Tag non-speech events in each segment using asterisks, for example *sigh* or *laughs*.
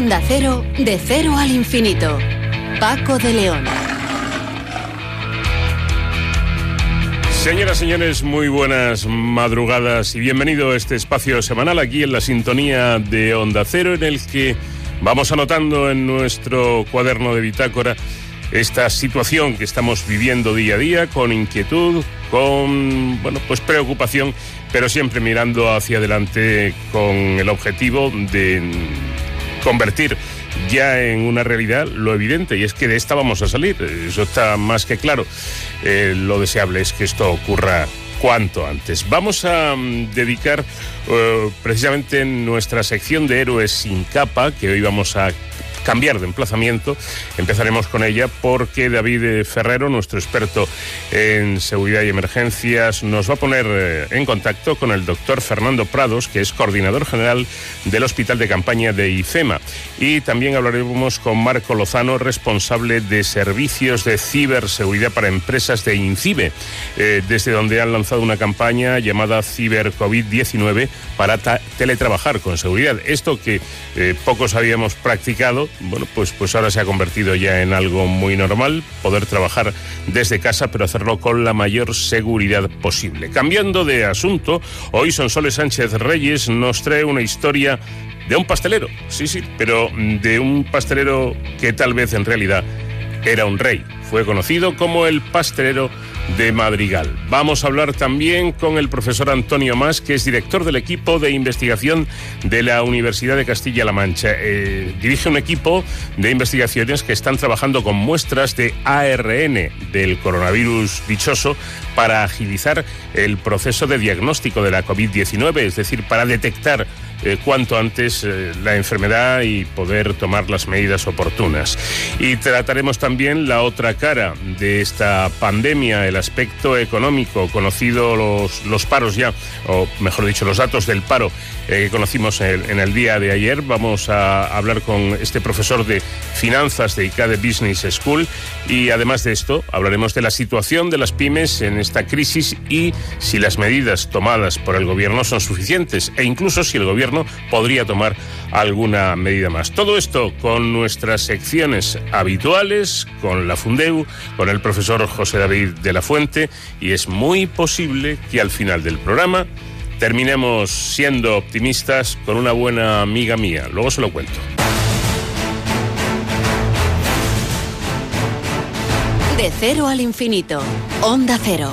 Onda Cero, de cero al infinito. Paco de León. Señoras, señores, muy buenas madrugadas y bienvenido a este espacio semanal aquí en la sintonía de Onda Cero en el que vamos anotando en nuestro cuaderno de bitácora esta situación que estamos viviendo día a día con inquietud, con bueno, pues preocupación, pero siempre mirando hacia adelante con el objetivo de convertir ya en una realidad lo evidente y es que de esta vamos a salir, eso está más que claro. Eh, lo deseable es que esto ocurra cuanto antes. Vamos a mm, dedicar eh, precisamente en nuestra sección de héroes sin capa, que hoy vamos a cambiar de emplazamiento. Empezaremos con ella porque David Ferrero, nuestro experto en seguridad y emergencias, nos va a poner eh, en contacto con el doctor Fernando Prados, que es coordinador general del Hospital de Campaña de IFEMA. Y también hablaremos con Marco Lozano, responsable de servicios de ciberseguridad para empresas de INCIBE, eh, desde donde han lanzado una campaña llamada Ciber COVID-19 para teletrabajar con seguridad. Esto que eh, pocos habíamos practicado bueno, pues, pues ahora se ha convertido ya en algo muy normal, poder trabajar desde casa, pero hacerlo con la mayor seguridad posible. Cambiando de asunto, hoy Sonsoles Sánchez Reyes nos trae una historia de un pastelero, sí, sí, pero de un pastelero que tal vez en realidad era un rey. Fue conocido como el pastelero de Madrigal. Vamos a hablar también con el profesor Antonio Más, que es director del equipo de investigación de la Universidad de Castilla-La Mancha. Eh, dirige un equipo de investigaciones que están trabajando con muestras de ARN del coronavirus dichoso para agilizar el proceso de diagnóstico de la COVID-19, es decir, para detectar eh, cuanto antes eh, la enfermedad y poder tomar las medidas oportunas. Y trataremos también la otra cara de esta pandemia, el aspecto económico, conocido los, los paros ya, o mejor dicho, los datos del paro eh, que conocimos en el, día de ayer. Vamos a hablar con este profesor de finanzas de ICADE Business School y además de esto hablaremos de la situación de las pymes en esta crisis y si las medidas tomadas por el gobierno son suficientes e incluso si el gobierno podría tomar alguna medida más. Todo esto con nuestras secciones habituales, con la Fundeu, con el profesor José David de la Fuente y es muy posible que al final del programa terminemos siendo optimistas con una buena amiga mía. Luego se lo cuento. De cero al infinito. Onda cero.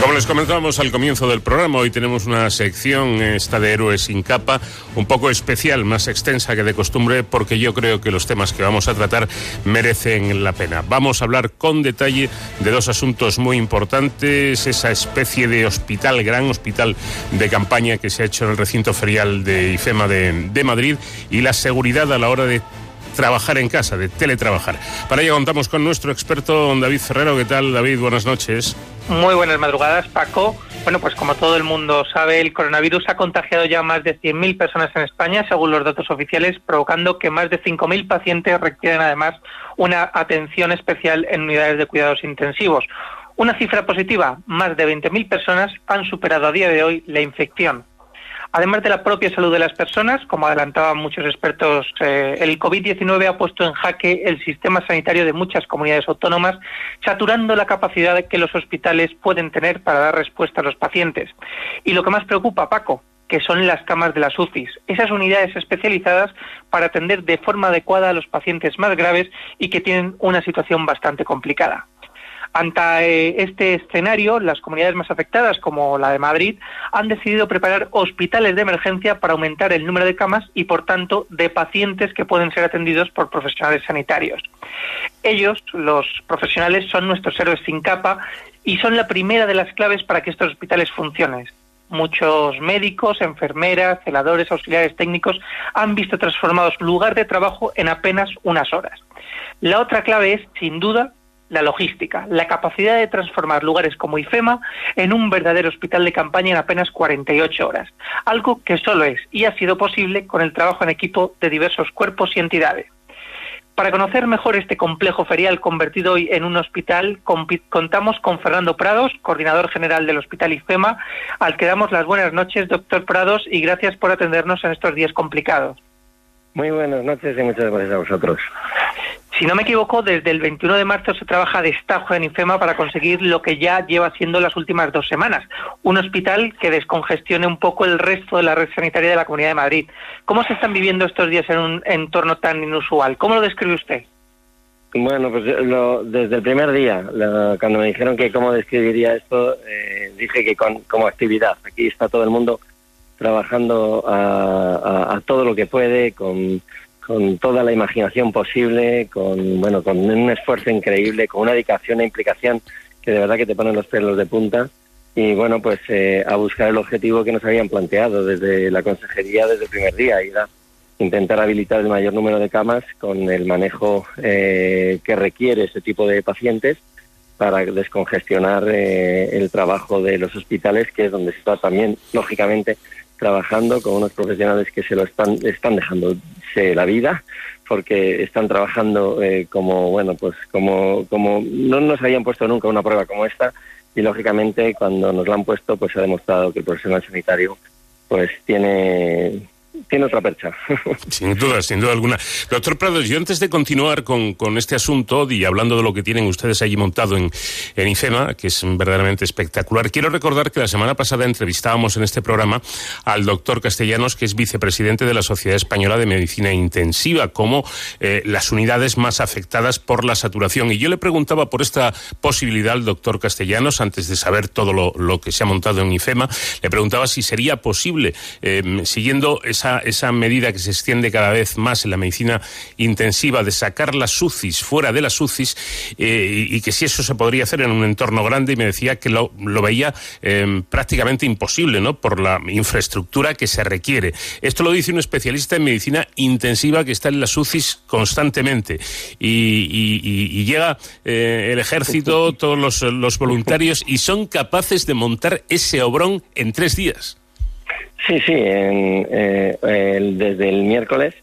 Como les comentábamos al comienzo del programa, hoy tenemos una sección, esta de Héroes sin capa, un poco especial, más extensa que de costumbre, porque yo creo que los temas que vamos a tratar merecen la pena. Vamos a hablar con detalle de dos asuntos muy importantes, esa especie de hospital, gran hospital de campaña que se ha hecho en el recinto ferial de IFEMA de, de Madrid y la seguridad a la hora de trabajar en casa, de teletrabajar. Para ello contamos con nuestro experto, David Ferrero. ¿Qué tal, David? Buenas noches. Muy buenas madrugadas, Paco. Bueno, pues como todo el mundo sabe, el coronavirus ha contagiado ya más de 100.000 personas en España, según los datos oficiales, provocando que más de 5.000 pacientes requieren además una atención especial en unidades de cuidados intensivos. Una cifra positiva, más de 20.000 personas han superado a día de hoy la infección. Además de la propia salud de las personas, como adelantaban muchos expertos, eh, el COVID-19 ha puesto en jaque el sistema sanitario de muchas comunidades autónomas, saturando la capacidad que los hospitales pueden tener para dar respuesta a los pacientes. Y lo que más preocupa, Paco, que son las camas de las UCIs, esas unidades especializadas para atender de forma adecuada a los pacientes más graves y que tienen una situación bastante complicada. Ante eh, este escenario, las comunidades más afectadas, como la de Madrid, han decidido preparar hospitales de emergencia para aumentar el número de camas y, por tanto, de pacientes que pueden ser atendidos por profesionales sanitarios. Ellos, los profesionales, son nuestros héroes sin capa y son la primera de las claves para que estos hospitales funcionen. Muchos médicos, enfermeras, celadores, auxiliares técnicos han visto transformados lugar de trabajo en apenas unas horas. La otra clave es, sin duda, la logística, la capacidad de transformar lugares como IFEMA en un verdadero hospital de campaña en apenas 48 horas, algo que solo es y ha sido posible con el trabajo en equipo de diversos cuerpos y entidades. Para conocer mejor este complejo ferial convertido hoy en un hospital, contamos con Fernando Prados, coordinador general del Hospital IFEMA, al que damos las buenas noches, doctor Prados, y gracias por atendernos en estos días complicados. Muy buenas noches y muchas gracias a vosotros. Si no me equivoco, desde el 21 de marzo se trabaja de destajo en IFEMA para conseguir lo que ya lleva siendo las últimas dos semanas, un hospital que descongestione un poco el resto de la red sanitaria de la Comunidad de Madrid. ¿Cómo se están viviendo estos días en un entorno tan inusual? ¿Cómo lo describe usted? Bueno, pues lo, desde el primer día, cuando me dijeron que cómo describiría esto, eh, dije que con, como actividad. Aquí está todo el mundo trabajando a todo lo que puede, con con toda la imaginación posible, con bueno, con un esfuerzo increíble, con una dedicación e implicación que de verdad que te ponen los pelos de punta. Y bueno, pues eh, a buscar el objetivo que nos habían planteado desde la consejería desde el primer día, intentar habilitar el mayor número de camas con el manejo eh, que requiere ese tipo de pacientes para descongestionar eh, el trabajo de los hospitales, que es donde está también, lógicamente, trabajando con unos profesionales que se lo están, están dejando la vida porque están trabajando eh, como bueno pues como como no nos habían puesto nunca una prueba como esta y lógicamente cuando nos la han puesto pues se ha demostrado que el profesional sanitario pues tiene tiene otra percha. *laughs* Sin duda, sin duda alguna. Doctor Prados, yo antes de continuar con, con, este asunto y hablando de lo que tienen ustedes allí montado en, en IFEMA, que es verdaderamente espectacular, quiero recordar que la semana pasada entrevistábamos en este programa al doctor Castellanos, que es vicepresidente de la Sociedad Española de Medicina Intensiva, como eh, las unidades más afectadas por la saturación. Y yo le preguntaba por esta posibilidad al doctor Castellanos, antes de saber todo lo, lo que se ha montado en IFEMA, le preguntaba si sería posible, eh, siguiendo esa esa, medida que se extiende cada vez más en la medicina intensiva de sacar las UCIs fuera de las UCIs eh, y, que si eso se podría hacer en un entorno grande y me decía que lo, veía em, prácticamente imposible, ¿no? Por la infraestructura que se requiere. Esto lo dice un especialista en medicina intensiva que está en las UCIs constantemente y, llega eh, el ejército, *laughs* todos los, los voluntarios y son capaces de montar ese obrón en tres días. Sí, sí, eh, desde el miércoles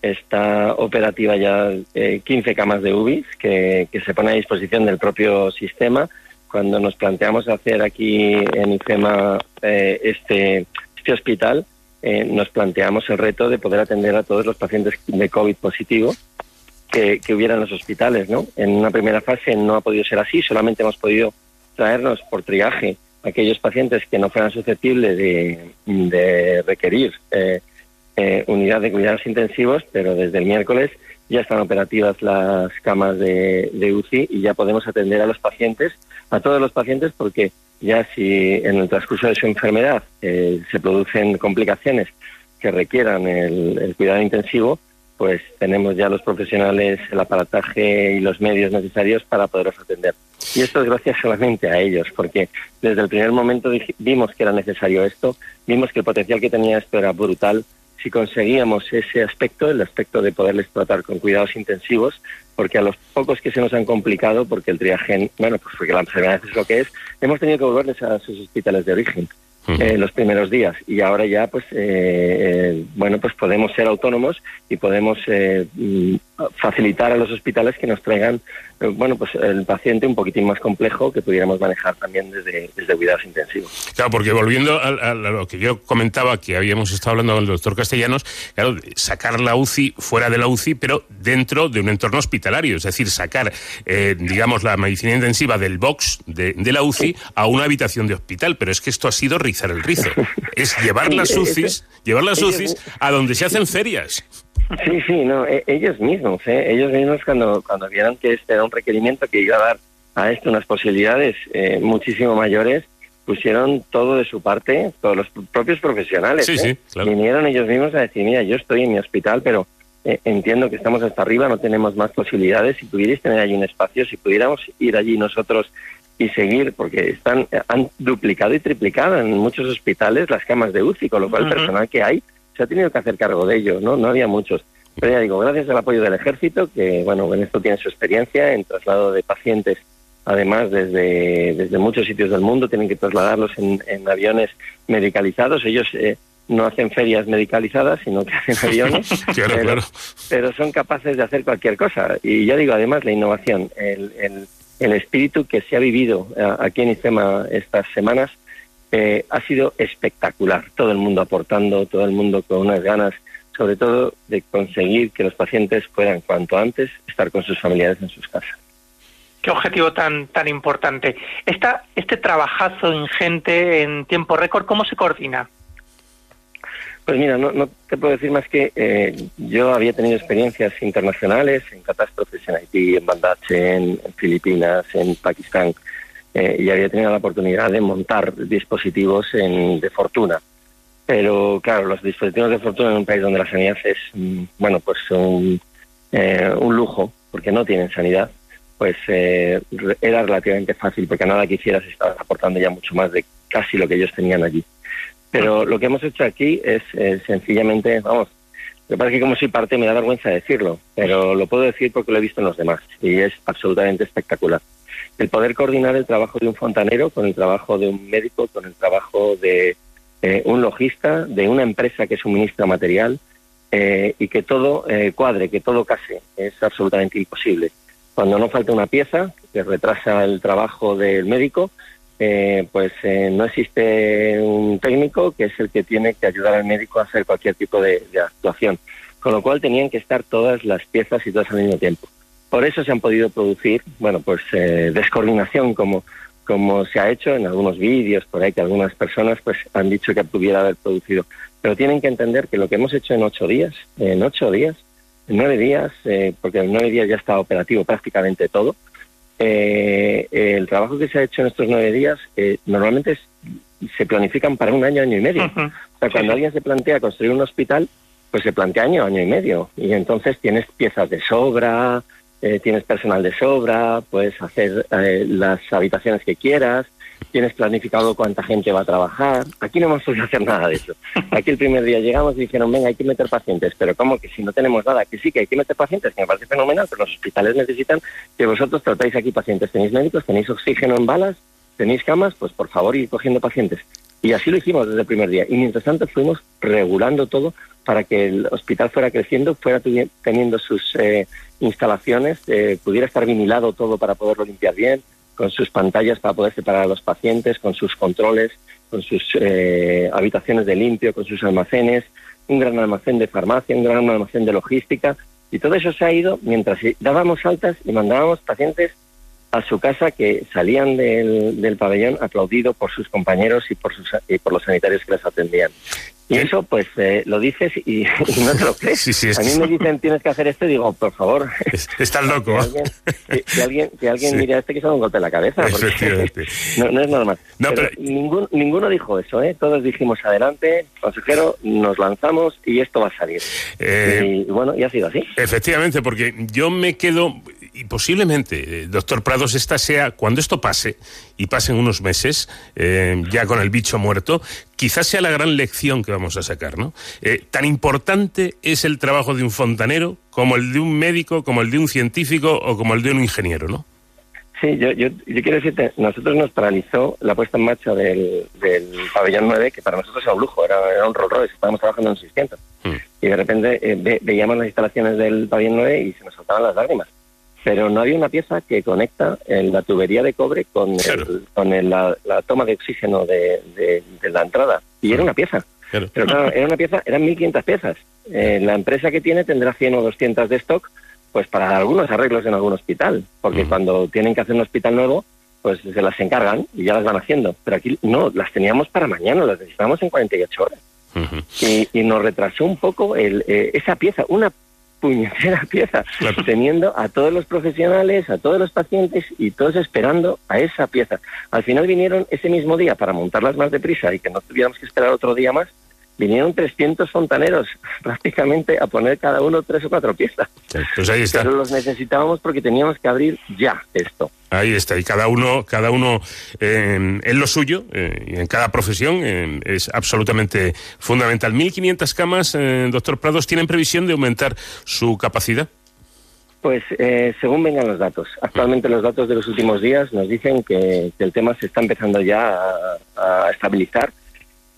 está operativa ya 15 eh, camas de UBIs que, se pone a disposición del propio sistema. Cuando nos planteamos hacer aquí en IFEMA eh, este, este hospital, nos planteamos el reto de poder atender a todos los pacientes de COVID positivo que, que hubiera en los hospitales. ¿no? En una primera fase no ha podido ser así, solamente hemos podido traernos por triaje aquellos pacientes que no fueran susceptibles de, requerir eh, eh, unidad de cuidados intensivos, pero desde el miércoles ya están operativas las camas de, UCI y ya podemos atender a los pacientes, a todos los pacientes, porque ya si en el transcurso de su enfermedad eh, se producen complicaciones que requieran el cuidado intensivo, pues tenemos ya los profesionales, el aparataje y los medios necesarios para poderlos atender. Y esto es gracias solamente a ellos, porque desde el primer momento vimos que era necesario esto, vimos que el potencial que tenía esto era brutal. Si conseguíamos ese aspecto, el aspecto de poderles tratar con cuidados intensivos, porque a los pocos que se nos han complicado, porque el triagen, bueno, pues porque la enfermedad es lo que es, hemos tenido que volverles a sus hospitales de origen. Eh, los primeros días y ahora ya pues eh, eh, bueno pues podemos ser autónomos y podemos mm, facilitar a los hospitales que nos traigan eh, bueno, pues el paciente un poquitín más complejo que pudiéramos manejar también desde, desde cuidados intensivos. Claro, porque volviendo a, lo que yo comentaba, que habíamos estado hablando con el doctor Castellanos, claro, sacar la UCI fuera de la UCI, pero dentro de un entorno hospitalario, es decir, sacar, eh, digamos, la medicina intensiva del box de, la UCI a una habitación de hospital, pero es que esto ha sido rizar el rizo, *laughs* es llevar las UCIs, llevar las UCIs a donde se hacen ferias. Sí, sí, no, e, ellos mismos, ¿eh? ellos mismos cuando, cuando vieron que este era un requerimiento que iba a dar a esto unas posibilidades eh, muchísimo mayores, pusieron todo de su parte, todos los propios profesionales. ¿eh? Vinieron ellos mismos a decir, mira, yo estoy en mi hospital, pero eh, entiendo que estamos hasta arriba, no tenemos más posibilidades. Si pudierais tener allí un espacio, si pudiéramos ir allí nosotros y seguir, porque están han duplicado y triplicado en muchos hospitales las camas de UCI, con lo cual el personal que hay se ha tenido que hacer cargo de ello, ¿no? No había muchos. Pero ya digo, gracias al apoyo del ejército, que bueno, en esto tiene su experiencia, en traslado de pacientes, además desde, desde muchos sitios del mundo, tienen que trasladarlos en, en aviones medicalizados. Ellos eh, no hacen ferias medicalizadas, sino que hacen *laughs* aviones, pero, son capaces de hacer cualquier cosa. Y ya digo, además, la innovación, el, el, el espíritu que se ha vivido eh, aquí en ICEMA estas semanas eh, ha sido espectacular. Todo el mundo aportando, todo el mundo con unas ganas sobre todo de conseguir que los pacientes puedan cuanto antes estar con sus familiares en sus casas. Qué objetivo tan tan importante. Esta, este trabajazo ingente en tiempo récord, ¿cómo se coordina? Pues mira, no, no te puedo decir más que eh, yo había tenido experiencias internacionales en catástrofes en Haití, en Bandache, en, Filipinas, en Pakistán, eh, y había tenido la oportunidad de montar dispositivos en, de fortuna. Pero claro, los dispositivos de fortuna en un país donde la sanidad es, mm, bueno, pues un, eh, un lujo, porque no tienen sanidad, pues eh, era relativamente fácil, porque nada que hicieras estabas aportando ya mucho más de casi lo que ellos tenían allí. Pero lo que hemos hecho aquí es eh, sencillamente, vamos, me parece que como soy parte me da vergüenza decirlo, pero lo puedo decir porque lo he visto en los demás y es absolutamente espectacular. El poder coordinar el trabajo de un fontanero con el trabajo de un médico, con el trabajo de eh, un logista, de una empresa que suministra material eh, y que todo eh, cuadre, que todo case, es absolutamente imposible. Cuando no falta una pieza que retrasa el trabajo del médico, eh, pues eh, no existe un técnico que es el que tiene que ayudar al médico a hacer cualquier tipo de, actuación. Con lo cual tenían que estar todas las piezas y todas al mismo tiempo. Por eso se han podido producir, bueno, pues eh, descoordinación como, como se ha hecho en algunos vídeos por ahí que algunas personas pues han dicho que pudiera haber producido. Pero tienen que entender que lo que hemos hecho en ocho días, en ocho días, en nueve días, eh, porque en nueve días ya está operativo prácticamente todo, eh, el trabajo que se ha hecho en estos nueve días eh, normalmente es, se planifican para un año, año y medio. O sea, cuando Sí. alguien se plantea construir un hospital, pues se plantea año, año y medio. Y entonces tienes piezas de sobra, eh, tienes personal de sobra, puedes hacer eh, las habitaciones que quieras, tienes planificado cuánta gente va a trabajar. Aquí no hemos podido hacer nada de eso. Aquí el primer día llegamos y dijeron, venga, hay que meter pacientes. Pero ¿cómo que si no tenemos nada? Que sí, que hay que meter pacientes, que me parece fenomenal, pero los hospitales necesitan que vosotros tratáis aquí pacientes. Tenéis médicos, tenéis oxígeno en balas, tenéis camas, pues por favor ir cogiendo pacientes. Y así lo hicimos desde el primer día. Y mientras tanto fuimos regulando todo para que el hospital fuera creciendo, fuera teniendo sus eh, instalaciones, eh, pudiera estar vinilado todo para poderlo limpiar bien, con sus pantallas para poder separar a los pacientes, con sus controles, con sus eh, habitaciones de limpio, con sus almacenes, un gran almacén de farmacia, un gran almacén de logística. Y todo eso se ha ido mientras dábamos altas y mandábamos pacientes a su casa que salían del, del pabellón aplaudido por sus compañeros y por, sus, y por los sanitarios que les atendían. Y eso, pues, eh, lo dices y, *laughs* y no te lo crees. Sí, sí, es a mí me dicen, tienes que hacer esto, y digo, por favor, Es- Estás loco. que alguien, que, que alguien, que alguien Sí. mire a este que se da un golpe en la cabeza. porque *laughs* no, no es normal. No, pero pero- ningún- ninguno dijo eso, ¿eh? Todos dijimos, adelante, consejero, nos lanzamos y esto va a salir. Eh, y bueno, y ha sido así. Efectivamente, porque yo me quedo, y posiblemente, eh, doctor Prados, esta sea, cuando esto pase, y pasen unos meses, eh, ya con el bicho muerto, quizás sea la gran lección que vamos a sacar, ¿no? Eh, tan importante es el trabajo de un fontanero como el de un médico, como el de un científico o como el de un ingeniero, ¿no? Sí, yo, yo, yo quiero decirte, nosotros nos paralizó la puesta en marcha del, del pabellón 9, que para nosotros era un lujo, era, era un Rolls Royce, estábamos trabajando en 600. Mm. Y de repente eh, ve- veíamos las instalaciones del pabellón 9 y se nos saltaban las lágrimas. Pero no había una pieza que conecta eh, la tubería de cobre con, Claro. el- con el- la, la toma de oxígeno de, de- de la entrada. Y era una pieza. Claro. Pero claro, era una pieza, eran 1.500 piezas. Eh, la empresa que tiene tendrá 100 o 200 de stock, pues para algunos arreglos en algún hospital, porque Ujú. cuando tienen que hacer un hospital nuevo, pues se las encargan y ya las van haciendo. Pero aquí no, las teníamos para mañana, las necesitábamos en 48 horas. Ujú. Y, y nos retrasó un poco el, eh, esa pieza, una puñetera *laughs* pieza, Claro. teniendo a todos los profesionales, a todos los pacientes y todos esperando a esa pieza. Al final vinieron ese mismo día para montarlas más deprisa y que no tuviéramos que esperar otro día más. Vinieron 300 fontaneros *laughs* prácticamente a poner cada uno tres o cuatro piezas. Pues ahí está. Pero los necesitábamos porque teníamos que abrir ya esto. Ahí está, y cada uno, cada uno en lo suyo, eh, en cada profesión, es absolutamente fundamental. 1.500 camas, eh, doctor Prados, ¿tienen previsión de aumentar su capacidad? Pues eh, según vengan los datos. Actualmente los datos de los últimos días nos dicen que, que el tema se está empezando ya a, a estabilizar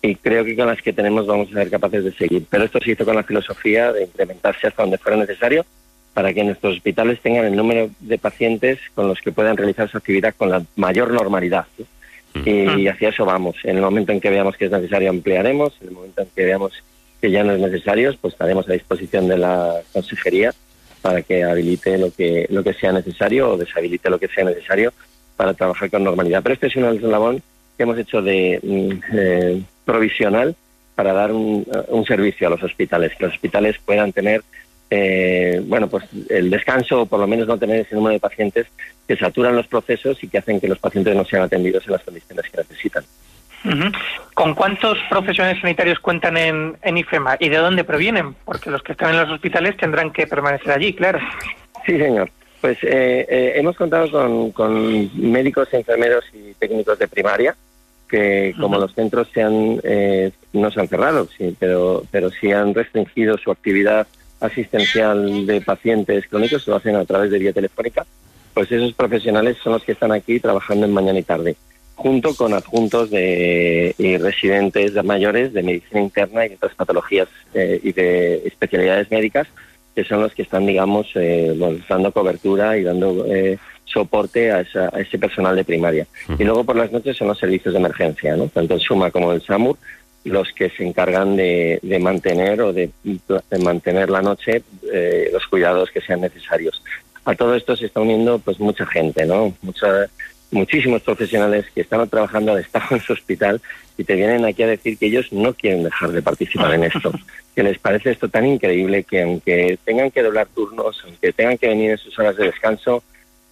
y creo que con las que tenemos vamos a ser capaces de seguir. Pero esto se hizo con la filosofía de incrementarse hasta donde fuera necesario para que nuestros hospitales tengan el número de pacientes con los que puedan realizar su actividad con la mayor normalidad. ¿no? Y, hacia eso vamos. En el momento en que veamos que es necesario ampliaremos, en el momento en que veamos que ya no es necesario, pues estaremos a disposición de la consejería para que habilite lo que lo que sea necesario o deshabilite lo que sea necesario para trabajar con normalidad. Pero este es un eslabón que hemos hecho de mm, eh, provisional para dar un, un, servicio a los hospitales, que los hospitales puedan tener eh, bueno, pues el descanso o por lo menos no tener ese número de pacientes que saturan los procesos y que hacen que los pacientes no sean atendidos en las condiciones que necesitan. ¿Con cuántos profesionales sanitarios cuentan en, en, IFEMA y de dónde provienen? Porque los que están en los hospitales tendrán que permanecer allí, claro. Sí, señor. Pues eh, eh, hemos contado con, con, médicos, enfermeros y técnicos de primaria que, como los centros se han, eh, no se han cerrado, sí, pero, pero sí han restringido su actividad asistencial de pacientes crónicos, lo hacen a través de vía telefónica, pues esos profesionales son los que están aquí trabajando en mañana y tarde, junto con adjuntos de, y residentes de mayores de medicina interna y de otras patologías eh, y de especialidades médicas, que son los que están, digamos, eh, dando cobertura y dando eh, soporte a, esa, a, ese personal de primaria. Y luego por las noches son los servicios de emergencia, ¿no? tanto el SUMA como el SAMUR, los que se encargan de, de mantener o de, mantener la noche eh, los cuidados que sean necesarios. A todo esto se está uniendo pues mucha gente, ¿no? Mucha, muchísimos profesionales que están trabajando al Estado en su hospital y te vienen aquí a decir que ellos no quieren dejar de participar en esto, que les parece esto tan increíble que aunque tengan que doblar turnos, aunque tengan que venir en sus horas de descanso,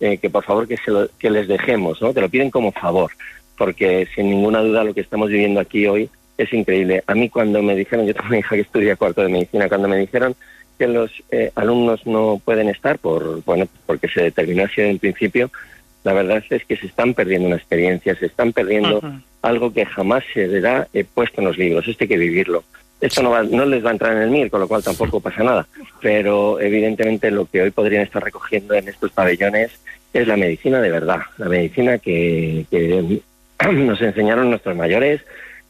eh, que por favor que, se lo, que les dejemos, ¿no? Te lo piden como favor, porque sin ninguna duda lo que estamos viviendo aquí hoy es increíble. A mí cuando me dijeron, yo tengo una hija que estudia cuarto de medicina, cuando me dijeron que los eh, alumnos no pueden estar por bueno porque se determinó así en principio, la verdad es que se están perdiendo una experiencia, se están perdiendo algo que jamás se verá eh, puesto en los libros. Esto hay que vivirlo. Esto no, va, no les va a entrar en el MIR, con lo cual tampoco pasa nada. Pero evidentemente lo que hoy podrían estar recogiendo en estos pabellones es la medicina de verdad, la medicina que, que *clears throat* nos enseñaron nuestros mayores,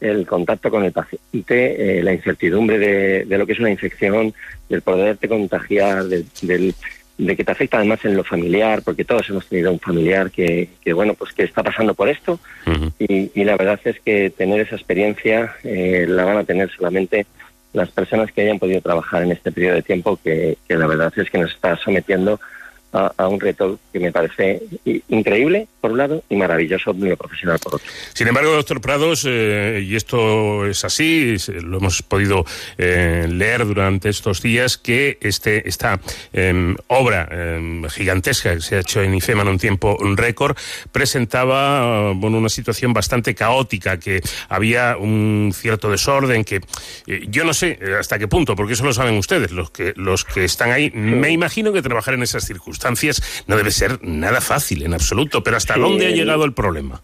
el contacto con el paciente, eh, la incertidumbre de, de, lo que es una infección, del poderte contagiar, de, del, de que te afecta además en lo familiar, porque todos hemos tenido un familiar que, que bueno, pues que está pasando por esto, uh -huh. y, y, la verdad es que tener esa experiencia eh, la van a tener solamente las personas que hayan podido trabajar en este periodo de tiempo que, que la verdad es que nos está sometiendo a, a, un reto que me parece increíble, por un lado, y maravilloso en lo profesional, por otro. Sin embargo, doctor Prados, eh, y esto es así, lo hemos podido eh, leer durante estos días, que este, esta eh, obra gigantesca que se ha hecho en IFEMA en un tiempo un récord, presentaba bueno, una situación bastante caótica, que había un cierto desorden, que eh, yo no sé hasta qué punto, porque eso lo saben ustedes, los que, los que están ahí. Sí. Me imagino que trabajar en esas circunstancias circunstancias no debe ser nada fácil en absoluto, pero ¿hasta sí, dónde ha llegado el problema?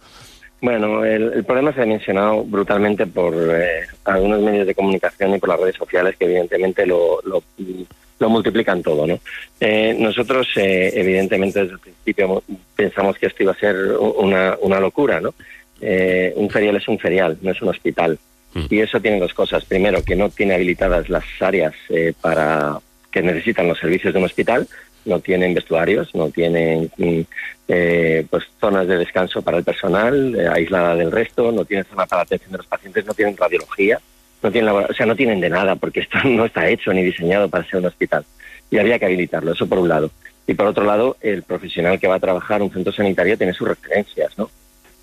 Bueno, el, el, problema se ha mencionado brutalmente por eh, algunos medios de comunicación y por las redes sociales que evidentemente lo, lo, lo multiplican todo, ¿no? Eh, nosotros, eh, evidentemente, desde el principio pensamos que esto iba a ser una, una locura, ¿no? Un ferial es un ferial, no es un hospital. Mm. Y eso tiene dos cosas. Primero, que no tiene habilitadas las áreas eh, para que necesitan los servicios de un hospital, no tienen vestuarios, no tienen eh, pues zonas de descanso para el personal, eh, aislada del resto, no tienen zona para atención de los pacientes, no tienen radiología, no tienen, o sea, no tienen de nada, porque esto *laughs* no está hecho ni diseñado para ser un hospital. Y habría que habilitarlo, eso por un lado. Y por otro lado, el profesional que va a trabajar un centro sanitario tiene sus referencias, ¿no?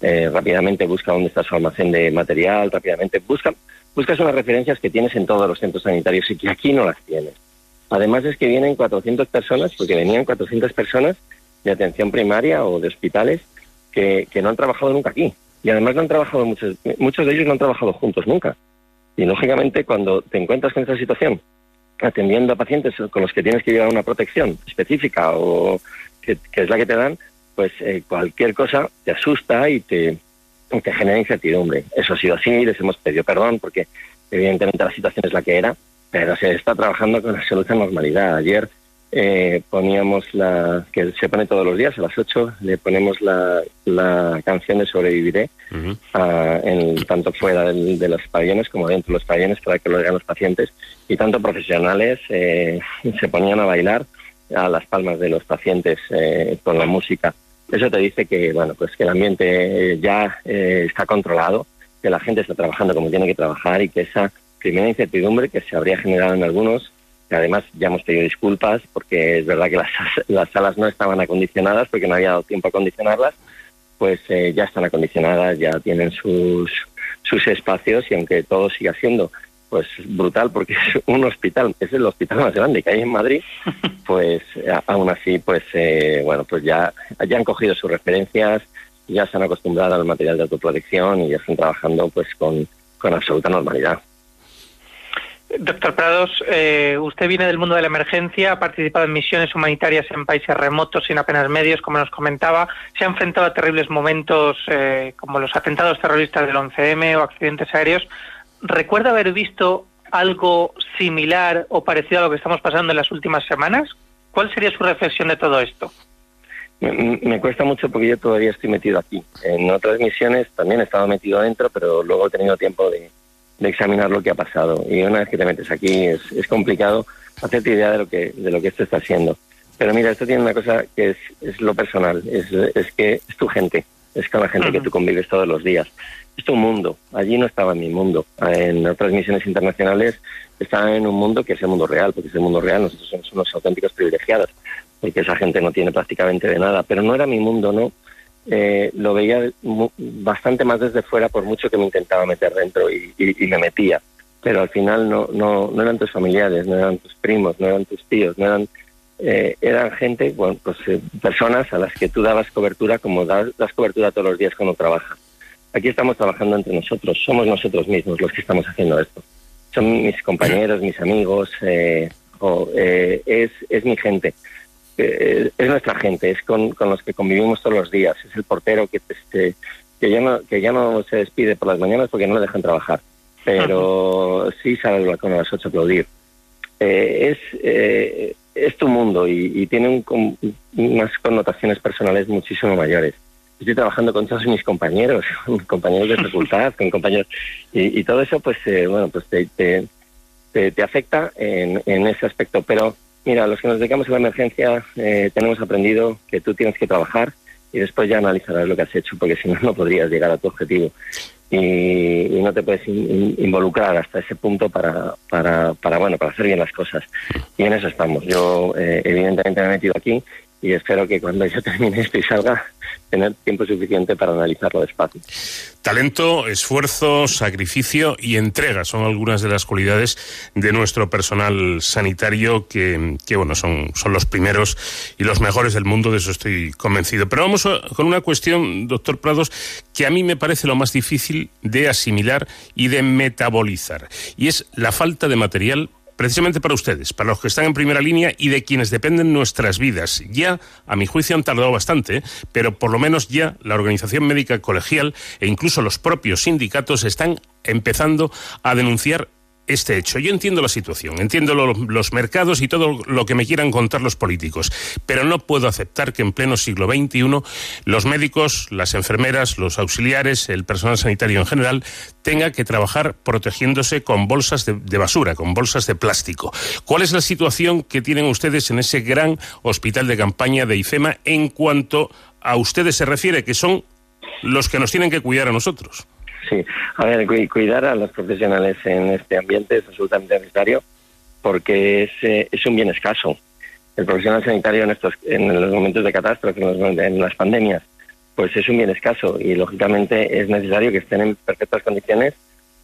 Eh, rápidamente busca dónde está su almacén de material, rápidamente busca, buscas unas referencias que tienes en todos los centros sanitarios y que aquí no las tienes. Además es que vienen 400 personas, porque venían 400 personas de atención primaria o de hospitales que, que no han trabajado nunca aquí. Y además no han trabajado, muchos, muchos de ellos no han trabajado juntos nunca. Y lógicamente cuando te encuentras con esta situación, atendiendo a pacientes con los que tienes que llevar una protección específica o que, es la que te dan, pues eh, cualquier cosa te asusta y te, te genera incertidumbre. Eso ha sido así, les hemos pedido perdón porque evidentemente la situación es la que era pero se está trabajando con absoluta normalidad. Ayer eh, poníamos la, que se pone todos los días a las 8, le ponemos la, la canción de Sobreviviré, uh -huh. uh, en, tanto fuera del, de los pabellones como dentro de los pabellones para que lo oigan los pacientes, y tanto profesionales eh, se ponían a bailar a las palmas de los pacientes eh, con la música. Eso te dice que, bueno, pues que el ambiente ya eh, está controlado, que la gente está trabajando como tiene que trabajar y que esa primera incertidumbre que se habría generado en algunos, que además ya hemos pedido disculpas porque es verdad que las, *laughs* las salas no estaban acondicionadas porque no había dado tiempo a acondicionarlas, pues eh, ya están acondicionadas, ya tienen sus, sus espacios y aunque todo siga siendo pues brutal porque es *laughs* un hospital, es el hospital más grande que hay en Madrid, *laughs* pues aún así, pues eh, bueno, pues ya, ya han cogido sus referencias, ya se han acostumbrado al material de autoprotección y ya están trabajando pues con, con absoluta normalidad. Doctor Prados, eh, usted viene del mundo de la emergencia, ha participado en misiones humanitarias en países remotos sin apenas medios, como nos comentaba, se ha enfrentado a terribles momentos eh, como los atentados terroristas del 11M o accidentes aéreos. ¿Recuerda haber visto algo similar o parecido a lo que estamos pasando en las últimas semanas? ¿Cuál sería su reflexión de todo esto? Me, cuesta mucho porque yo todavía estoy metido aquí. En otras misiones también he estado metido dentro, pero luego he tenido tiempo de, examinar lo que ha pasado. Y una vez que te metes aquí es, es complicado hacerte idea de lo que de lo que esto está haciendo. Pero mira, esto tiene una cosa que es, es lo personal, es, es que es tu gente, es con la gente que tú convives todos los días es tu mundo. Allí no estaba en mi mundo. En otras misiones internacionales estaba en un mundo que es el mundo real, porque es el mundo real. Nosotros somos unos auténticos privilegiados, porque esa gente no tiene prácticamente de nada. Pero no era mi mundo, ¿no? Eh, lo veía bastante más desde fuera, por mucho que me intentaba meter dentro y, me metía. Pero al final no, no, no eran tus familiares, no eran tus primos, no eran tus tíos, no eran eh, eran gente, bueno, pues eh, personas a las que tú dabas cobertura como das, das cobertura todos los días cuando trabajas. Aquí estamos trabajando entre nosotros, somos nosotros mismos los que estamos haciendo esto. Son mis compañeros, mis amigos, eh, eh, es, es mi gente. Eh, es nuestra gente, es con, con, los que convivimos todos los días. Es el portero que, este, que, ya no, que ya no se despide por las mañanas porque no le dejan trabajar, pero sí sale al balcón a las ocho a aplaudir. es, es tu mundo y, y tiene un, unas connotaciones personales muchísimo mayores estoy trabajando con todos mis compañeros, *laughs* compañeros de facultad, con compañeros, y, todo eso, pues, eh, bueno, pues te, te, te, afecta en, en, ese aspecto. Pero, mira, los que nos dedicamos a la emergencia eh, tenemos aprendido que tú tienes que trabajar y después ya analizarás lo que has hecho, porque si no, no podrías llegar a tu objetivo. Y, no te puedes involucrar hasta ese punto para, para, para, bueno, para hacer bien las cosas. Y en eso estamos. Yo, eh, evidentemente, me he metido aquí y espero que cuando yo termine esto y salga, tener tiempo suficiente para analizarlo despacio. Talento, esfuerzo, sacrificio y entrega son algunas de las cualidades de nuestro personal sanitario que, que bueno, son, son los primeros y los mejores del mundo, de eso estoy convencido. Pero vamos con una cuestión, doctor Prados, que a mí me parece lo más difícil de asimilar y de metabolizar, y es la falta de material precisamente para ustedes, para los que están en primera línea y de quienes dependen nuestras vidas. Ya, a mi juicio, han tardado bastante, pero por lo menos ya la Organización Médica Colegial e incluso los propios sindicatos están empezando a denunciar este hecho. Yo entiendo la situación, entiendo los mercados y todo lo que me quieran contar los políticos, pero no puedo aceptar que en pleno siglo XXI los médicos, las enfermeras, los auxiliares, el personal sanitario en general tenga que trabajar protegiéndose con bolsas de, de basura, con bolsas de plástico. ¿Cuál es la situación que tienen ustedes en ese gran hospital de campaña de IFEMA en cuanto a ustedes se refiere, que son los que nos tienen que cuidar a nosotros? Sí, a ver, cuidar a los profesionales en este ambiente es absolutamente necesario porque es, eh, es un bien escaso. El profesional sanitario en estos en los momentos de catástrofe, en, las pandemias, pues es un bien escaso y lógicamente es necesario que estén en perfectas condiciones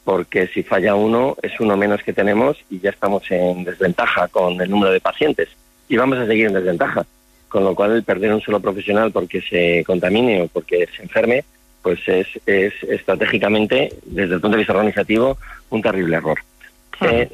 porque si falla uno es uno menos que tenemos y ya estamos en desventaja con el número de pacientes y vamos a seguir en desventaja. Con lo cual el perder un solo profesional porque se contamine o porque se enferme pues es, es estratégicamente, desde el punto de vista organizativo, un terrible error. Eh,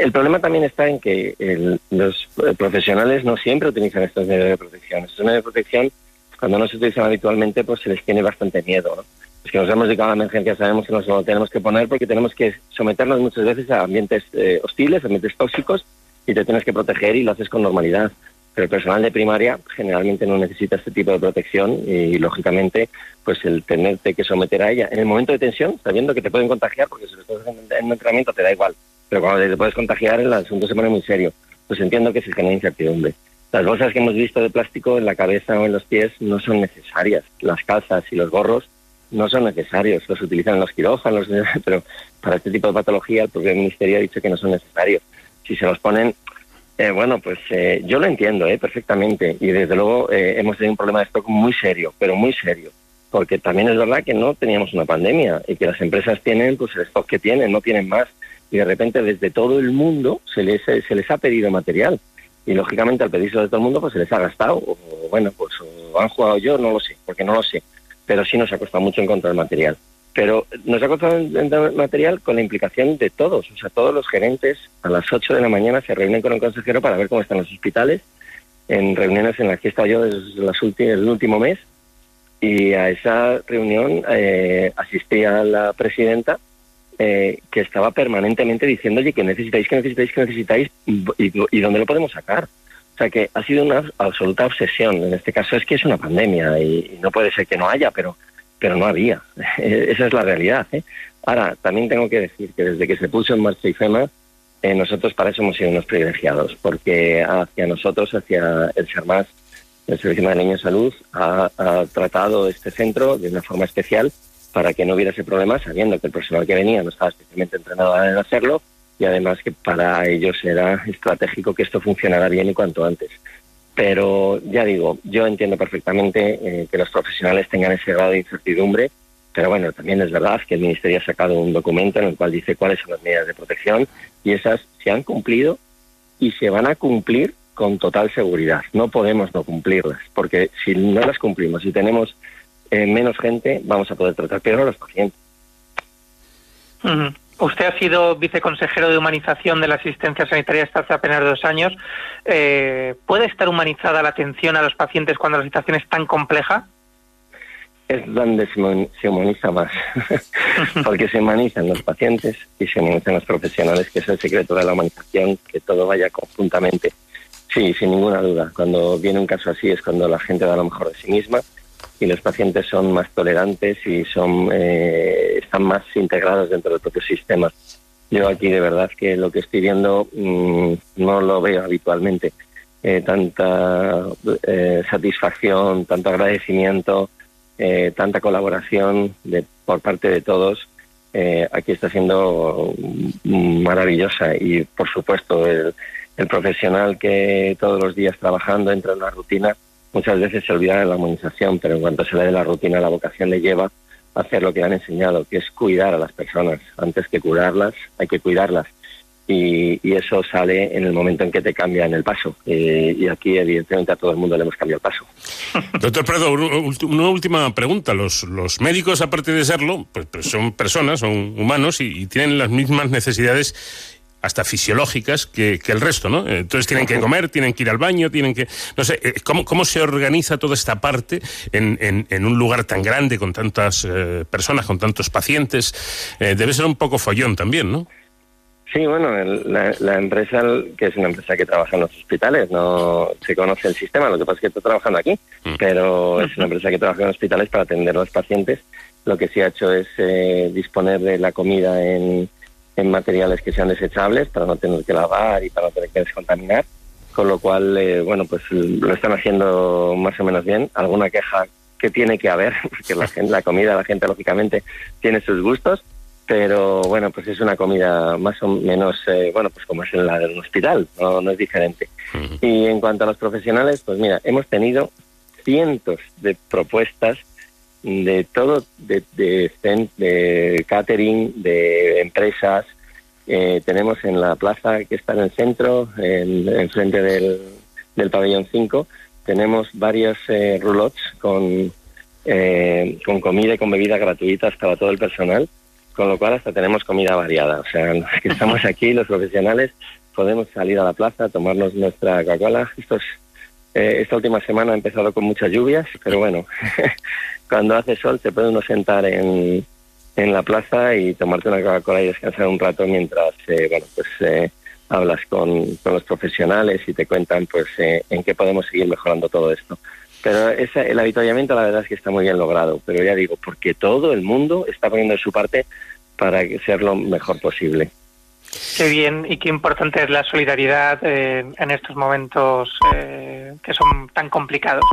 el problema también está en que los profesionales no siempre utilizan estos medios de protección. Estos medios de protección, cuando no se utilizan habitualmente, pues se les tiene bastante miedo. ¿no? Los que nos hemos dedicado a la emergencia sabemos que nos lo tenemos que poner porque tenemos que someternos muchas veces a ambientes eh, hostiles, ambientes tóxicos, y te tienes que proteger y lo haces con normalidad. Pero el personal de primaria generalmente no necesita este tipo de protección y, lógicamente, pues el tenerte que someter a ella en el momento de tensión, sabiendo que te pueden contagiar, porque si lo estás en un entrenamiento te da igual, pero cuando te puedes contagiar el asunto se pone muy serio. Pues entiendo que se genera incertidumbre. Las bolsas que hemos visto de plástico en la cabeza o en los pies no son necesarias. Las calzas y los gorros no son necesarios, los utilizan en los quirófanos, *laughs* pero para este tipo de patología el propio Ministerio ha dicho que no son necesarios. Si se los ponen, eh, bueno, pues eh, yo lo entiendo eh, perfectamente. Y desde luego eh, hemos tenido un problema de stock muy serio, pero muy serio, porque también es verdad que no teníamos una pandemia y que las empresas tienen pues el stock que tienen, no tienen más. Y de repente desde todo el mundo se les, se les ha pedido material. Y lógicamente al pedirse de todo el mundo pues se les ha gastado. O bueno pues o han jugado yo no lo sé porque no lo sé. Pero sí nos ha costado mucho encontrar material pero nos ha costado el material con la implicación de todos. O sea todos los gerentes a las 8 de la mañana se reúnen con el consejero para ver cómo están los hospitales en reuniones en las que he estado yo desde las el último mes. Y a esa reunión eh, asistía la presidenta eh, que estaba permanentemente diciendo, oye, que necesitáis, que necesitáis, que necesitáis, y, y, dónde lo podemos sacar. O sea, que ha sido una absoluta obsesión. En este caso es que es una pandemia y no puede ser que no haya, pero, pero no había. *laughs* Esa es la realidad. ¿eh? Ahora, también tengo que decir que desde que se puso en marcha IFEMA, eh, nosotros para eso hemos sido unos privilegiados, porque hacia nosotros, hacia el SERMAS, el Servicio de Niños Salud, ha, ha tratado este centro de una forma especial para que no hubiera ese problema, sabiendo que el personal que venía no estaba especialmente entrenado en hacerlo y además que para ellos era estratégico que esto funcionara bien y cuanto antes. Pero ya digo, yo entiendo perfectamente eh, que los profesionales tengan ese grado de incertidumbre, pero bueno, también es verdad que el Ministerio ha sacado un documento en el cual dice cuáles son las medidas de protección y esas se han cumplido y se van a cumplir con total seguridad. No podemos no cumplirlas, porque si no las cumplimos y tenemos eh, menos gente, vamos a poder tratar peor a los pacientes. Uh. Usted ha sido viceconsejero de humanización de la asistencia sanitaria hasta hace apenas dos años. Eh, ¿Puede estar humanizada la atención a los pacientes cuando la situación es tan compleja? Es donde se humaniza más, *laughs* porque se humanizan los pacientes y se humanizan los profesionales, que es el secreto de la humanización, que todo vaya conjuntamente. Sí, sin ninguna duda. Cuando viene un caso así es cuando la gente da lo mejor de sí misma y los pacientes son más tolerantes y son eh, están más integrados dentro del propio sistema. Yo aquí de verdad que lo que estoy viendo mmm, no lo veo habitualmente. Eh, tanta eh, satisfacción, tanto agradecimiento, eh, tanta colaboración de, por parte de todos. Aquí está siendo maravillosa y por supuesto el, el profesional que todos los días trabajando entra en una rutina muchas veces se olvida de la humanización, pero en cuanto se le dé la rutina, la vocación le lleva a hacer lo que han enseñado, que es cuidar a las personas. Antes que curarlas, hay que cuidarlas. Y, y eso sale en el momento en que te cambian el paso. Eh, y aquí, evidentemente, a todo el mundo le hemos cambiado el paso. *laughs* Doctor Prado, una última pregunta. Los, los médicos, aparte de serlo, pues, pues son personas, son humanos y, y tienen las mismas necesidades hasta fisiológicas que, que, el resto, ¿no? Entonces tienen que comer, tienen que ir al baño, tienen que... No sé, ¿cómo, cómo se organiza toda esta parte en, en, en un lugar tan grande, con tantas eh, personas, con tantos pacientes? Eh, debe ser un poco follón también, ¿no? Sí, bueno, el, la, la, empresa, que es una empresa que trabaja en los hospitales, no se conoce el sistema, lo que pasa es que está trabajando aquí, mm. pero es una empresa que trabaja en hospitales para atender a los pacientes. Lo que sí ha hecho es eh, disponer de la comida en en materiales que sean desechables para no tener que lavar y para no tener que descontaminar, con lo cual, eh, bueno, pues lo están haciendo más o menos bien. Alguna queja que tiene que haber, *laughs* porque la, gente, la comida, la gente lógicamente tiene sus gustos, pero bueno, pues es una comida más o menos, eh, bueno, pues como es en la del hospital, no, no es diferente. Uh -huh. Y en cuanto a los profesionales, pues mira, hemos tenido cientos de propuestas de todo, de, de, de catering, de empresas. Eh, tenemos en la plaza que está en el centro, en, en frente del, del pabellón 5, tenemos varios eh, roulots con, eh, con comida y con bebidas gratuitas para todo el personal, con lo cual hasta tenemos comida variada. O sea, *laughs* los que estamos *laughs* aquí, los profesionales, podemos salir a la plaza, tomarnos nuestra Coca-Cola. Estos, eh, esta última semana ha empezado con muchas lluvias, pero bueno, *laughs* cuando hace sol se puede uno sentar en, en la plaza y tomarte una Coca-Cola y descansar un rato mientras, eh, bueno, pues eh, hablas con, con, los profesionales y te cuentan, pues, eh, en qué podemos seguir mejorando todo esto. Pero esa, el habituallamiento la verdad es que está muy bien logrado, pero ya digo, porque todo el mundo está poniendo su parte para ser lo mejor posible. Qué bien y qué importante es la solidaridad eh, en estos momentos eh, que son tan complicados.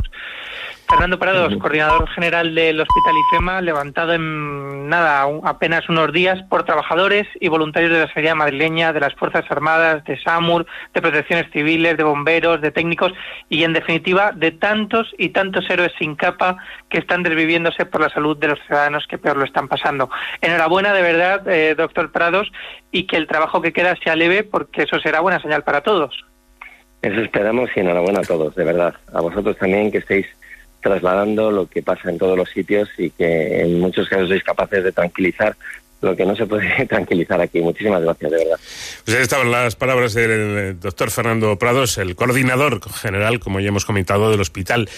Fernando Prados, coordinador general del Hospital IFEMA, levantado en nada, apenas unos días por trabajadores y voluntarios de la Seguridad Madrileña, de las Fuerzas Armadas, de SAMUR, de Protecciones Civiles, de bomberos, de técnicos y, en definitiva, de tantos y tantos héroes sin capa que están desviviéndose por la salud de los ciudadanos que peor lo están pasando. Enhorabuena, de verdad, eh, doctor Prados, y que el trabajo que queda sea leve, porque eso será buena señal para todos. Eso esperamos y enhorabuena a todos, de verdad. A vosotros también que estéis trasladando lo que pasa en todos los sitios y que en muchos casos sois capaces de tranquilizar lo que no se puede *laughs* tranquilizar aquí. Muchísimas gracias, de verdad. Pues estaban las palabras del doctor Fernando Prados, el coordinador general, como ya hemos comentado, del Hospital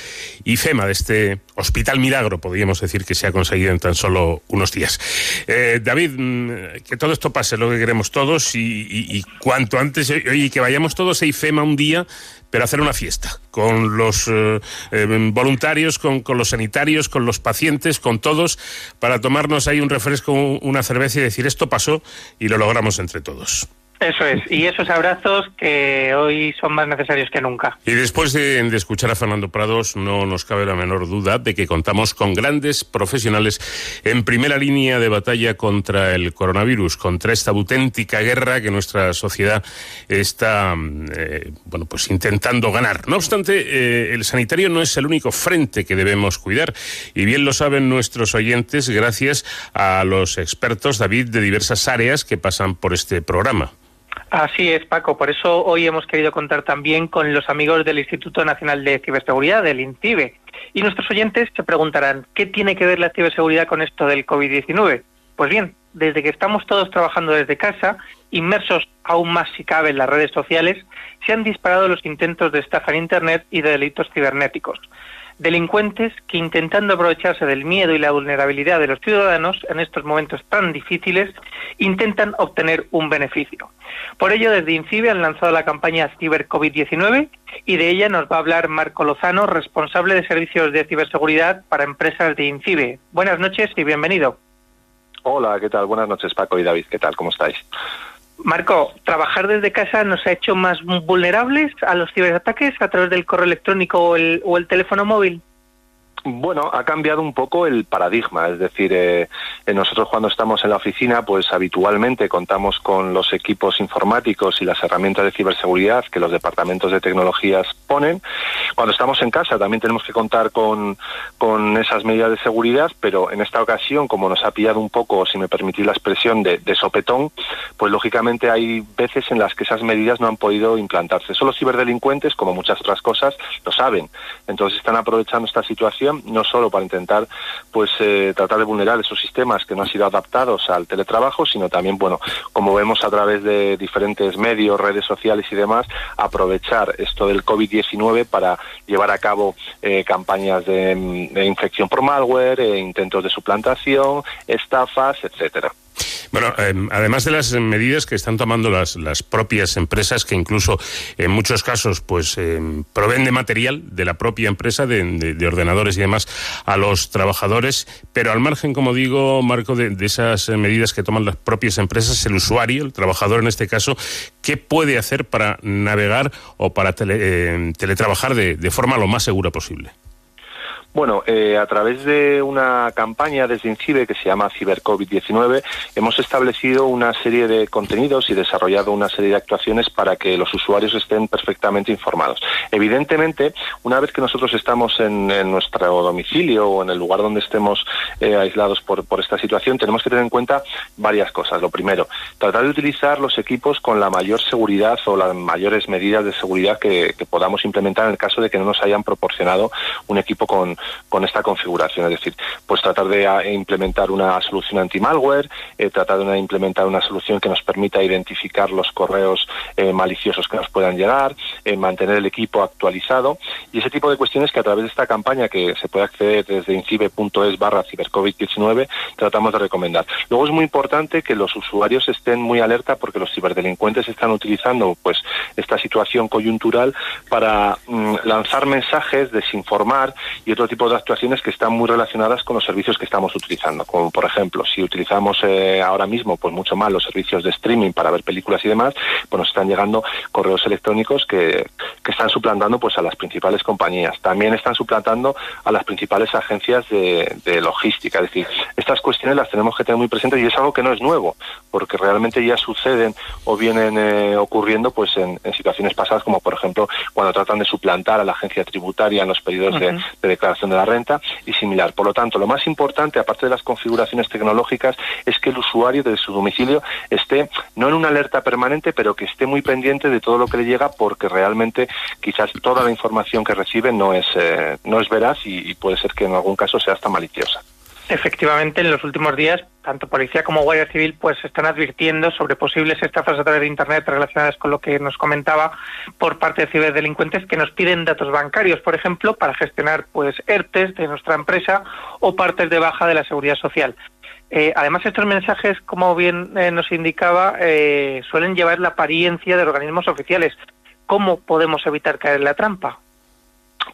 IFEMA, de este Hospital Milagro, podríamos decir que se ha conseguido en tan solo unos días. Eh, David, mm, que todo esto pase, lo que queremos todos, y, cuanto antes, oye, que vayamos todos a IFEMA un día, pero hacer una fiesta con los eh, eh, voluntarios, con, con, los sanitarios, con los pacientes, con todos, para tomarnos ahí un refresco, una cerveza y decir esto pasó y lo logramos entre todos. Eso es, y esos abrazos que hoy son más necesarios que nunca. Y después de, escuchar a Fernando Prados, no nos cabe la menor duda de que contamos con grandes profesionales en primera línea de batalla contra el coronavirus, contra esta auténtica guerra que nuestra sociedad está, eh, bueno, pues intentando ganar. No obstante, eh, el sanitario no es el único frente que debemos cuidar, y bien lo saben nuestros oyentes gracias a los expertos, David, de diversas áreas que pasan por este programa. Así es, Paco. Por eso hoy hemos querido contar también con los amigos del Instituto Nacional de Ciberseguridad, del INCIBE. Y nuestros oyentes se preguntarán, ¿qué tiene que ver la ciberseguridad con esto del COVID-19? Pues bien, desde que estamos todos trabajando desde casa, inmersos aún más si cabe en las redes sociales, se han disparado los intentos de estafa en Internet y de delitos cibernéticos delincuentes que intentando aprovecharse del miedo y la vulnerabilidad de los ciudadanos en estos momentos tan difíciles, intentan obtener un beneficio. Por ello, desde INCIBE han lanzado la campaña Ciber COVID-19 y de ella nos va a hablar Marco Lozano, responsable de servicios de ciberseguridad para empresas de INCIBE. Buenas noches y bienvenido. Hola, ¿qué tal? Buenas noches, Paco y David. ¿Qué tal? ¿Cómo estáis? Marco, trabajar desde casa nos ha hecho más vulnerables a los ciberataques a través del correo electrónico o el, teléfono móvil. Bueno, ha cambiado un poco el paradigma, es decir, eh, nosotros cuando estamos en la oficina, pues habitualmente contamos con los equipos informáticos y las herramientas de ciberseguridad que los departamentos de tecnologías ponen. Cuando estamos en casa también tenemos que contar con, con esas medidas de seguridad, pero en esta ocasión, como nos ha pillado un poco, si me permitís la expresión, de, de sopetón, pues lógicamente hay veces en las que esas medidas no han podido implantarse. Solo ciberdelincuentes, como muchas otras cosas, lo saben. Entonces están aprovechando esta situación no solo para intentar pues eh, tratar de vulnerar esos sistemas que no han sido adaptados al teletrabajo, sino también, bueno, como vemos a través de diferentes medios, redes sociales y demás, aprovechar esto del COVID-19 para llevar a cabo eh, campañas de, infección por malware, eh, intentos de suplantación, estafas, etcétera. Bueno, em, además de las medidas que están tomando las, las propias empresas, que incluso en muchos casos pues em, proveen de material de la propia empresa, de, ordenadores y demás, a los trabajadores, pero al margen, como digo, Marco, de, esas medidas que toman las propias empresas, el usuario, el trabajador en este caso, ¿qué puede hacer para navegar o para em, teletrabajar de forma lo más segura posible? Bueno, eh, a través de una campaña desde INCIBE que se llama CiberCovid-19 hemos establecido una serie de contenidos y desarrollado una serie de actuaciones para que los usuarios estén perfectamente informados. Evidentemente, una vez que nosotros estamos en, nuestro domicilio o en el lugar donde estemos eh, aislados por, esta situación, tenemos que tener en cuenta varias cosas. Lo primero, tratar de utilizar los equipos con la mayor seguridad o las mayores medidas de seguridad que podamos implementar en el caso de que no nos hayan proporcionado un equipo con con esta configuración. Es decir, pues tratar de ah, implementar una solución anti-malware, eh, tratar de implementar una solución que nos permita identificar los correos eh, maliciosos que nos puedan llegar, eh, mantener el equipo actualizado y ese tipo de cuestiones que a través de esta campaña que se puede acceder desde incibe.es barra cibercovid19 tratamos de recomendar. Luego es muy importante que los usuarios estén muy alerta porque los ciberdelincuentes están utilizando pues esta situación coyuntural para mm, lanzar mensajes, desinformar y otro tipo tipo de actuaciones que están muy relacionadas con los servicios que estamos utilizando. Como por ejemplo, si utilizamos eh, ahora mismo pues mucho más los servicios de streaming para ver películas y demás, pues nos están llegando correos electrónicos que, que están suplantando pues a las principales compañías. También están suplantando a las principales agencias de, de logística. Es decir, estas cuestiones las tenemos que tener muy presentes y es algo que no es nuevo, porque realmente ya suceden o vienen eh, ocurriendo pues en, en, situaciones pasadas, como por ejemplo cuando tratan de suplantar a la agencia tributaria en los periodos uh -huh. de, de, declaración de la renta y similar. Por lo tanto, lo más importante, aparte de las configuraciones tecnológicas, es que el usuario desde su domicilio esté no en una alerta permanente, pero que esté muy pendiente de todo lo que le llega, porque realmente quizás toda la información que recibe no es, eh, no es veraz y puede ser que en algún caso sea hasta maliciosa. Efectivamente, en los últimos días, tanto policía como Guardia Civil pues están advirtiendo sobre posibles estafas a través de Internet relacionadas con lo que nos comentaba por parte de ciberdelincuentes que nos piden datos bancarios, por ejemplo, para gestionar pues ERTES de nuestra empresa o partes de baja de la seguridad social. Eh, además, estos mensajes, como bien eh, nos indicaba, eh, suelen llevar la apariencia de organismos oficiales. ¿Cómo podemos evitar caer en la trampa?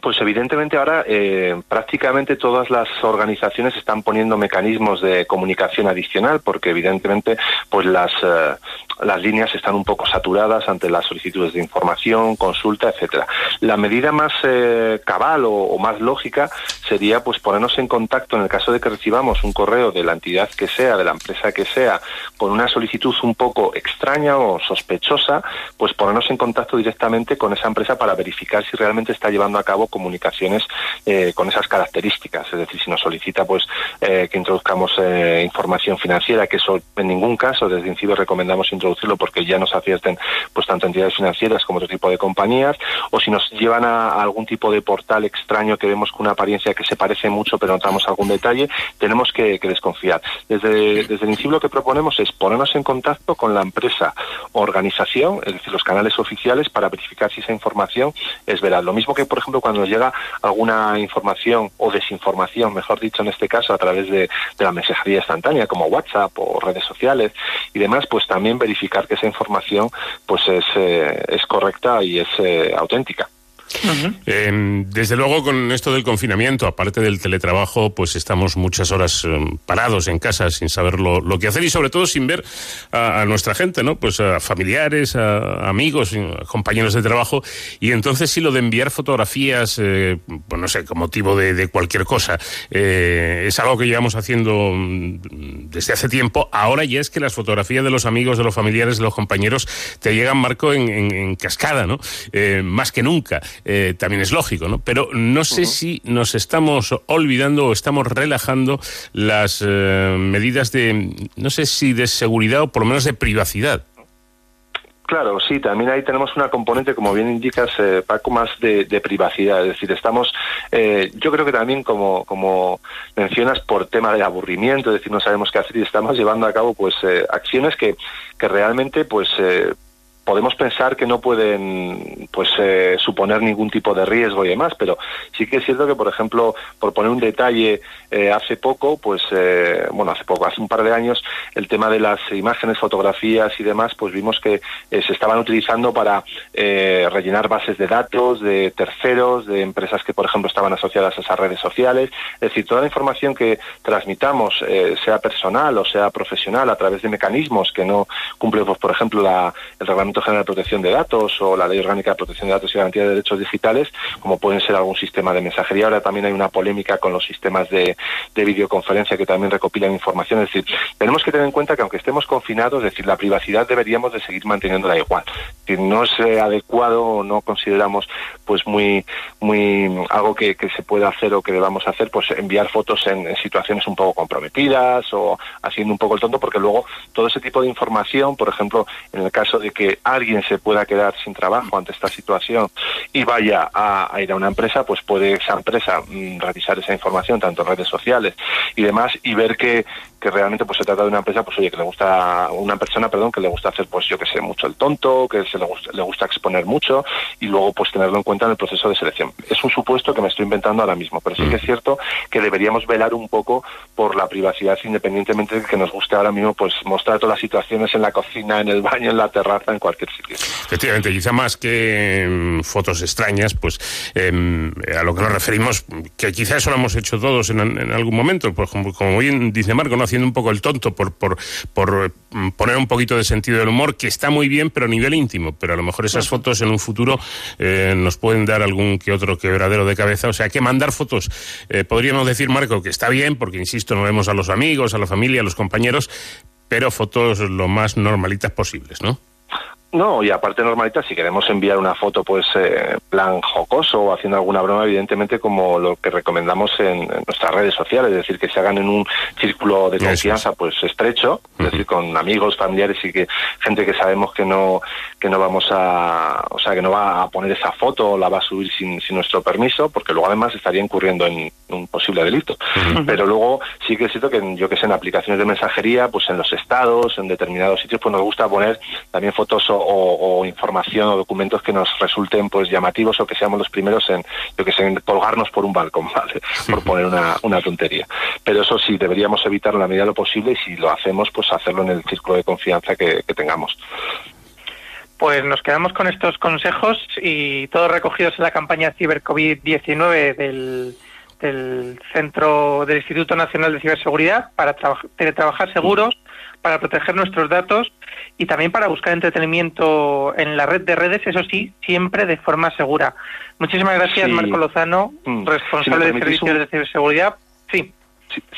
Pues evidentemente ahora eh, prácticamente todas las organizaciones están poniendo mecanismos de comunicación adicional porque evidentemente pues las eh, las líneas están un poco saturadas ante las solicitudes de información, consulta, etcétera. La medida más eh, cabal o, más lógica sería pues ponernos en contacto en el caso de que recibamos un correo de la entidad que sea, de la empresa que sea, con una solicitud un poco extraña o sospechosa, pues ponernos en contacto directamente con esa empresa para verificar si realmente está llevando a cabo comunicaciones eh, con esas características. Es decir, si nos solicita pues eh, que introduzcamos eh, información financiera, que eso en ningún caso desde INCIBE recomendamos introducirlo porque ya nos advierten pues tanto entidades financieras como otro tipo de compañías, o si nos llevan a, algún tipo de portal extraño que vemos con una apariencia que se parece mucho pero notamos algún detalle, tenemos que, desconfiar. Desde, desde el INCIBE lo que proponemos es ponernos en contacto con la empresa organización, es decir, los canales oficiales para verificar si esa información es veraz. Lo mismo que, por ejemplo, cuando nos llega alguna información o desinformación, mejor dicho en este caso, a través de, de la mensajería instantánea como WhatsApp o redes sociales y demás, pues también verificar que esa información pues es, eh, es correcta y es eh, auténtica. Eh, desde luego, con esto del confinamiento, aparte del teletrabajo, pues estamos muchas horas eh, parados en casa sin saber lo, lo, que hacer y sobre todo sin ver a, nuestra gente, ¿no? Pues a familiares, a amigos, a compañeros de trabajo. Y entonces sí lo de enviar fotografías, eh, pues no sé, con motivo de, de cualquier cosa, eh, es algo que llevamos haciendo mm, desde hace tiempo. Ahora ya es que las fotografías de los amigos, de los familiares, de los compañeros, te llegan, Marco, en, en, en cascada, ¿no? Eh, más que nunca eh, también es lógico, ¿no? Pero no sé uh -huh. si nos estamos olvidando o estamos relajando las eh, medidas de, no sé si de seguridad o por lo menos de privacidad. Claro, sí, también ahí tenemos una componente, como bien indicas, eh, Paco, más de, de, privacidad. Es decir, estamos, eh, yo creo que también, como, como mencionas, por tema de aburrimiento, es decir, no sabemos qué hacer y estamos llevando a cabo pues eh, acciones que, que realmente pues eh, podemos pensar que no pueden pues eh, suponer ningún tipo de riesgo y demás, pero sí que es cierto que, por ejemplo, por poner un detalle, eh, hace poco, pues, eh, bueno, hace poco, hace un par de años, el tema de las imágenes, fotografías y demás, pues vimos que eh, se estaban utilizando para eh, rellenar bases de datos de terceros, de empresas que, por ejemplo, estaban asociadas a esas redes sociales. Es decir, toda la información que transmitamos, sea personal o sea profesional, a través de mecanismos que no cumplen, pues, por ejemplo, la, el reglamento General de Protección de Datos o la Ley Orgánica de Protección de Datos y Garantía de Derechos Digitales, como pueden ser algún sistema de mensajería. Ahora también hay una polémica con los sistemas de, de videoconferencia que también recopilan información. Es decir, tenemos que tener en cuenta que aunque estemos confinados, es decir, la privacidad deberíamos de seguir manteniéndola igual. Es decir, no es eh, adecuado o no consideramos pues muy, muy algo que, se pueda hacer o que debamos hacer, pues enviar fotos en situaciones un poco comprometidas o haciendo un poco el tonto, porque luego todo ese tipo de información, por ejemplo, en el caso de que alguien se pueda quedar sin trabajo ante esta situación y vaya a, a ir a una empresa, pues puede esa empresa mmm, revisar esa información tanto en redes sociales y demás y ver que, que realmente pues se trata de una empresa pues oye que le gusta una persona perdón que le gusta hacer pues yo que sé mucho el tonto que se le gusta, le gusta exponer mucho y luego pues tenerlo en cuenta en el proceso de selección. Es un supuesto que me estoy inventando ahora mismo pero sí que es cierto que deberíamos velar un poco por la privacidad independientemente de que nos guste ahora mismo pues mostrar todas las situaciones en la cocina en el baño en la terraza en cualquier cualquier sitio. Efectivamente, quizá más que mm, fotos extrañas, pues em, a lo que nos referimos, que quizá eso lo hemos hecho todos en, algún momento, pues como, bien dice Marco, no haciendo un poco el tonto por, por, por mm, poner un poquito de sentido del humor, que está muy bien, pero a nivel íntimo. Pero a lo mejor esas fotos en un futuro eh, nos pueden dar algún que otro quebradero de cabeza. O sea, que mandar fotos, eh, podríamos decir, Marco, que está bien, porque insisto, no vemos a los amigos, a la familia, a los compañeros, pero fotos lo más normalitas posibles, ¿no? No, y aparte normalita, si queremos enviar una foto pues eh, plan jocoso o haciendo alguna broma, evidentemente como lo que recomendamos en, nuestras redes sociales, es decir, que se hagan en un círculo de confianza pues estrecho, es decir, con amigos, familiares y que gente que sabemos que no que no vamos a, o sea, que no va a poner esa foto o la va a subir sin, sin nuestro permiso, porque luego además estaría incurriendo en un posible delito. Pero luego sí que es cierto que yo que sé, en aplicaciones de mensajería, pues en los estados, en determinados sitios, pues nos gusta poner también fotos o o, información o documentos que nos resulten pues llamativos o que seamos los primeros en, yo que sé, en colgarnos por un balcón, *laughs* ¿vale? Por poner una, una tontería. Pero eso sí, deberíamos evitarlo en la medida de lo posible y si lo hacemos, pues hacerlo en el círculo de confianza que, tengamos. Pues nos quedamos con estos consejos y todos recogidos en la campaña CiberCovid-19 del, del Centro del Instituto Nacional de Ciberseguridad para teletrabajar seguros, para proteger nuestros datos y también para buscar entretenimiento en la red de redes, eso sí, siempre de forma segura. Muchísimas gracias, Marco Lozano, mm. responsable de Servicios de Ciberseguridad. Sí.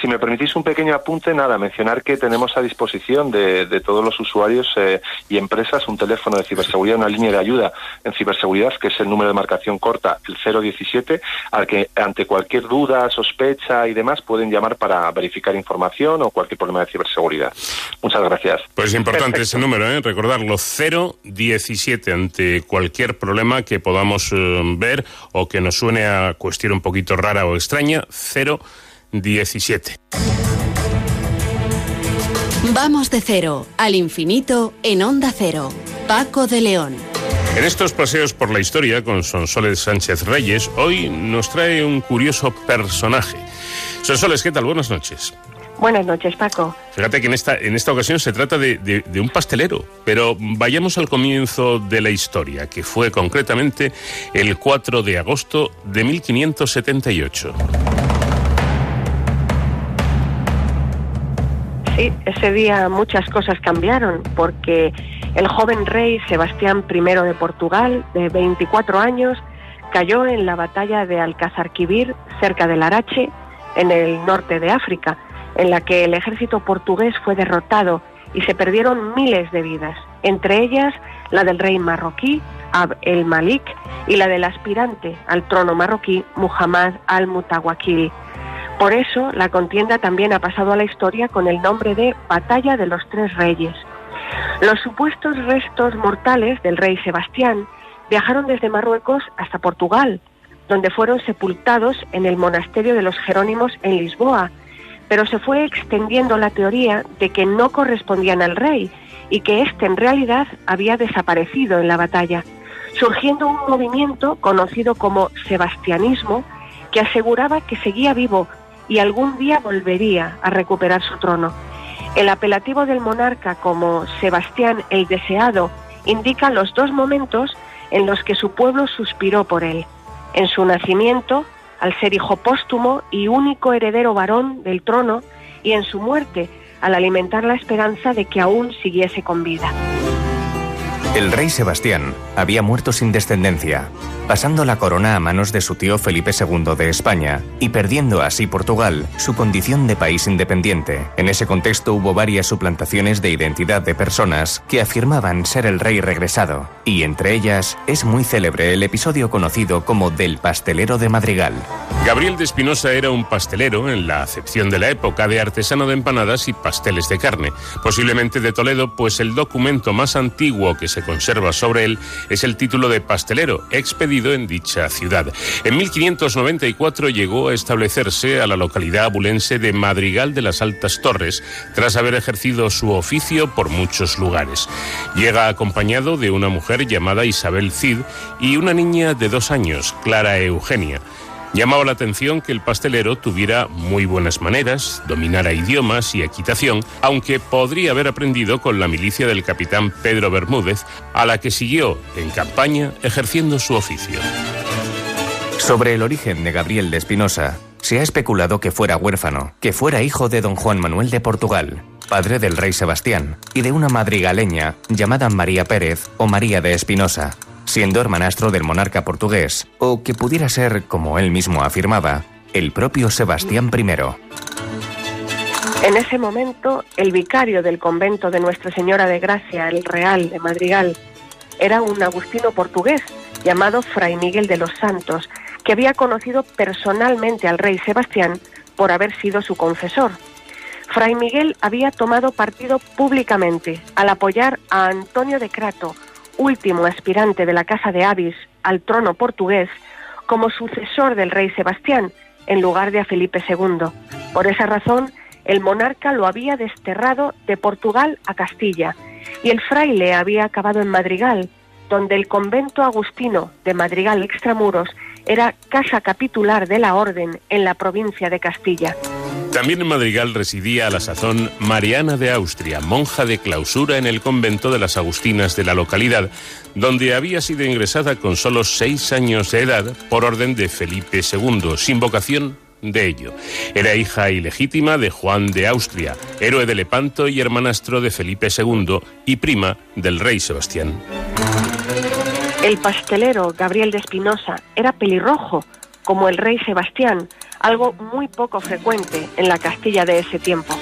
Si, me permitís un pequeño apunte, nada, mencionar que tenemos a disposición de, todos los usuarios eh, y empresas un teléfono de ciberseguridad, una línea de ayuda en ciberseguridad, que es el número de marcación corta, el 017, al que ante cualquier duda, sospecha y demás pueden llamar para verificar información o cualquier problema de ciberseguridad. Muchas gracias. Pues es importante ese número, ¿eh? recordarlo, 017, ante cualquier problema que podamos eh, ver o que nos suene a cuestión un poquito rara o extraña, 017. 17. Vamos de cero al infinito en Onda Cero. Paco de León. En estos paseos por la historia con Sonsoles Sánchez Reyes, hoy nos trae un curioso personaje. Sonsoles, ¿qué tal? Buenas noches. Buenas noches, Paco. Fíjate que en esta, en esta ocasión se trata de, de, un pastelero, pero vayamos al comienzo de la historia, que fue concretamente el 4 de agosto de 1578. Sí, ese día muchas cosas cambiaron porque el joven rey Sebastián I de Portugal, de 24 años, cayó en la batalla de Alcázarquivir, cerca de Larache, en el norte de África, en la que el ejército portugués fue derrotado y se perdieron miles de vidas, entre ellas la del rey marroquí Ab el Malik y la del aspirante al trono marroquí Muhammad al-Mutawakil. Por eso, la contienda también ha pasado a la historia con el nombre de Batalla de los Tres Reyes. Los supuestos restos mortales del rey Sebastián viajaron desde Marruecos hasta Portugal, donde fueron sepultados en el monasterio de los Jerónimos en Lisboa, pero se fue extendiendo la teoría de que no correspondían al rey y que éste en realidad había desaparecido en la batalla, surgiendo un movimiento conocido como sebastianismo que aseguraba que seguía vivo y algún día volvería a recuperar su trono. El apelativo del monarca como Sebastián el Deseado indica los dos momentos en los que su pueblo suspiró por él. En su nacimiento, al ser hijo póstumo y único heredero varón del trono, y en su muerte, al alimentar la esperanza de que aún siguiese con vida. El rey Sebastián había muerto sin descendencia, pasando la corona a manos de su tío Felipe II de España y perdiendo así Portugal su condición de país independiente. En ese contexto hubo varias suplantaciones de identidad de personas que afirmaban ser el rey regresado, y entre ellas es muy célebre el episodio conocido como del pastelero de Madrigal. Gabriel de Espinosa era un pastelero en la acepción de la época de artesano de empanadas y pasteles de carne, posiblemente de Toledo, pues el documento más antiguo que se conserva sobre él es el título de pastelero, expedido en dicha ciudad. En 1594 llegó a establecerse a la localidad abulense de Madrigal de las Altas Torres, tras haber ejercido su oficio por muchos lugares. Llega acompañado de una mujer llamada Isabel Cid y una niña de dos años, Clara Eugenia. Llamaba la atención que el pastelero tuviera muy buenas maneras, dominara idiomas y equitación, aunque podría haber aprendido con la milicia del capitán Pedro Bermúdez, a la que siguió en campaña ejerciendo su oficio. Sobre el origen de Gabriel de Espinosa, se ha especulado que fuera huérfano, que fuera hijo de don Juan Manuel de Portugal, padre del rey Sebastián, y de una madrigaleña llamada María Pérez o María de Espinosa, siendo hermanastro del monarca portugués, o que pudiera ser, como él mismo afirmaba, el propio Sebastián I. En ese momento, el vicario del convento de Nuestra Señora de Gracia, el Real de Madrigal, era un agustino portugués llamado Fray Miguel de los Santos, que había conocido personalmente al rey Sebastián por haber sido su confesor. Fray Miguel había tomado partido públicamente al apoyar a Antonio de Crato, último aspirante de la Casa de Avis al trono portugués, como sucesor del rey Sebastián, en lugar de a Felipe II. Por esa razón, el monarca lo había desterrado de Portugal a Castilla y el fraile había acabado en Madrigal, donde el convento agustino de Madrigal Extramuros era casa capitular de la orden en la provincia de Castilla. También en Madrigal residía a la sazón Mariana de Austria, monja de clausura en el convento de las Agustinas de la localidad, donde había sido ingresada con solo seis años de edad por orden de Felipe II, sin vocación de ello. Era hija ilegítima de Juan de Austria, héroe de Lepanto y hermanastro de Felipe II y prima del rey Sebastián. El pastelero Gabriel de Espinosa era pelirrojo, como el rey Sebastián, algo muy poco frecuente en la Castilla de ese tiempo.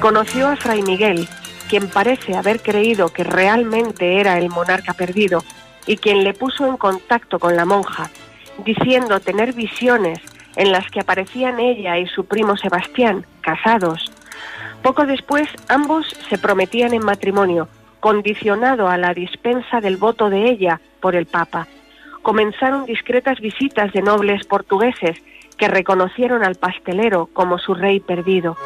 Conoció a Fray Miguel, quien parece haber creído que realmente era el monarca perdido, y quien le puso en contacto con la monja, diciendo tener visiones en las que aparecían ella y su primo Sebastián, casados. Poco después ambos se prometían en matrimonio, condicionado a la dispensa del voto de ella por el Papa. Comenzaron discretas visitas de nobles portugueses que reconocieron al pastelero como su rey perdido.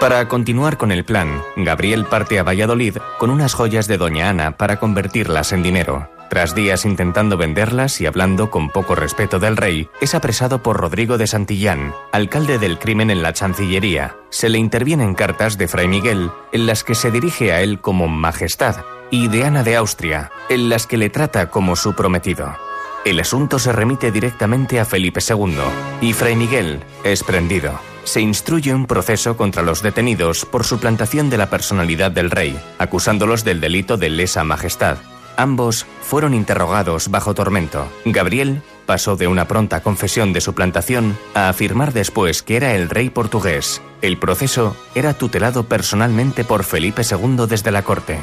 Para continuar con el plan, Gabriel parte a Valladolid con unas joyas de Doña Ana para convertirlas en dinero. Tras días intentando venderlas y hablando con poco respeto del rey, es apresado por Rodrigo de Santillán, alcalde del crimen en la Chancillería. Se le intervienen cartas de Fray Miguel, en las que se dirige a él como Majestad, y de Ana de Austria, en las que le trata como su prometido. El asunto se remite directamente a Felipe II, y Fray Miguel es prendido. Se instruye un proceso contra los detenidos por suplantación de la personalidad del rey, acusándolos del delito de lesa majestad. Ambos fueron interrogados bajo tormento. Gabriel pasó de una pronta confesión de suplantación a afirmar después que era el rey portugués. El proceso era tutelado personalmente por Felipe II desde la corte.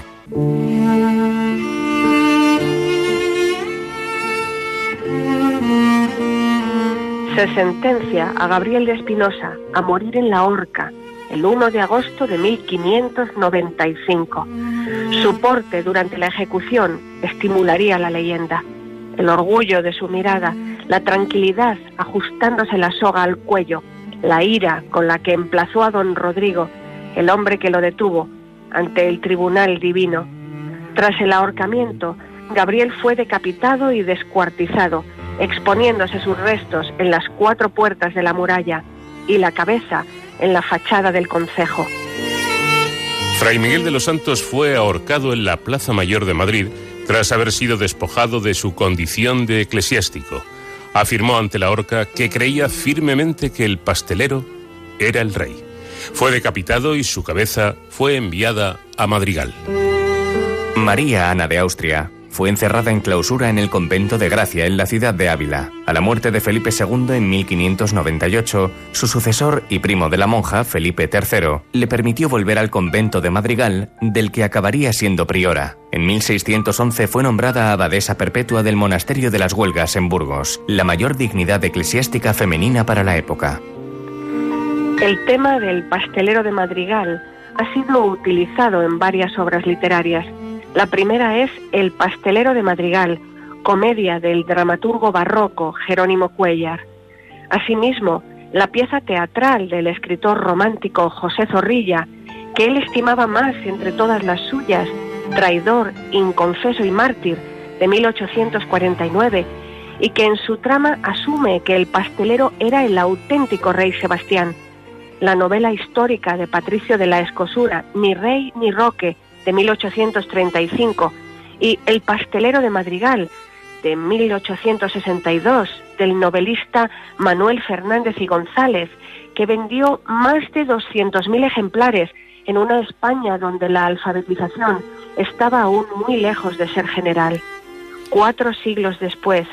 Se sentencia a Gabriel de Espinosa a morir en la horca el 1 de agosto de 1595. Su porte durante la ejecución estimularía la leyenda. El orgullo de su mirada, la tranquilidad ajustándose la soga al cuello, la ira con la que emplazó a don Rodrigo, el hombre que lo detuvo, ante el tribunal divino. Tras el ahorcamiento, Gabriel fue decapitado y descuartizado, exponiéndose sus restos en las cuatro puertas de la muralla y la cabeza en la fachada del concejo. Fray Miguel de los Santos fue ahorcado en la Plaza Mayor de Madrid tras haber sido despojado de su condición de eclesiástico. Afirmó ante la horca que creía firmemente que el pastelero era el rey. Fue decapitado y su cabeza fue enviada a Madrigal. María Ana de Austria fue encerrada en clausura en el convento de Gracia en la ciudad de Ávila. A la muerte de Felipe II en 1598, su sucesor y primo de la monja, Felipe III, le permitió volver al convento de Madrigal, del que acabaría siendo priora. En 1611 fue nombrada abadesa perpetua del monasterio de las Huelgas en Burgos, la mayor dignidad eclesiástica femenina para la época. El tema del pastelero de Madrigal ha sido utilizado en varias obras literarias. La primera es El pastelero de Madrigal, comedia del dramaturgo barroco Jerónimo Cuellar. Asimismo, la pieza teatral del escritor romántico José Zorrilla, que él estimaba más entre todas las suyas, Traidor, Inconfeso y Mártir, de 1849, y que en su trama asume que el pastelero era el auténtico rey Sebastián. La novela histórica de Patricio de la Escosura, Ni rey ni roque, de 1835, y El pastelero de Madrigal, de 1862, del novelista Manuel Fernández y González, que vendió más de 200.000 ejemplares en una España donde la alfabetización estaba aún muy lejos de ser general. Cuatro siglos después,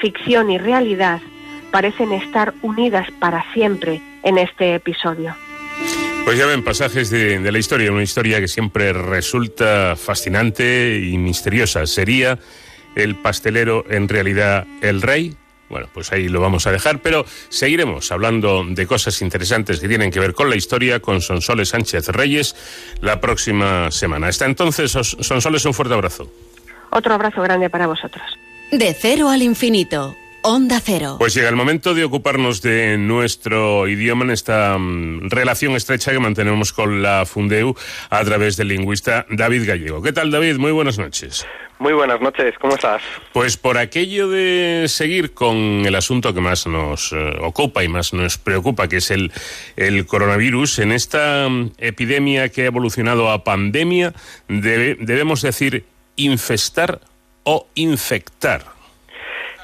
ficción y realidad parecen estar unidas para siempre en este episodio. Pues ya ven pasajes de, la historia, una historia que siempre resulta fascinante y misteriosa. ¿Sería el pastelero en realidad el rey? Bueno, pues ahí lo vamos a dejar, pero seguiremos hablando de cosas interesantes que tienen que ver con la historia con Sonsoles Sánchez Reyes la próxima semana. Hasta entonces, Sonsoles, un fuerte abrazo. Otro abrazo grande para vosotros. De cero al infinito. Onda Cero. Pues llega el momento de ocuparnos de nuestro idioma en esta mm, relación estrecha que mantenemos con la Fundeu a través del lingüista David Gallego. ¿Qué tal, David? Muy buenas noches. Muy buenas noches, ¿cómo estás? Pues por aquello de seguir con el asunto que más nos eh, ocupa y más nos preocupa, que es el, el coronavirus, en esta mm, epidemia que ha evolucionado a pandemia, debemos decir infestar o infectar.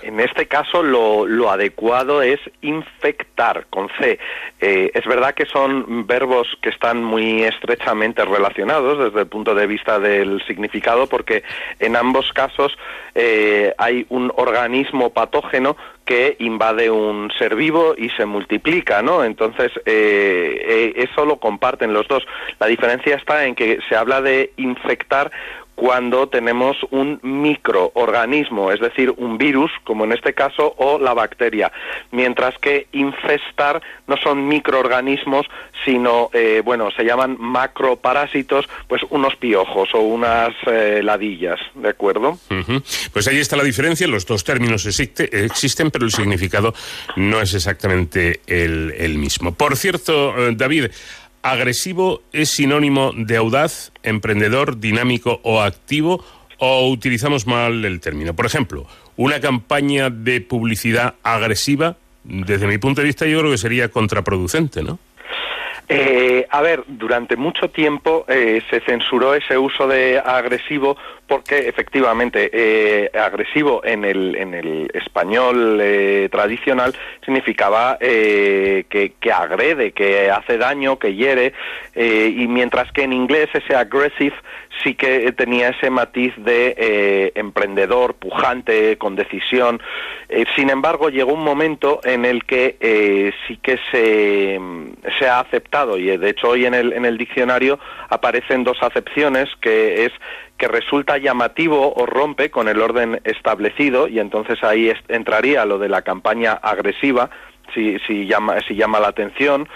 En este caso lo, adecuado es infectar con C. Eh, es verdad que son verbos que están muy estrechamente relacionados desde el punto de vista del significado porque en ambos casos eh, hay un organismo patógeno que invade un ser vivo y se multiplica, ¿no? Entonces, eh, eso lo comparten los dos. La diferencia está en que se habla de infectar cuando tenemos un microorganismo, es decir, un virus, como en este caso, o la bacteria, mientras que infestar no son microorganismos, sino, eh, bueno, se llaman macroparásitos, pues unos piojos o unas eh, ladillas, ¿de acuerdo? Pues ahí está la diferencia, los dos términos existen, pero el significado no es exactamente el, el mismo. Por cierto, eh, David, agresivo es sinónimo de audaz, emprendedor, dinámico o activo o utilizamos mal el término. Por ejemplo, una campaña de publicidad agresiva, desde mi punto de vista yo creo que sería contraproducente, ¿no? Eh, a ver, durante mucho tiempo eh, se censuró ese uso de agresivo porque efectivamente eh, agresivo en el, en el español tradicional significaba que, que, agrede, que hace daño, que hiere, y mientras que en inglés ese aggressive sí que tenía ese matiz de eh, emprendedor, pujante, con decisión. Eh, sin embargo, llegó un momento en el que eh, sí que se, se, ha aceptado, y de hecho hoy en el, en el diccionario aparecen dos acepciones, que es que resulta llamativo o rompe con el orden establecido, y entonces ahí entraría lo de la campaña agresiva, si, si, llama, si llama la atención,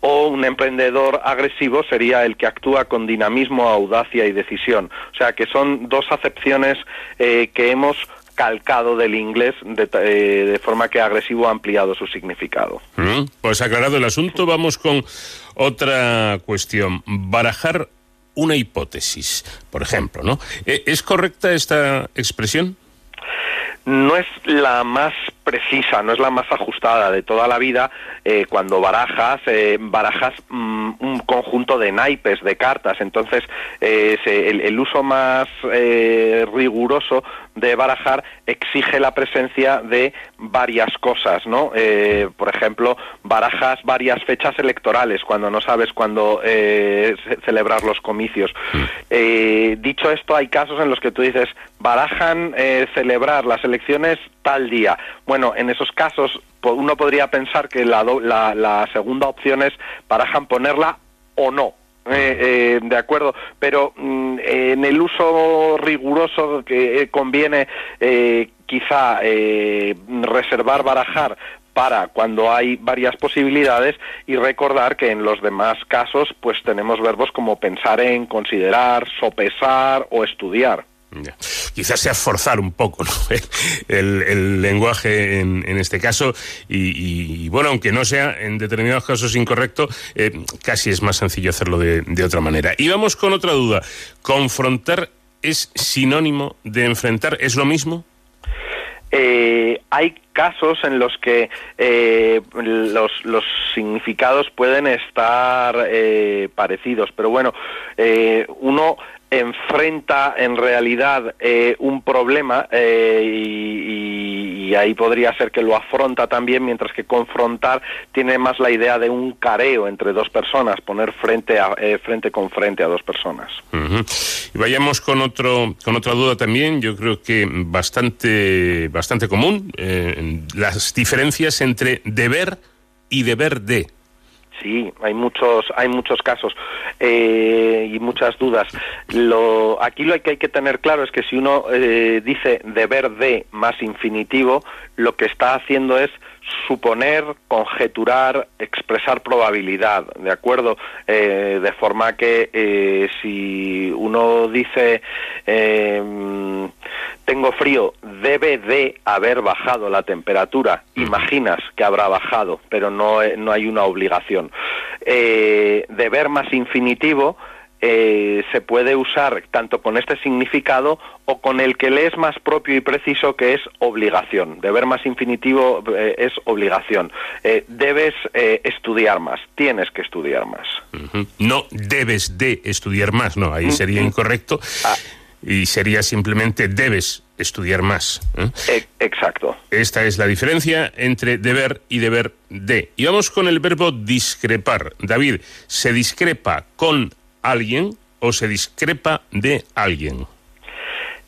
o un emprendedor agresivo sería el que actúa con dinamismo, audacia y decisión. O sea que son dos acepciones eh, que hemos calcado del inglés de, eh, de, forma que agresivo ha ampliado su significado. Mm, pues aclarado el asunto, vamos con otra cuestión. Barajar una hipótesis, por ejemplo, ¿no? ¿E-, ¿Es correcta esta expresión? No es la más precisa, no es la más ajustada de toda la vida eh, cuando barajas, eh, barajas mm, un conjunto de naipes, de cartas. Entonces, eh, el, uso más riguroso de barajar exige la presencia de varias cosas, ¿no? por ejemplo, barajas varias fechas electorales cuando no sabes cuándo celebrar los comicios. Mm. dicho esto, hay casos en los que tú dices, barajan celebrar las elecciones tal día. Bueno, en esos casos uno podría pensar que la, la, segunda opción es barajan ponerla o no. Eh, eh, de acuerdo, pero mm, en el uso riguroso que eh, conviene quizá reservar barajar para cuando hay varias posibilidades y recordar que en los demás casos pues tenemos verbos como pensar en, considerar, sopesar o estudiar. Quizás sea forzar un poco *laughs* el, lenguaje en, este caso y, bueno, aunque no sea en determinados casos incorrecto, eh, casi es más sencillo hacerlo de, otra manera. Y vamos con otra duda. ¿Confrontar es sinónimo de enfrentar? ¿Es lo mismo? Eh, hay casos en los que eh, los, significados pueden estar parecidos, pero bueno, uno enfrenta en realidad eh, un problema eh, y, ahí podría ser que lo afronta también, mientras que confrontar tiene más la idea de un careo entre dos personas, poner frente a, eh, frente con frente a dos personas. Y vayamos con otro con otra duda también, yo creo que bastante bastante común, las diferencias entre deber y deber de. Sí, hay muchos, hay muchos casos eh, y muchas dudas. Lo, aquí lo que hay que tener claro es que si uno eh, dice deber de más infinitivo, lo que está haciendo es suponer, conjeturar, expresar probabilidad, ¿de acuerdo? Eh, de forma que eh, si uno dice eh, tengo frío, debe de haber bajado la temperatura, imaginas que habrá bajado, pero no, no hay una obligación. deber más infinitivo eh, se puede usar tanto con este significado o con el que le es más propio y preciso que es obligación. Deber más infinitivo eh, es obligación. Eh, debes estudiar más, tienes que estudiar más. No debes de estudiar más, no, ahí sería incorrecto. Ah. Y sería simplemente debes estudiar más. E, exacto. Esta es la diferencia entre deber y deber de. Y vamos con el verbo discrepar. David, ¿se discrepa con alguien o se discrepa de alguien?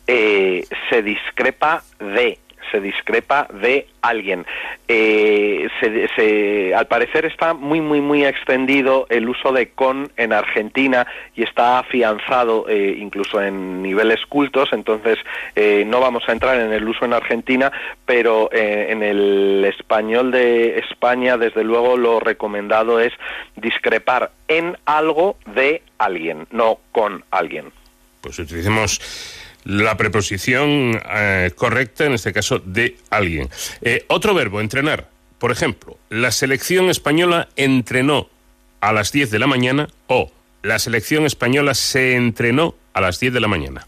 Eh, se discrepa de se discrepa de alguien. Eh, se, al parecer está muy, muy, muy extendido el uso de con en Argentina y está afianzado eh, incluso en niveles cultos, entonces eh, no vamos a entrar en el uso en Argentina, pero en el español de España, desde luego, lo recomendado es discrepar en algo de alguien, no con alguien. Pues utilicemos la preposición eh, correcta, en este caso, de alguien. Eh, otro verbo, entrenar. Por ejemplo, la selección española entrenó a las 10 de la mañana o la selección española se entrenó a las 10 de la mañana.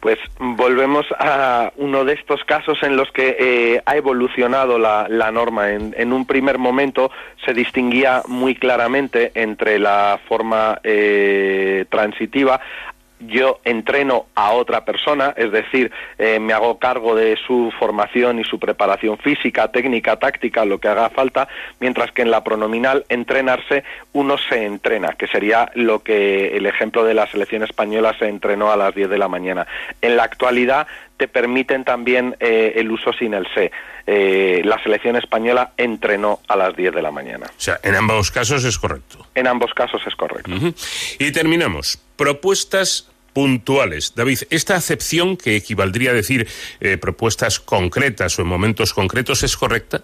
Pues volvemos a uno de estos casos en los que eh, ha evolucionado la, norma. En, un primer momento se distinguía muy claramente entre la forma transitiva yo entreno a otra persona, es decir, eh, me hago cargo de su formación y su preparación física, técnica, táctica, lo que haga falta, mientras que en la pronominal entrenarse uno se entrena, que sería lo que el ejemplo de la selección española se entrenó a las 10 de la mañana. En la actualidad te permiten también eh, el uso sin el se. Eh, la selección española entrenó a las 10 de la mañana. O sea, en ambos casos es correcto. En ambos casos es correcto. Y terminamos. Propuestas puntuales. David, esta acepción que equivaldría a decir eh, propuestas concretas o en momentos concretos es correcta?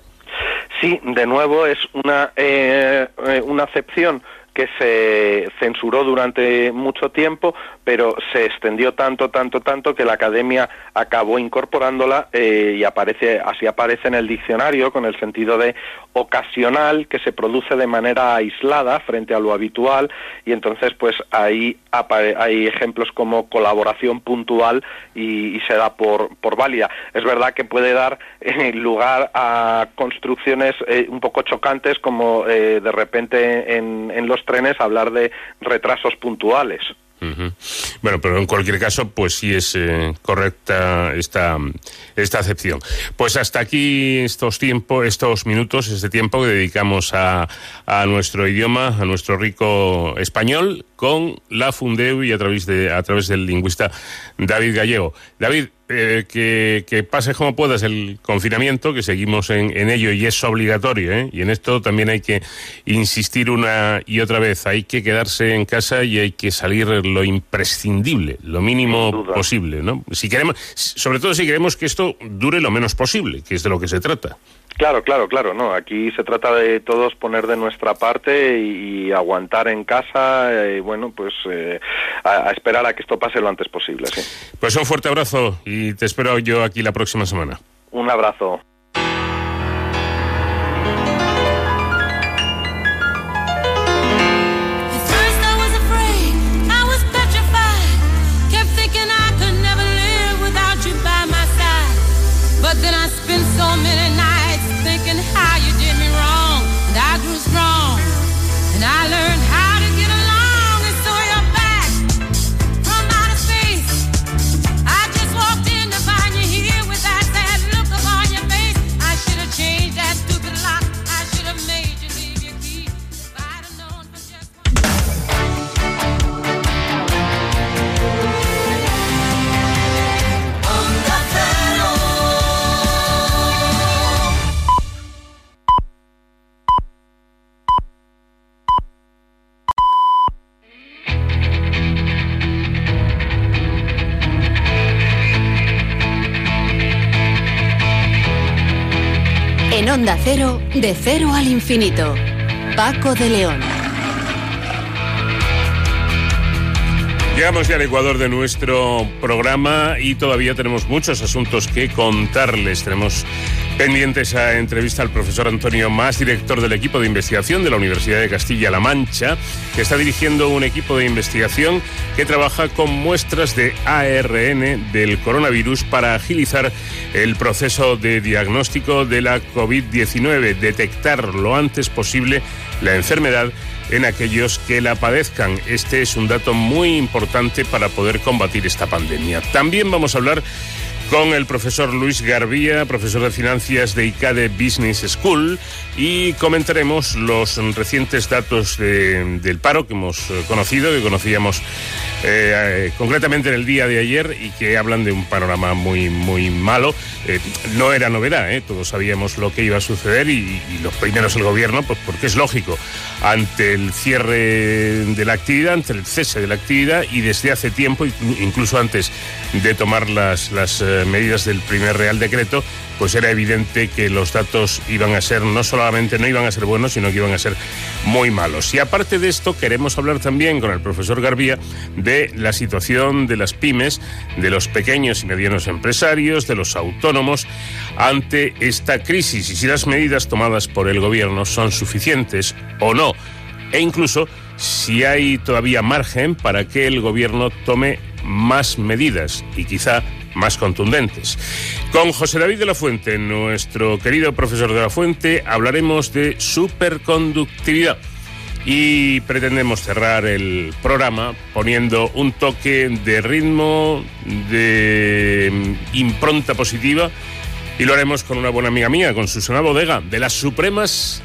Sí, de nuevo es una, eh, eh, una acepción que se censuró durante mucho tiempo, pero se extendió tanto, tanto, tanto que la academia acabó incorporándola eh, y aparece, así aparece en el diccionario con el sentido de ocasional que se produce de manera aislada frente a lo habitual y entonces pues ahí hay ejemplos como colaboración puntual y, se da por, por válida. Es verdad que puede dar eh, lugar a construcciones eh, un poco chocantes como de repente en, en los trenes hablar de retrasos puntuales. Bueno, pero en cualquier caso, pues sí es eh, correcta esta, esta acepción. Pues hasta aquí estos tiempos, estos minutos, este tiempo que dedicamos a, a nuestro idioma, a nuestro rico español, con la Fundeu y a través de a través del lingüista David Gallego. David, eh, que, que, pases como puedas el confinamiento, que seguimos en, en ello y es obligatorio, ¿eh? y en esto también hay que insistir una y otra vez, hay que quedarse en casa y hay que salir lo imprescindible, lo mínimo posible, ¿no? Si queremos, sobre todo si queremos que esto dure lo menos posible, que es de lo que se trata. Claro, claro, claro, no. Aquí se trata de todos poner de nuestra parte y, aguantar en casa y bueno, pues eh, a, esperar a que esto pase lo antes posible. Sí. Pues un fuerte abrazo y te espero yo aquí la próxima semana. Un abrazo. Onda Cero, de cero al infinito. Paco de León. Llegamos ya al Ecuador de nuestro programa y todavía tenemos muchos asuntos que contarles. Tenemos pendiente esa entrevista al profesor Antonio Más, director del equipo de investigación de la Universidad de Castilla-La Mancha, que está dirigiendo un equipo de investigación que trabaja con muestras de ARN del coronavirus para agilizar el proceso de diagnóstico de la COVID-19, detectar lo antes posible la enfermedad en aquellos que la padezcan. Este es un dato muy importante para poder combatir esta pandemia. También vamos a hablar con el profesor Luis Garbía, profesor de finanzas de ICADE Business School, y comentaremos los recientes datos del paro que hemos eh, conocido, que conocíamos eh, concretamente en el día de ayer y que hablan de un panorama muy, muy malo. Eh, no era novedad, todos sabíamos lo que iba a suceder y, y, los primeros el gobierno, pues porque es lógico, ante el cierre de la actividad, ante el cese de la actividad y desde hace tiempo, incluso antes de tomar las, las medidas del primer Real Decreto, pues era evidente que los datos iban a ser, no solamente no iban a ser buenos, sino que iban a ser muy malos. Y aparte de esto, queremos hablar también con el profesor Garbía de la situación de las pymes, de los pequeños y medianos empresarios, de los autónomos, ante esta crisis y si las medidas tomadas por el gobierno son suficientes o no. E incluso si hay todavía margen para que el gobierno tome más medidas y quizá más contundentes. Con José David de la Fuente, nuestro querido profesor de la Fuente, hablaremos de superconductividad y pretendemos cerrar el programa poniendo un toque de ritmo, de impronta positiva y lo haremos con una buena amiga mía, con Susana Bodega, de las Supremas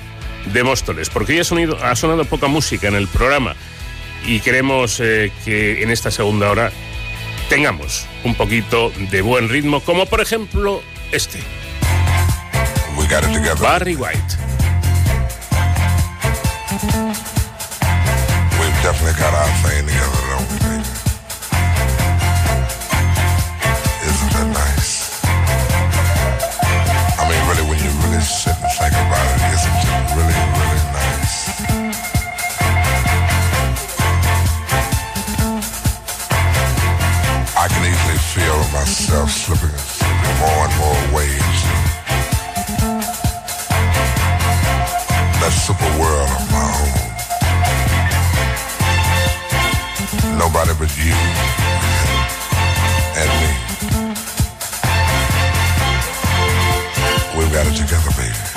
de Móstoles, porque ya ha, sonido, ha sonado poca música en el programa y queremos eh, que en esta segunda hora tengamos un poquito de buen ritmo, como por ejemplo este. Barry White. We've definitely got our thing together, feel myself slipping, slipping more and more ways. That super world of my own. Nobody but you and me. We've got it together, baby.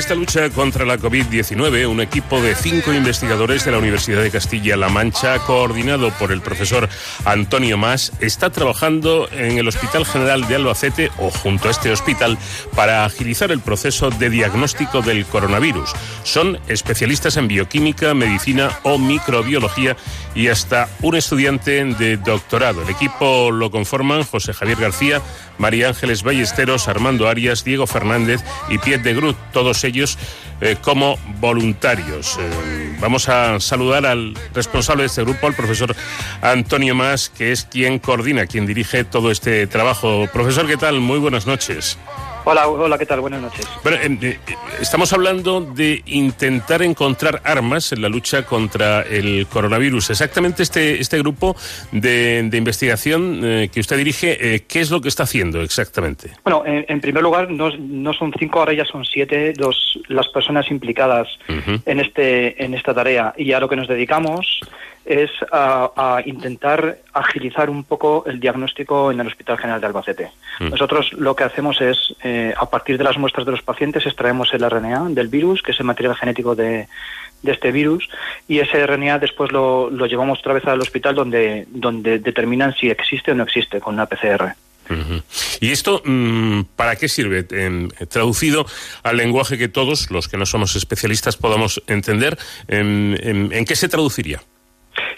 Esta lucha contra la COVID-19, un equipo de cinco investigadores de la Universidad de Castilla-La Mancha, coordinado por el profesor Antonio Más, está trabajando en el Hospital General de Albacete o junto a este hospital para agilizar el proceso de diagnóstico del coronavirus. Son especialistas en bioquímica, medicina o microbiología y hasta un estudiante de doctorado. El equipo lo conforman José Javier García, María Ángeles Ballesteros, Armando Arias, Diego Fernández y Piet de Grut, todos ellos eh, como voluntarios. Eh, vamos a saludar al responsable de este grupo, al profesor Antonio Más, que es quien coordina, quien dirige todo este trabajo. Profesor, ¿qué tal? Muy buenas noches. Hola, hola, ¿qué tal? Buenas noches. Bueno, eh, estamos hablando de intentar encontrar armas en la lucha contra el coronavirus. Exactamente este, este grupo de, de investigación eh, que usted dirige, eh, ¿qué es lo que está haciendo exactamente? Bueno, en, en primer lugar, no, no, son cinco, ahora ya son siete los, las personas implicadas uh -huh. en, este, en esta tarea. Y a lo que nos dedicamos es a, a, intentar agilizar un poco el diagnóstico en el Hospital General de Albacete. Mm. Nosotros lo que hacemos es, eh, a partir de las muestras de los pacientes, extraemos el RNA del virus, que es el material genético de, de este virus, y ese RNA después lo, lo, llevamos otra vez al hospital donde, donde determinan si existe o no existe con una PCR. Uh -huh. ¿Y esto mmm, para qué sirve? Eh, traducido al lenguaje que todos, los que no somos especialistas, podamos entender, ¿en, en, en qué se traduciría?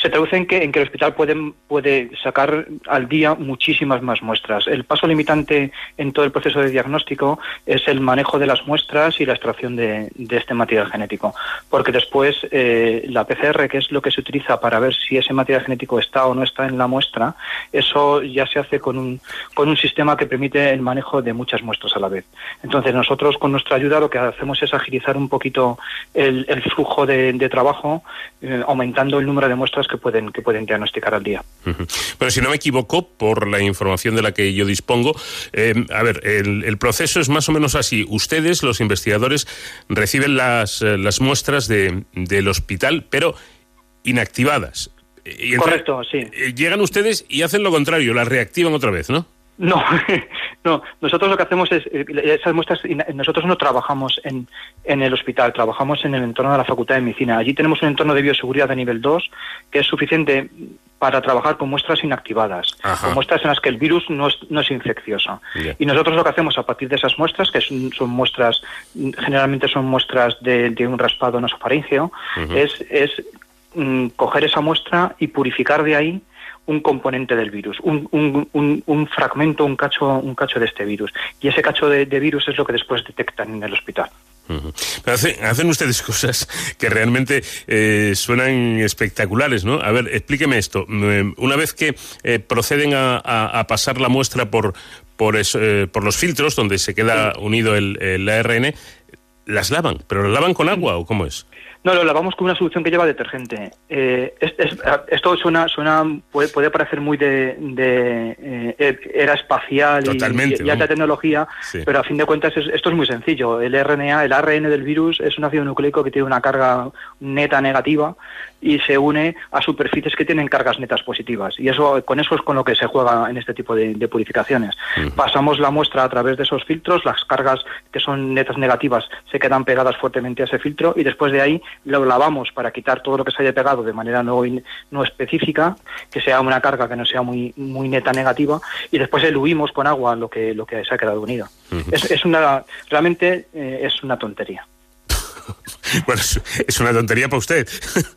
Se traduce en que, en que el hospital puede, puede sacar al día muchísimas más muestras. El paso limitante en todo el proceso de diagnóstico es el manejo de las muestras y la extracción de, este material genético, porque después eh, la PCR, que es lo que se utiliza para ver si ese material genético está o no está en la muestra, eso ya se hace con un, con un sistema que permite el manejo de muchas muestras a la vez. Entonces nosotros con nuestra ayuda lo que hacemos es agilizar un poquito el, flujo de, de trabajo, eh, aumentando el número de muestras que pueden, que pueden diagnosticar al día. Uh -huh. Pero si no me equivoco, por la información de la que yo dispongo, eh, a ver, el, el, proceso es más o menos así. Ustedes, los investigadores, reciben las, eh, las muestras de, del hospital, pero inactivadas. Y Correcto, sí. Eh, llegan ustedes y hacen lo contrario, las reactivan otra vez, ¿no? No, *laughs* no. Nosotros lo que hacemos es, eh, esas muestras, nosotros no trabajamos en, en el hospital, trabajamos en el entorno de la Facultad de Medicina. Allí tenemos un entorno de bioseguridad de nivel 2 que es suficiente para trabajar con muestras inactivadas, Ajá. con muestras en las que el virus no es, no es infeccioso. Yeah. Y nosotros lo que hacemos a partir de esas muestras, que son, son muestras, generalmente son muestras de, de un raspado nasofaringeo, uh -huh. es, es mm, coger esa muestra y purificar de ahí un componente del virus, un, un, un, un, fragmento, un cacho, un cacho de este virus. Y ese cacho de, de virus es lo que después detectan en el hospital. Uh -huh. hacen, hacen, ustedes *laughs* cosas que realmente eh, suenan espectaculares, ¿no? A ver, explíqueme esto. Eh, una vez que eh, proceden a, a, a, pasar la muestra por, por, eso, eh, por los filtros donde se queda unido el, el ARN, las lavan, pero las lavan con agua o cómo es? No, lo lavamos con una solución que lleva detergente. Eh, es, es, esto suena, suena puede, puede parecer muy de, de eh, era espacial Totalmente, y, y alta tecnología, sí. pero a fin de cuentas es, esto es muy sencillo. El RNA, el ARN del virus es un ácido nucleico que tiene una carga neta negativa y se une a superficies que tienen cargas netas positivas. Y eso con eso es con lo que se juega en este tipo de, de purificaciones. Uh -huh. Pasamos la muestra a través de esos filtros, las cargas que son netas negativas se quedan pegadas fuertemente a ese filtro y después de ahí lo lavamos para quitar todo lo que se haya pegado de manera no, no específica, que sea una carga que no sea muy, muy neta negativa, y después eluimos con agua lo que, lo que se ha quedado unido. Uh -huh. es, es, una, realmente eh, es una tontería. *laughs* bueno, es una tontería para usted.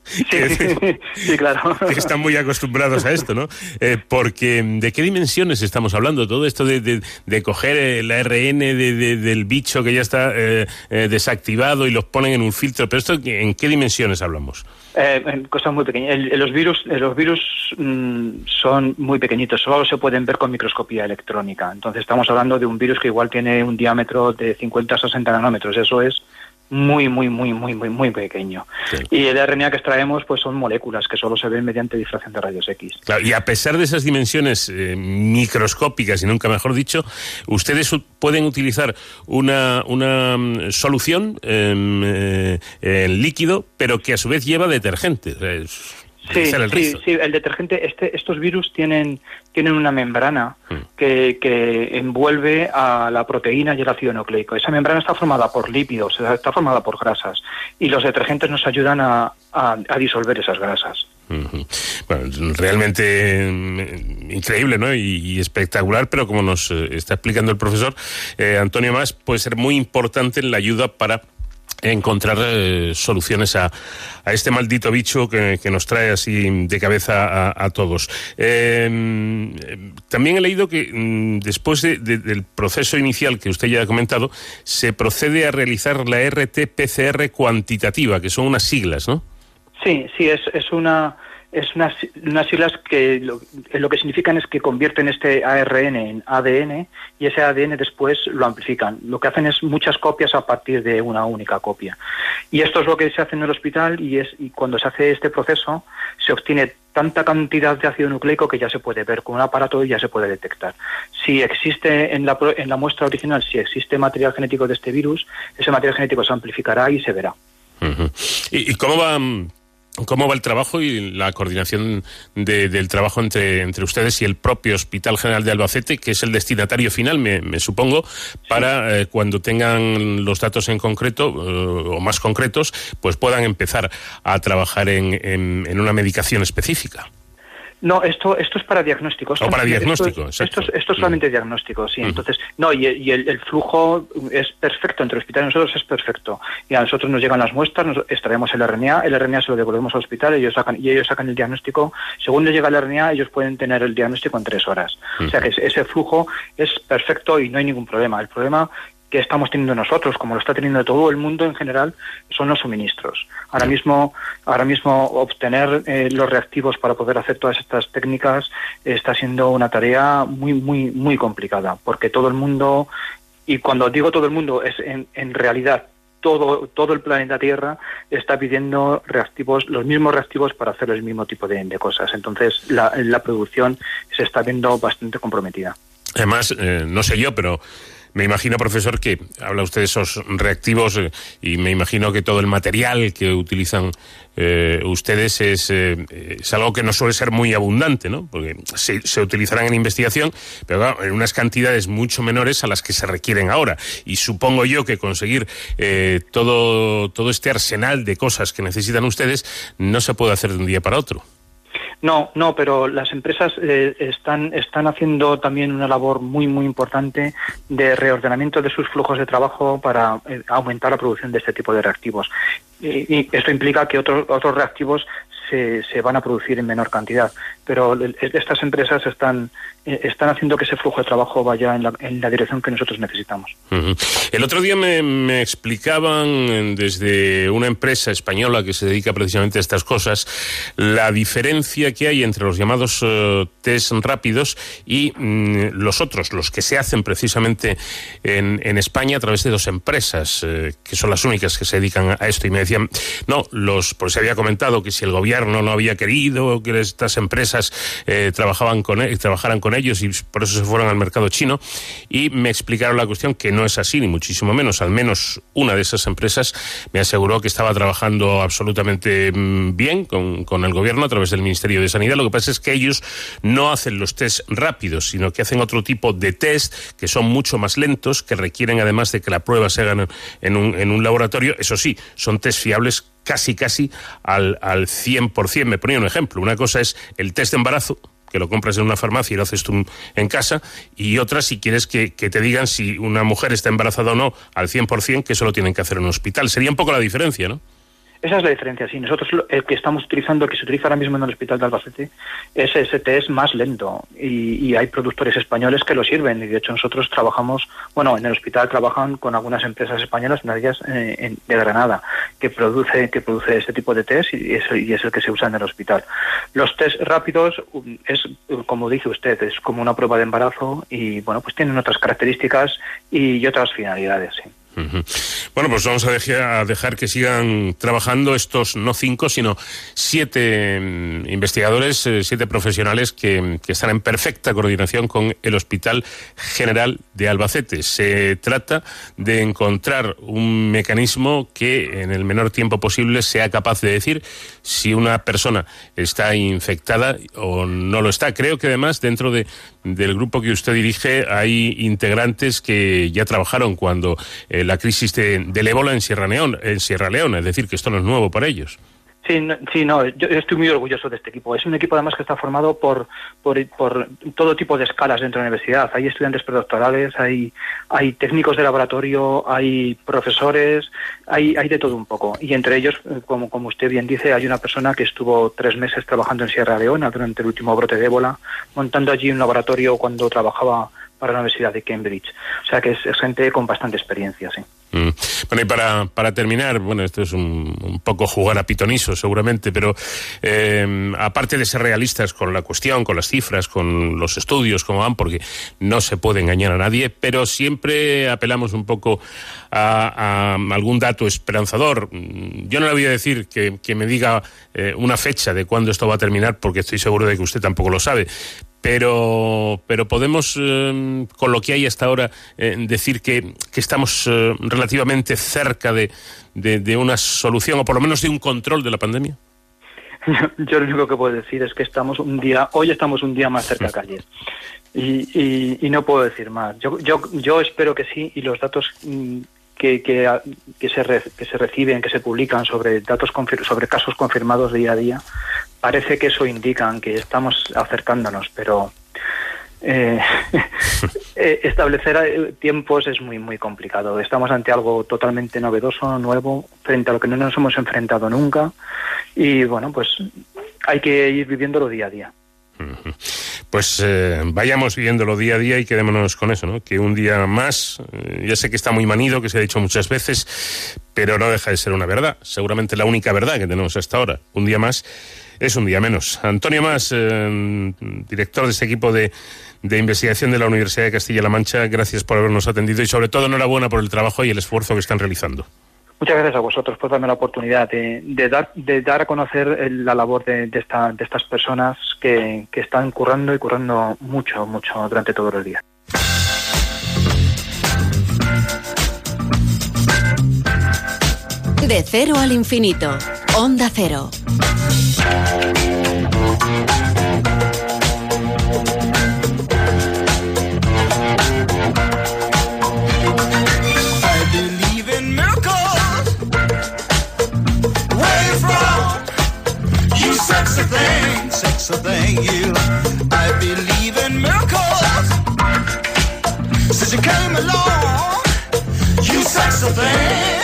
Sí, *laughs* sí, claro. *laughs* Que están muy acostumbrados a esto, ¿no? Eh, porque, ¿de qué dimensiones estamos hablando? Todo esto de, de, de coger el ARN de, del bicho que ya está eh, eh, desactivado y los ponen en un filtro, pero esto, ¿en qué dimensiones hablamos? Eh, cosas muy pequeñas. El, los virus, los virus mmm, son muy pequeñitos, solo se pueden ver con microscopía electrónica. Entonces estamos hablando de un virus que igual tiene un diámetro de 50 a 60 nanómetros. Eso es muy, muy, muy, muy, muy, muy pequeño. Sí. Y el RNA que extraemos pues son moléculas que solo se ven mediante difracción de rayos X. Claro, y a pesar de esas dimensiones eh, microscópicas, y nunca mejor dicho, ustedes pueden utilizar una, una mm, solución eh, en líquido, pero que a su vez lleva detergente. Sí, el sí, sí, el detergente, este, estos virus tienen, tienen una membrana mm. que, que, envuelve a la proteína y el ácido nucleico. Esa membrana está formada por lípidos, está formada por grasas, y los detergentes nos ayudan a, a, a disolver esas grasas. Uh -huh. Bueno, realmente mm, increíble ¿no? Y, y, espectacular, pero como nos eh, está explicando el profesor eh, Antonio Más, puede ser muy importante en la ayuda para encontrar eh, soluciones a, a, este maldito bicho que, que, nos trae así de cabeza a, a todos. Eh, también he leído que mm, después de, de, del proceso inicial que usted ya ha comentado, se procede a realizar la RT-PCR cuantitativa, que son unas siglas, ¿no? Sí, sí, es, es una es unas, unas siglas que lo, lo, que significan es que convierten este ARN en ADN y ese ADN después lo amplifican. Lo que hacen es muchas copias a partir de una única copia. Y esto es lo que se hace en el hospital y, es, y cuando se hace este proceso se obtiene tanta cantidad de ácido nucleico que ya se puede ver con un aparato y ya se puede detectar. Si existe en la, en la muestra original, si existe material genético de este virus, ese material genético se amplificará y se verá. ¿Y, ¿Y cómo va ¿Cómo va el trabajo y la coordinación de, del trabajo entre, entre ustedes y el propio Hospital General de Albacete, que es el destinatario final, me, me supongo, para eh, cuando tengan los datos en concreto eh, o más concretos, pues puedan empezar a trabajar en, en, en una medicación específica? No, esto esto es para diagnóstico. Esto, o para diagnóstico, esto, esto, esto, es solamente mm. diagnóstico, sí. Mm. Entonces, no, y, y el, el, flujo es perfecto entre el hospital y nosotros es perfecto. Y a nosotros nos llegan las muestras, nos extraemos el RNA, el RNA se lo devolvemos al hospital, ellos sacan, y ellos sacan el diagnóstico. Según les llega el RNA, ellos pueden tener el diagnóstico en tres horas. Mm. O sea que ese flujo es perfecto y no hay ningún problema. El problema que estamos teniendo nosotros, como lo está teniendo todo el mundo en general, son los suministros. Ahora mismo, ahora mismo obtener eh, los reactivos para poder hacer todas estas técnicas está siendo una tarea muy, muy, muy complicada, porque todo el mundo, y cuando digo todo el mundo, es en, en realidad todo, todo el planeta Tierra está pidiendo reactivos, los mismos reactivos para hacer el mismo tipo de, de cosas. Entonces, la, la, producción se está viendo bastante comprometida. Además, eh, no sé yo, pero me imagino, profesor, que habla usted de esos reactivos eh, y me imagino que todo el material que utilizan eh, ustedes es, eh, es, algo que no suele ser muy abundante, ¿no? Porque se, se, utilizarán en investigación, pero claro, en unas cantidades mucho menores a las que se requieren ahora. Y supongo yo que conseguir eh, todo, todo este arsenal de cosas que necesitan ustedes no se puede hacer de un día para otro. No, no, pero las empresas eh, están, están haciendo también una labor muy, muy importante de reordenamiento de sus flujos de trabajo para eh, aumentar la producción de este tipo de reactivos. Y, y esto implica que otros, otros reactivos se, van a producir en menor cantidad. Pero estas empresas están, eh, están haciendo que ese flujo de trabajo vaya en la, en la dirección que nosotros necesitamos. El otro día me, explicaban desde una empresa española que se dedica precisamente a estas cosas la diferencia que hay entre los llamados uh, test rápidos y mm, los otros, los que se hacen precisamente en, en España a través de dos empresas, eh, que son las únicas que se dedican a esto. Y me decían, no, los, pues se había comentado que si el gobierno no había querido que estas empresas eh, trabajaban con, e, trabajaran con ellos y por eso se fueron al mercado chino. Y me explicaron la cuestión que no es así, ni muchísimo menos. Al menos una de esas empresas me aseguró que estaba trabajando absolutamente mm, bien con, con el gobierno a través del Ministerio de Sanidad. Lo que pasa es que ellos no hacen los test rápidos, sino que hacen otro tipo de test que son mucho más lentos, que requieren además de que la prueba se haga en un, en un laboratorio. Eso sí, son test fiables casi, casi al, al 100%. Me ponía un ejemplo. Una cosa es el test de embarazo, que lo compras en una farmacia y lo haces tú en casa, y otra si quieres que, que, te digan si una mujer está embarazada o no al 100%, que eso lo tienen que hacer en un hospital. Sería un poco la diferencia, ¿no? Esa es la diferencia, sí. Nosotros el que estamos utilizando, el que se utiliza ahora mismo en el hospital de Albacete, es ese test más lento y, hay productores españoles que lo sirven y de hecho nosotros trabajamos, bueno, en el hospital trabajan con algunas empresas españolas, una de ellas eh, en, de Granada, que produce que produce este tipo de test y es, y es el que se usa en el hospital. Los test rápidos es, como dice usted, es como una prueba de embarazo y bueno, pues tienen otras características y, y otras finalidades, sí. Bueno, pues vamos a dejar, a dejar, que sigan trabajando estos no cinco, sino siete mm, investigadores, eh, siete profesionales que, que, están en perfecta coordinación con el Hospital General de Albacete. Se trata de encontrar un mecanismo que en el menor tiempo posible sea capaz de decir si una persona está infectada o no lo está. Creo que además dentro de, del grupo que usted dirige hay integrantes que ya trabajaron cuando eh, la crisis de, del ébola en Sierra, León, en Sierra Leona, es decir, que esto no es nuevo para ellos. Sí, no, sí, no, yo estoy muy orgulloso de este equipo. Es un equipo además que está formado por, por, por todo tipo de escalas dentro de la universidad. Hay estudiantes predoctorales, hay, hay técnicos de laboratorio, hay profesores, hay, hay de todo un poco. Y entre ellos, como, como usted bien dice, hay una persona que estuvo tres meses trabajando en Sierra Leona durante el último brote de ébola, montando allí un laboratorio cuando trabajaba para la Universidad de Cambridge. O sea que es, es gente con bastante experiencia, sí. Mm. Bueno, y para, para terminar, bueno, esto es un, poco jugar a pitoniso seguramente, pero eh, aparte de ser realistas con la cuestión, con las cifras, con los estudios, como van, porque no se puede engañar a nadie, pero siempre apelamos un poco a, algún dato esperanzador. Yo no le voy a decir que, me diga eh, una fecha de cuándo esto va a terminar, porque estoy seguro de que usted tampoco lo sabe, pero, pero podemos, eh, con lo que hay hasta ahora, eh, decir que, estamos eh, relativamente cerca de, de, una solución, o por lo menos de un control de la pandemia. *laughs* Yo lo único que puedo decir es que estamos un día, hoy estamos un día más cerca que ayer. *laughs* Y, y, no puedo decir más. Yo, yo, yo espero que sí, y los datos mm, que, que, que, se, que se reciben, que se publican sobre datos sobre casos confirmados día a día, parece que eso indica que estamos acercándonos, pero eh, *laughs* eh, establecer eh, tiempos es muy muy complicado. Estamos ante algo totalmente novedoso, nuevo, frente a lo que no nos hemos enfrentado nunca y bueno, pues hay que ir viviéndolo día a día. Pues vayamos viviéndolo día a día y quedémonos con eso, ¿no? Que un día más, ya sé que está muy manido, que se ha dicho muchas veces, pero no deja de ser una verdad, seguramente la única verdad que tenemos hasta ahora. Un día más es un día menos. Antonio Más, eh, director de este equipo de, de, investigación de la Universidad de Castilla-La Mancha, gracias por habernos atendido y sobre todo enhorabuena por el trabajo y el esfuerzo que están realizando. Muchas gracias a vosotros por darme la oportunidad de, dar, de dar a conocer la labor de, de, esta, de estas personas que, que están currando y currando mucho, mucho durante todo el día. De cero al infinito. Onda Cero. so thing. you. I believe in miracles. Since you came along, you sexy thing.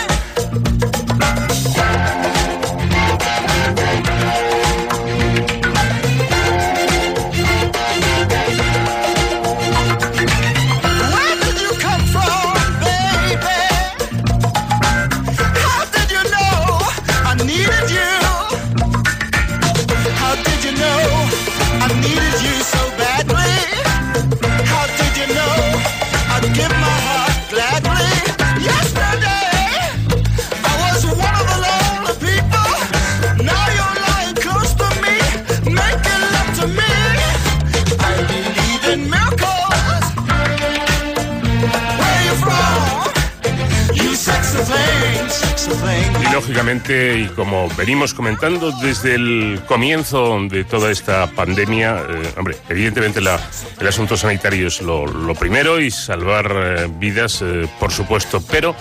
Lógicamente, y como venimos comentando desde el comienzo de toda esta pandemia, eh, hombre, evidentemente el asunto sanitario es lo, primero y salvar eh, vidas, eh, por supuesto, pero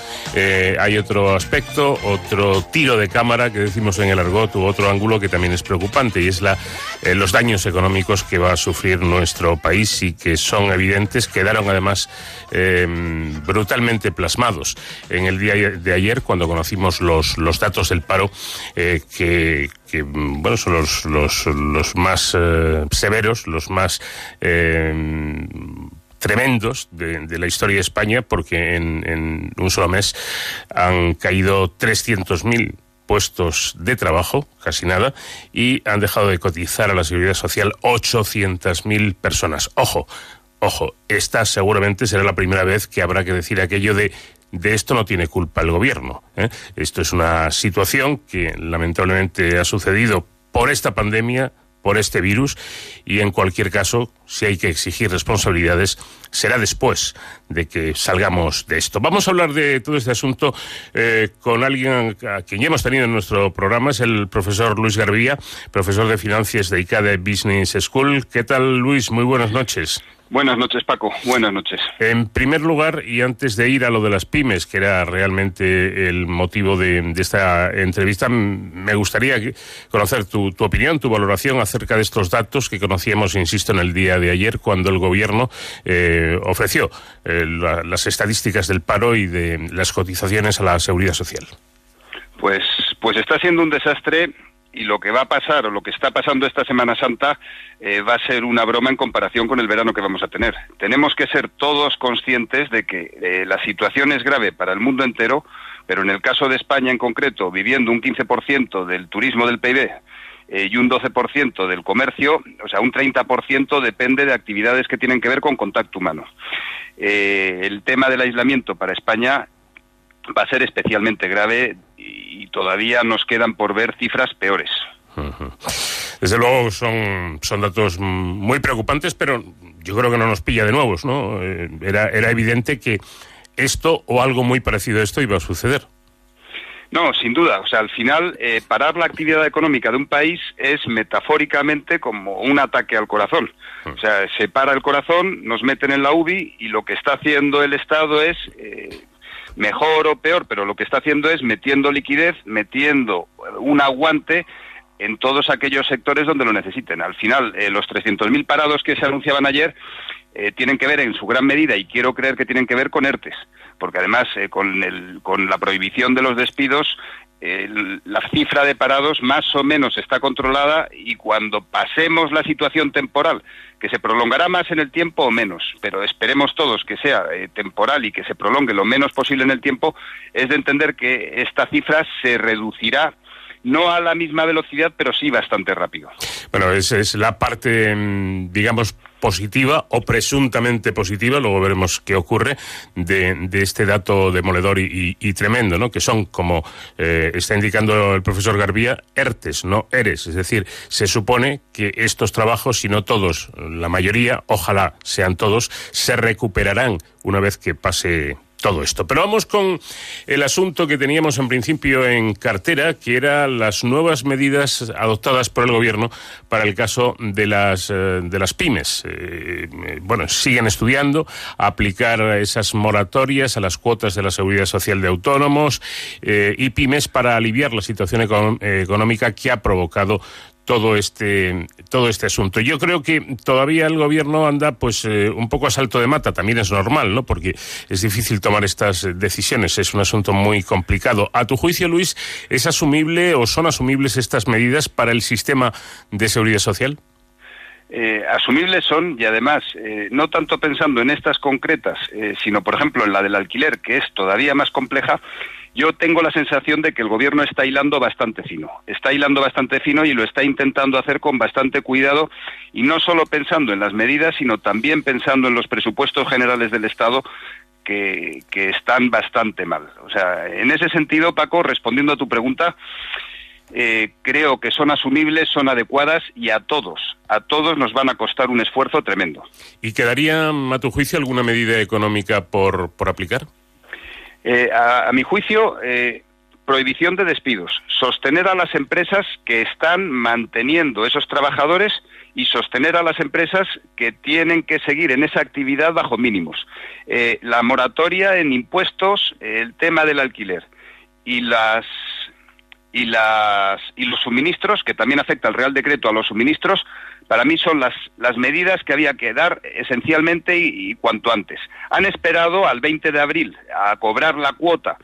hay otro aspecto, otro tiro de cámara que decimos en el argot u otro ángulo que también es preocupante y es la, los daños económicos que va a sufrir nuestro país y que son evidentes, quedaron además brutalmente plasmados. En el día de ayer cuando conocimos los, los datos del paro eh, que, bueno son los, los, los más eh, severos, los más eh, tremendos de, la historia de España, porque en, en un solo mes han caído 300.000 puestos de trabajo, casi nada, y han dejado de cotizar a la seguridad social 800.000 personas. Ojo, ojo, esta seguramente será la primera vez que habrá que decir aquello de de esto no tiene culpa el gobierno. ¿eh? Esto es una situación que lamentablemente ha sucedido por esta pandemia, por este virus, y en cualquier caso, si hay que exigir responsabilidades, será después de que salgamos de esto. Vamos a hablar de todo este asunto eh, con alguien a quien ya hemos tenido en nuestro programa, es el profesor Luis Garbía, profesor de finanzas de ICADE Business School. ¿Qué tal, Luis? Muy buenas noches. Buenas noches, Paco. Buenas noches. En primer lugar, y antes de ir a lo de las pymes, que era realmente el motivo de, esta entrevista, me gustaría conocer tu, opinión, tu valoración acerca de estos datos que conocíamos, insisto, en el día de ayer, cuando el Gobierno eh, ofreció eh, las estadísticas del paro y de las cotizaciones a la seguridad social. Pues, pues está siendo un desastre y lo que va a pasar o lo que está pasando esta Semana Santa eh, va a ser una broma en comparación con el verano que vamos a tener. Tenemos que ser todos conscientes de que eh, la situación es grave para el mundo entero, pero en el caso de España en concreto, viviendo un 15% del turismo del PIB eh, y un 12% del comercio, o sea, un 30% depende de actividades que tienen que ver con contacto humano. el tema del aislamiento para España va a ser especialmente grave y todavía nos quedan por ver cifras peores. Desde luego son, son datos muy preocupantes, pero yo creo que no nos pilla de nuevos, ¿no? Eh, era, era evidente que esto o algo muy parecido a esto iba a suceder. No, sin duda. O sea, al final, eh, parar la actividad económica de un país es metafóricamente como un ataque al corazón. O sea, se para el corazón, nos meten en la UBI y lo que está haciendo el Estado es eh, mejor o peor, pero lo que está haciendo es metiendo liquidez, metiendo un aguante en todos aquellos sectores donde lo necesiten. Al final, eh, los 300.000 parados que se anunciaban ayer eh, tienen que ver en su gran medida, y quiero creer que tienen que ver con ERTES, porque además eh, con, el, con la prohibición de los despidos la cifra de parados más o menos está controlada y cuando pasemos la situación temporal, que se prolongará más en el tiempo o menos, pero esperemos todos que sea eh, temporal y que se prolongue lo menos posible en el tiempo, es de entender que esta cifra se reducirá no a la misma velocidad, pero sí bastante rápido. Bueno, esa es la parte, mm, digamos, positiva o presuntamente positiva, luego veremos qué ocurre, de, este dato demoledor y, y, tremendo, ¿no? Que son, como eh, está indicando el profesor Garbía, ERTES, no ERES. Es decir, se supone que estos trabajos, si no todos, la mayoría, ojalá sean todos, se recuperarán una vez que pase todo esto. Pero vamos con el asunto que teníamos en principio en cartera, que era las nuevas medidas adoptadas por el gobierno para el caso de las, eh, de las pymes. Eh, bueno, siguen estudiando aplicar esas moratorias a las cuotas de la seguridad social de autónomos eh, y pymes para aliviar la situación económica que ha provocado todo este todo este asunto. Yo creo que todavía el gobierno anda pues eh, un poco a salto de mata, también es normal, ¿no? Porque es difícil tomar estas decisiones, es un asunto muy complicado. A tu juicio, Luis, ¿es asumible o son asumibles estas medidas para el sistema de seguridad social? Eh, asumibles son y además eh, no tanto pensando en estas concretas, sino por ejemplo en la del alquiler, que es todavía más compleja, yo tengo la sensación de que el gobierno está hilando bastante fino. Está hilando bastante fino y lo está intentando hacer con bastante cuidado y no solo pensando en las medidas, sino también pensando en los presupuestos generales del Estado que, están bastante mal. O sea, en ese sentido, Paco, respondiendo a tu pregunta, eh, creo que son asumibles, son adecuadas y a todos, a todos nos van a costar un esfuerzo tremendo. ¿Y quedaría, a tu juicio, alguna medida económica por, por aplicar? Eh, a, mi juicio, eh, prohibición de despidos, sostener a las empresas que están manteniendo esos trabajadores y sostener a las empresas que tienen que seguir en esa actividad bajo mínimos. Eh, la moratoria en impuestos, el tema del alquiler y las y las y los suministros, que también afecta el Real Decreto a los suministros, para mí son las, las medidas que había que dar esencialmente y, cuanto antes. Han esperado al 20 de abril a cobrar la cuota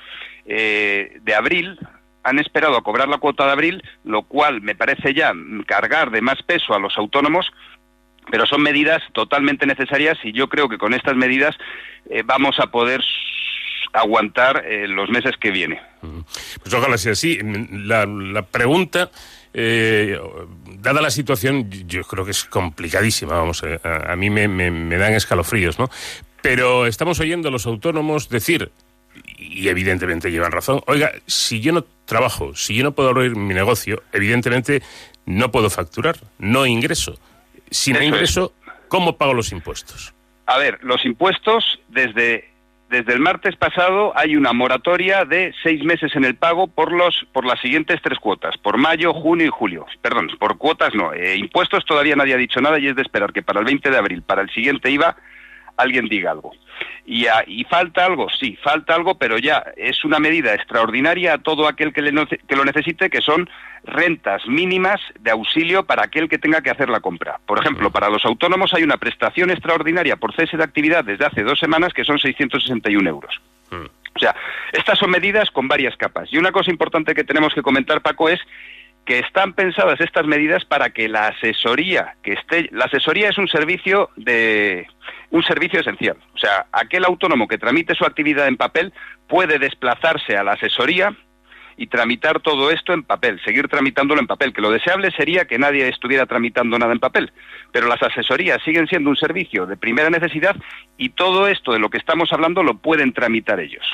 eh, de abril, han esperado a cobrar la cuota de abril, lo cual me parece ya cargar de más peso a los autónomos, pero son medidas totalmente necesarias y yo creo que con estas medidas eh, vamos a poder aguantar eh, los meses que viene. Pues ojalá sea así. La, la pregunta eh, dada la situación, yo creo que es complicadísima, vamos, eh, a, mí me, dan escalofríos, ¿no? Pero estamos oyendo a los autónomos decir, y evidentemente llevan razón, oiga, si yo no trabajo, si yo no puedo abrir mi negocio, evidentemente no puedo facturar, no ingreso. Si no ingreso, ¿cómo pago los impuestos? A ver, los impuestos desde desde el martes pasado hay una moratoria de seis meses en el pago por los por las siguientes tres cuotas, por mayo, junio y julio. Perdón, por cuotas no. Eh, impuestos todavía nadie ha dicho nada y es de esperar que para el 20 de abril, para el siguiente IVA, alguien diga algo. Y, y, falta algo, sí, falta algo, pero ya es una medida extraordinaria a todo aquel que, le, que lo necesite, que son rentas mínimas de auxilio para aquel que tenga que hacer la compra. Por ejemplo, para los autónomos hay una prestación extraordinaria por cese de actividad desde hace dos semanas que son 661 euros. O sea, estas son medidas con varias capas. Y una cosa importante que tenemos que comentar, Paco, es que están pensadas estas medidas para que la asesoría que esté, la asesoría es un servicio de un servicio esencial. O sea, aquel autónomo que tramite su actividad en papel puede desplazarse a la asesoría y tramitar todo esto en papel, seguir tramitándolo en papel, que lo deseable sería que nadie estuviera tramitando nada en papel, pero las asesorías siguen siendo un servicio de primera necesidad y todo esto de lo que estamos hablando lo pueden tramitar ellos.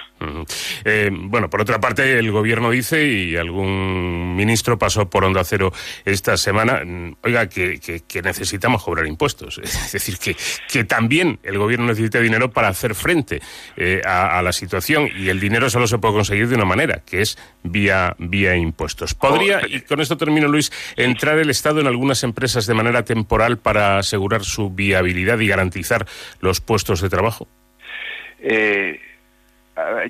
Eh, bueno, por otra parte, el gobierno dice, y algún ministro pasó por Onda Cero esta semana, mm, oiga, que, necesitamos cobrar impuestos. *laughs* Es decir, que, que también el gobierno necesita dinero para hacer frente eh, a la situación y el dinero solo se puede conseguir de una manera, que es vía, vía impuestos. ¿Podría, y con esto termino Luis, entrar el Estado en algunas empresas de manera temporal para asegurar su viabilidad y garantizar los puestos de trabajo? Eh,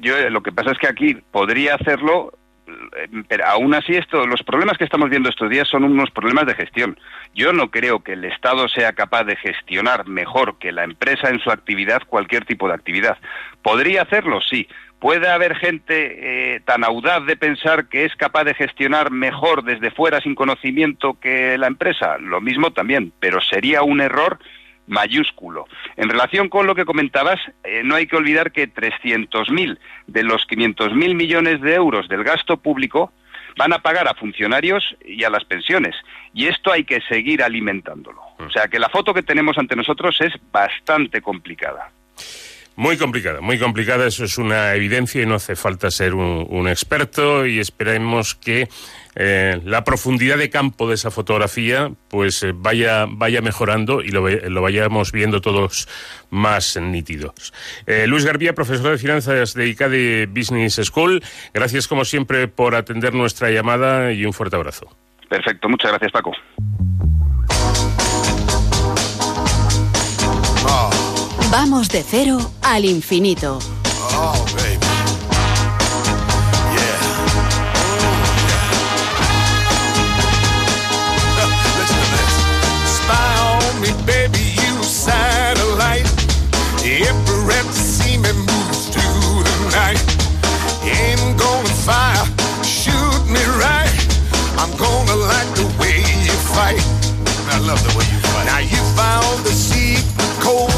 yo eh, lo que pasa es que aquí podría hacerlo, eh, pero aún así esto, los problemas que estamos viendo estos días son unos problemas de gestión. Yo no creo que el Estado sea capaz de gestionar mejor que la empresa en su actividad cualquier tipo de actividad. ¿Podría hacerlo? Sí. ¿Puede haber gente eh, tan audaz de pensar que es capaz de gestionar mejor desde fuera sin conocimiento que la empresa? Lo mismo también, pero sería un error mayúsculo. En relación con lo que comentabas, eh, no hay que olvidar que 300.000 de los 500.000 millones de euros del gasto público van a pagar a funcionarios y a las pensiones. Y esto hay que seguir alimentándolo. O sea que la foto que tenemos ante nosotros es bastante complicada. Muy complicada, muy complicada, eso es una evidencia y no hace falta ser un, experto y esperemos que eh, la profundidad de campo de esa fotografía pues eh, vaya, vaya mejorando y lo, lo vayamos viendo todos más nítidos. Eh, Luis Garbía, profesor de finanzas de ICADE Business School, gracias como siempre por atender nuestra llamada y un fuerte abrazo. Perfecto, muchas gracias Paco. I'm cero al infinito. way. I love the way you fight. Now you found the secret code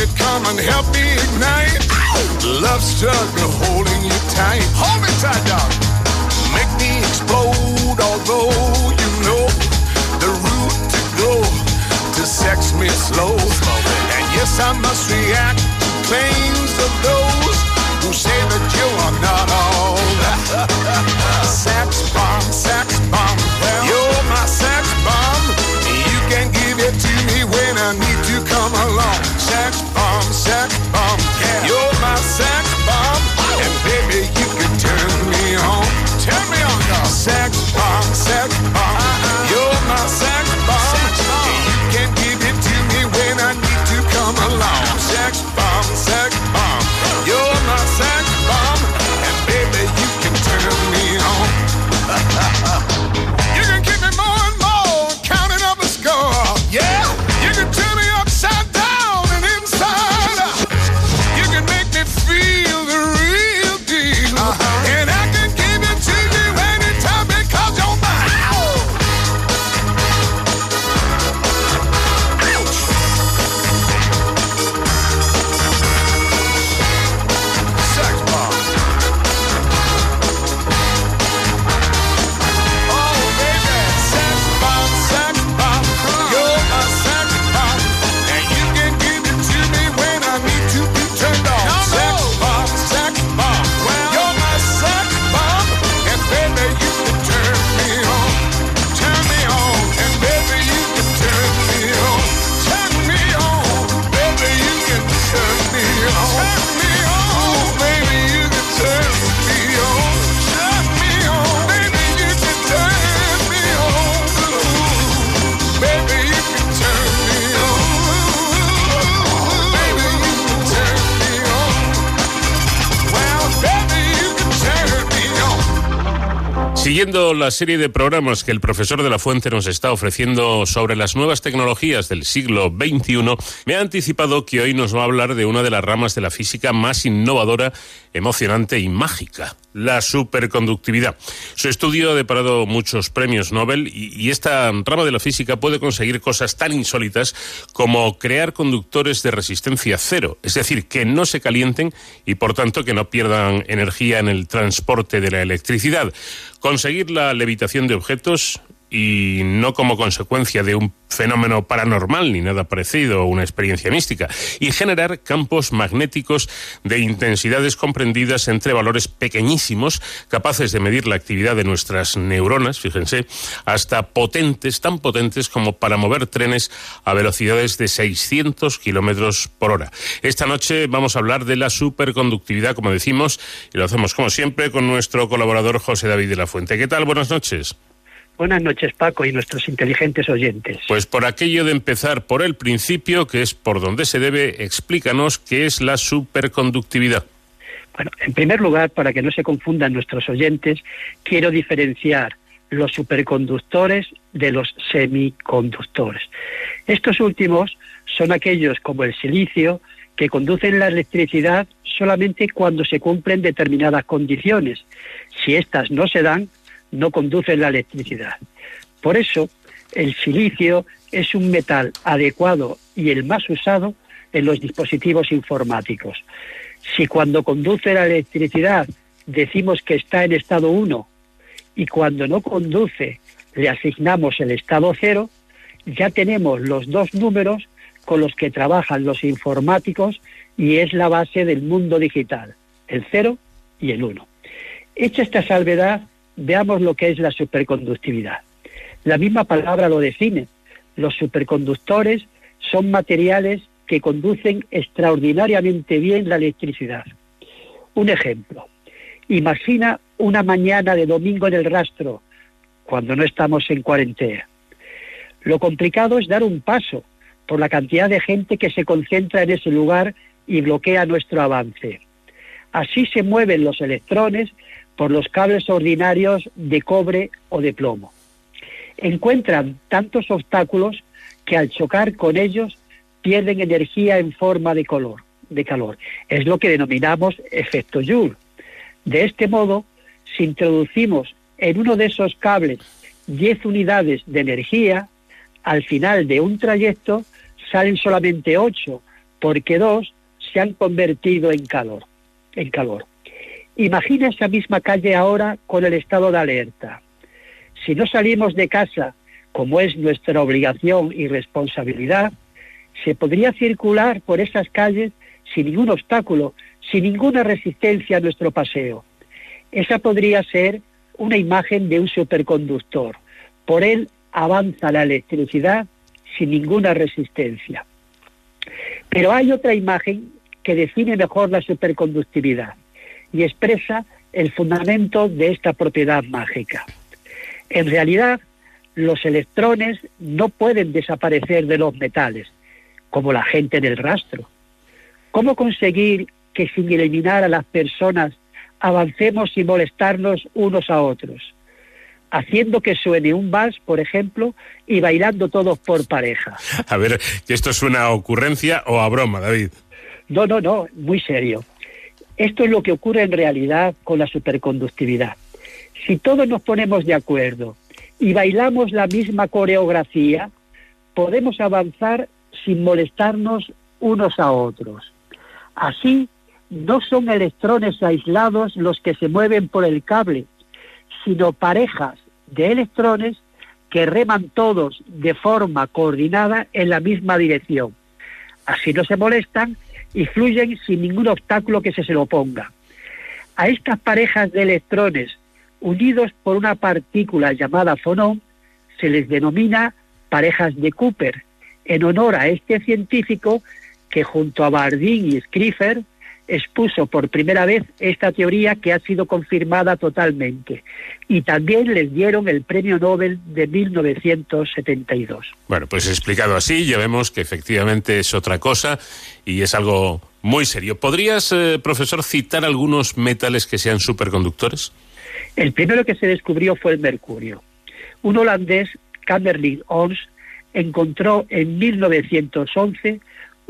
target, come and help me ignite. Love struggle holding you tight. Hold me tight, dog. Make me explode, although you know the route to go to sex me slow. And yes, I must react to claims of those who say that you are not all *laughs* sex bomb, sex bomb. You're my sex bomb. You can give it to me when I need to come along. Sex bomb, sex bomb. You're my sex bomb. And baby, you can turn me on. Turn me on, dog. Sex bomb, sex bomb. Siguiendo la serie de programas que el profesor de la Fuente nos está ofreciendo sobre las nuevas tecnologías del siglo XXI, me ha anticipado que hoy nos va a hablar de una de las ramas de la física más innovadora, emocionante y mágica, la superconductividad. Su estudio ha deparado muchos premios Nobel y, esta rama de la física puede conseguir cosas tan insólitas como crear conductores de resistencia cero, es decir, que no se calienten y por tanto que no pierdan energía en el transporte de la electricidad conseguir la levitación de objetos y no como consecuencia de un fenómeno paranormal ni nada parecido una experiencia mística, y generar campos magnéticos de intensidades comprendidas entre valores pequeñísimos, capaces de medir la actividad de nuestras neuronas, fíjense, hasta potentes, tan potentes como para mover trenes a velocidades de 600 kilómetros por hora. Esta noche vamos a hablar de la superconductividad, como decimos, y lo hacemos como siempre con nuestro colaborador José David de la Fuente. ¿Qué tal? Buenas noches. Buenas noches, Paco, y nuestros inteligentes oyentes. Pues por aquello de empezar por el principio, que es por donde se debe, explícanos qué es la superconductividad. Bueno, en primer lugar, para que no se confundan nuestros oyentes, quiero diferenciar los superconductores de los semiconductores. Estos últimos son aquellos como el silicio que conducen la electricidad solamente cuando se cumplen determinadas condiciones. Si estas no se dan, no conducen la electricidad. Por eso, el silicio es un metal adecuado y el más usado en los dispositivos informáticos. Si cuando conduce la electricidad decimos que está en estado 1 y cuando no conduce le asignamos el estado 0, ya tenemos los dos números con los que trabajan los informáticos y es la base del mundo digital, el 0 y el 1. Hecha esta salvedad, veamos lo que es la superconductividad. La misma palabra lo define. Los superconductores son materiales que conducen extraordinariamente bien la electricidad. Un ejemplo. Imagina una mañana de domingo en el rastro, cuando no estamos en cuarentena. Lo complicado es dar un paso por la cantidad de gente que se concentra en ese lugar y bloquea nuestro avance. Así se mueven los electrones por los cables ordinarios de cobre o de plomo. Encuentran tantos obstáculos que al chocar con ellos pierden energía en forma de color, de calor. Es lo que denominamos efecto Joule. De este modo, si introducimos en uno de esos cables 10 unidades de energía, al final de un trayecto salen solamente 8, porque dos se han convertido en calor, en calor. Imagina esa misma calle ahora con el estado de alerta. Si no salimos de casa, como es nuestra obligación y responsabilidad, se podría circular por esas calles sin ningún obstáculo, sin ninguna resistencia a nuestro paseo. Esa podría ser una imagen de un superconductor. Por él avanza la electricidad sin ninguna resistencia. Pero hay otra imagen que define mejor la superconductividad y expresa el fundamento de esta propiedad mágica. En realidad, los electrones no pueden desaparecer de los metales, como la gente en el rastro. ¿Cómo conseguir que sin eliminar a las personas avancemos sin molestarnos unos a otros? Haciendo que suene un vals, por ejemplo, y bailando todos por pareja. A ver, esto es una ocurrencia o a broma, David. No, no, no, muy serio. Esto es lo que ocurre en realidad con la superconductividad. Si todos nos ponemos de acuerdo y bailamos la misma coreografía, podemos avanzar sin molestarnos unos a otros. Así, no son electrones aislados los que se mueven por el cable, sino parejas de electrones que reman todos de forma coordinada en la misma dirección. Así no se molestan y fluyen sin ningún obstáculo que se se lo oponga. A estas parejas de electrones unidos por una partícula llamada fonón se les denomina parejas de Cooper, en honor a este científico que junto a Bardeen y Scriffer expuso por primera vez esta teoría que ha sido confirmada totalmente. Y también les dieron el premio Nobel de 1972. Bueno, pues explicado así, ya vemos que efectivamente es otra cosa y es algo muy serio. ¿Podrías, eh, profesor, citar algunos metales que sean superconductores? El primero que se descubrió fue el mercurio. Un holandés, Kamerlingh Ons, encontró en 1911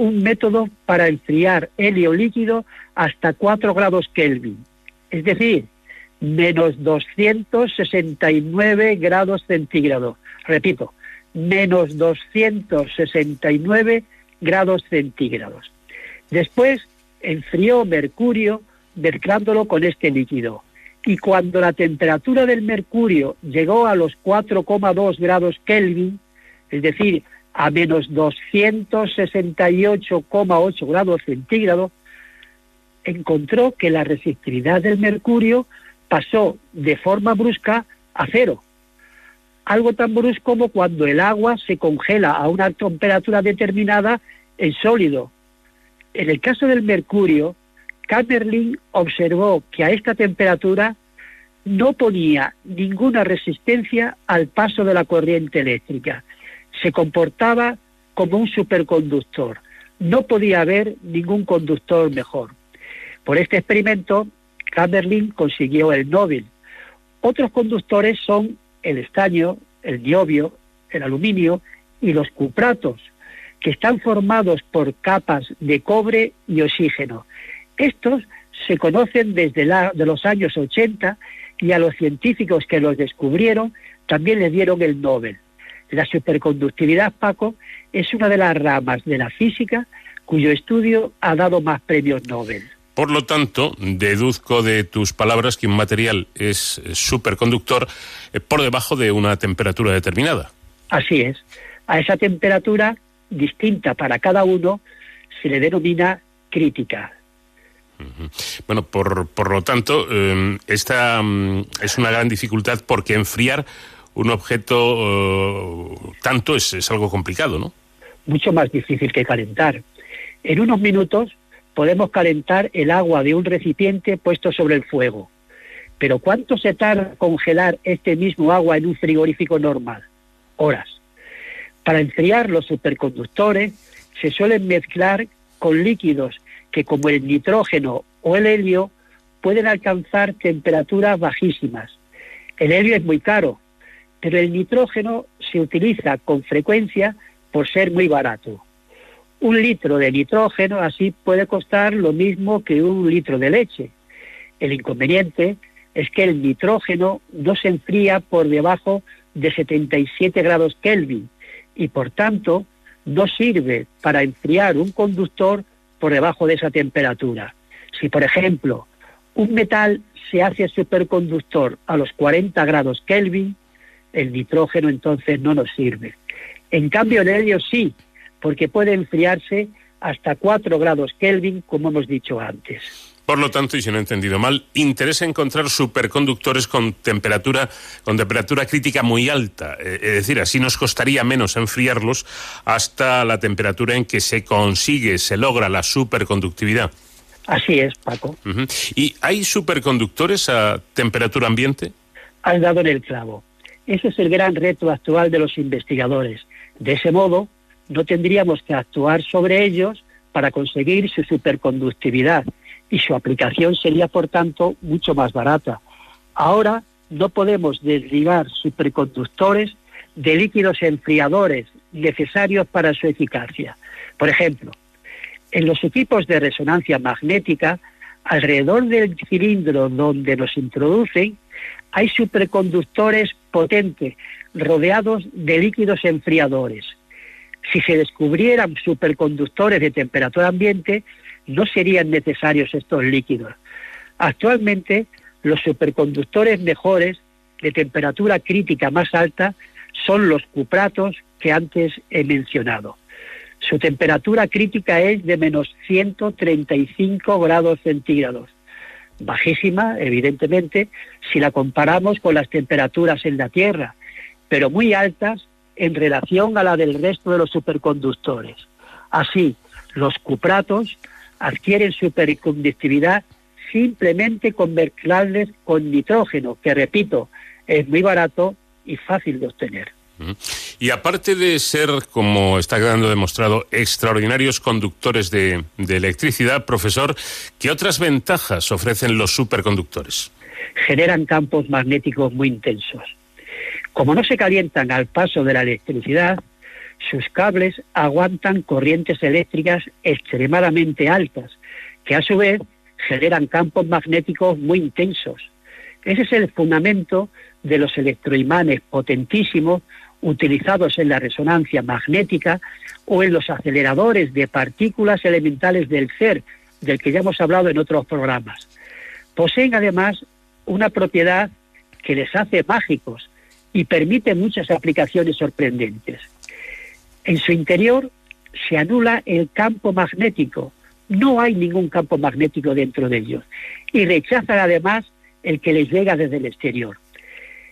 un método para enfriar helio líquido hasta 4 grados Kelvin, es decir, menos 269 grados centígrados. Repito, menos 269 grados centígrados. Después enfrió mercurio mezclándolo con este líquido. Y cuando la temperatura del mercurio llegó a los 4,2 grados Kelvin, es decir, a menos 268,8 grados centígrados, encontró que la resistividad del mercurio pasó de forma brusca a cero. Algo tan brusco como cuando el agua se congela a una temperatura determinada en sólido. En el caso del mercurio, Kamerlingh observó que a esta temperatura no ponía ninguna resistencia al paso de la corriente eléctrica. Se comportaba como un superconductor. No podía haber ningún conductor mejor. Por este experimento, Kamerlingh consiguió el Nobel. Otros conductores son el estaño, el niobio, el aluminio y los cupratos, que están formados por capas de cobre y oxígeno. Estos se conocen desde los años 80 y a los científicos que los descubrieron también les dieron el Nobel. La superconductividad, Paco, es una de las ramas de la física cuyo estudio ha dado más premios Nobel. Por lo tanto, deduzco de tus palabras que un material es superconductor eh, por debajo de una temperatura determinada. Así es. A esa temperatura distinta para cada uno se le denomina crítica. Bueno, por, por lo tanto, eh, esta mm, es una gran dificultad porque enfriar un objeto eh, tanto es, es algo complicado, ¿no? Mucho más difícil que calentar. En unos minutos podemos calentar el agua de un recipiente puesto sobre el fuego. Pero ¿cuánto se tarda congelar este mismo agua en un frigorífico normal? Horas. Para enfriar los superconductores se suelen mezclar con líquidos que como el nitrógeno o el helio pueden alcanzar temperaturas bajísimas. El helio es muy caro, pero el nitrógeno se utiliza con frecuencia por ser muy barato. Un litro de nitrógeno así puede costar lo mismo que un litro de leche. El inconveniente es que el nitrógeno no se enfría por debajo de 77 grados Kelvin y por tanto no sirve para enfriar un conductor por debajo de esa temperatura. Si, por ejemplo, un metal se hace superconductor a los 40 grados Kelvin, el nitrógeno entonces no nos sirve. En cambio, el helio sí, porque puede enfriarse hasta 4 grados Kelvin, como hemos dicho antes. Por lo tanto, y si no he entendido mal, interesa encontrar superconductores con temperatura, con temperatura crítica muy alta. Eh, es decir, así nos costaría menos enfriarlos hasta la temperatura en que se consigue, se logra la superconductividad. Así es, Paco. ¿Y hay superconductores a temperatura ambiente? Has dado en el clavo. Ese es el gran reto actual de los investigadores. De ese modo, no tendríamos que actuar sobre ellos para conseguir su superconductividad y su aplicación sería, por tanto, mucho más barata. Ahora no podemos derribar superconductores de líquidos enfriadores necesarios para su eficacia. Por ejemplo, en los equipos de resonancia magnética, alrededor del cilindro donde los introducen, hay superconductores potentes rodeados de líquidos enfriadores. Si se descubrieran superconductores de temperatura ambiente, no serían necesarios estos líquidos. Actualmente, los superconductores mejores de temperatura crítica más alta son los cupratos que antes he mencionado. Su temperatura crítica es de menos 135 grados centígrados. Bajísima, evidentemente, si la comparamos con las temperaturas en la Tierra, pero muy altas en relación a la del resto de los superconductores. Así, los cupratos adquieren superconductividad simplemente con mezclarles con nitrógeno, que repito, es muy barato y fácil de obtener. Y aparte de ser, como está quedando demostrado, extraordinarios conductores de, electricidad, profesor, ¿qué otras ventajas ofrecen los superconductores? generan campos magnéticos muy intensos. Como no se calientan al paso de la electricidad, sus cables aguantan corrientes eléctricas extremadamente altas, que a su vez generan campos magnéticos muy intensos. Ese es el fundamento de los electroimanes potentísimos utilizados en la resonancia magnética o en los aceleradores de partículas elementales del CER, del que ya hemos hablado en otros programas. Poseen además una propiedad que les hace mágicos y permite muchas aplicaciones sorprendentes. En su interior se anula el campo magnético, no hay ningún campo magnético dentro de ellos y rechazan además el que les llega desde el exterior.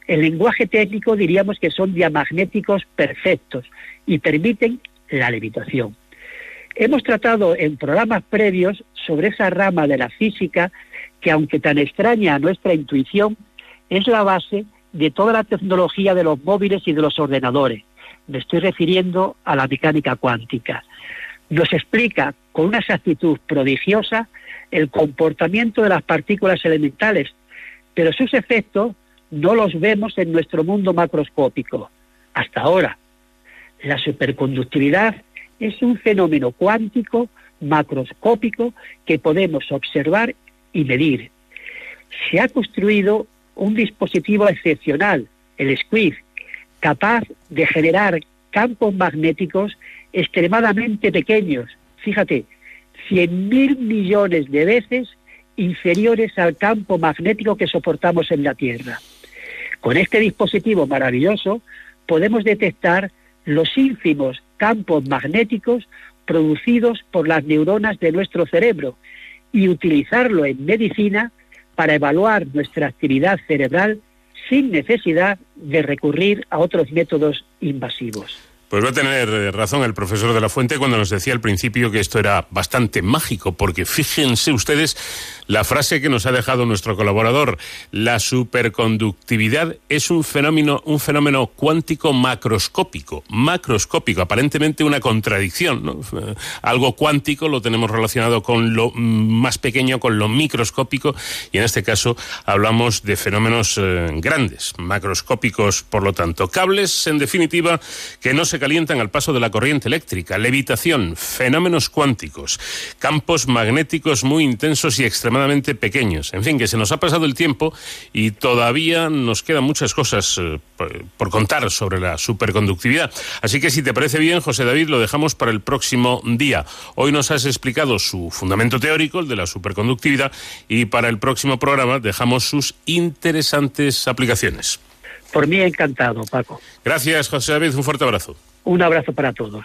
En lenguaje técnico diríamos que son diamagnéticos perfectos y permiten la levitación. Hemos tratado en programas previos sobre esa rama de la física que, aunque tan extraña a nuestra intuición, es la base de toda la tecnología de los móviles y de los ordenadores. Me estoy refiriendo a la mecánica cuántica. Nos explica con una exactitud prodigiosa el comportamiento de las partículas elementales, pero sus efectos no los vemos en nuestro mundo macroscópico. Hasta ahora, la superconductividad es un fenómeno cuántico macroscópico que podemos observar y medir. Se ha construido un dispositivo excepcional, el SQUID, capaz de generar campos magnéticos extremadamente pequeños, fíjate, 100.000 millones de veces inferiores al campo magnético que soportamos en la Tierra. Con este dispositivo maravilloso podemos detectar los ínfimos campos magnéticos producidos por las neuronas de nuestro cerebro y utilizarlo en medicina para evaluar nuestra actividad cerebral sin necesidad de recurrir a otros métodos invasivos. Pues va a tener eh, razón el profesor de la Fuente cuando nos decía al principio que esto era bastante mágico, porque fíjense ustedes la frase que nos ha dejado nuestro colaborador. La superconductividad es un fenómeno, un fenómeno cuántico macroscópico. Macroscópico, aparentemente una contradicción. ¿no? Eh, algo cuántico lo tenemos relacionado con lo más pequeño, con lo microscópico, y en este caso hablamos de fenómenos eh, grandes, macroscópicos, por lo tanto. Cables, en definitiva, que no se calientan al paso de la corriente eléctrica, levitación, fenómenos cuánticos, campos magnéticos muy intensos y extremadamente pequeños. En fin, que se nos ha pasado el tiempo y todavía nos quedan muchas cosas eh, por contar sobre la superconductividad. Así que si te parece bien, José David, lo dejamos para el próximo día. Hoy nos has explicado su fundamento teórico, el de la superconductividad, y para el próximo programa dejamos sus interesantes aplicaciones. Por mí encantado, Paco. Gracias, José David. Un fuerte abrazo. Un abrazo para todos.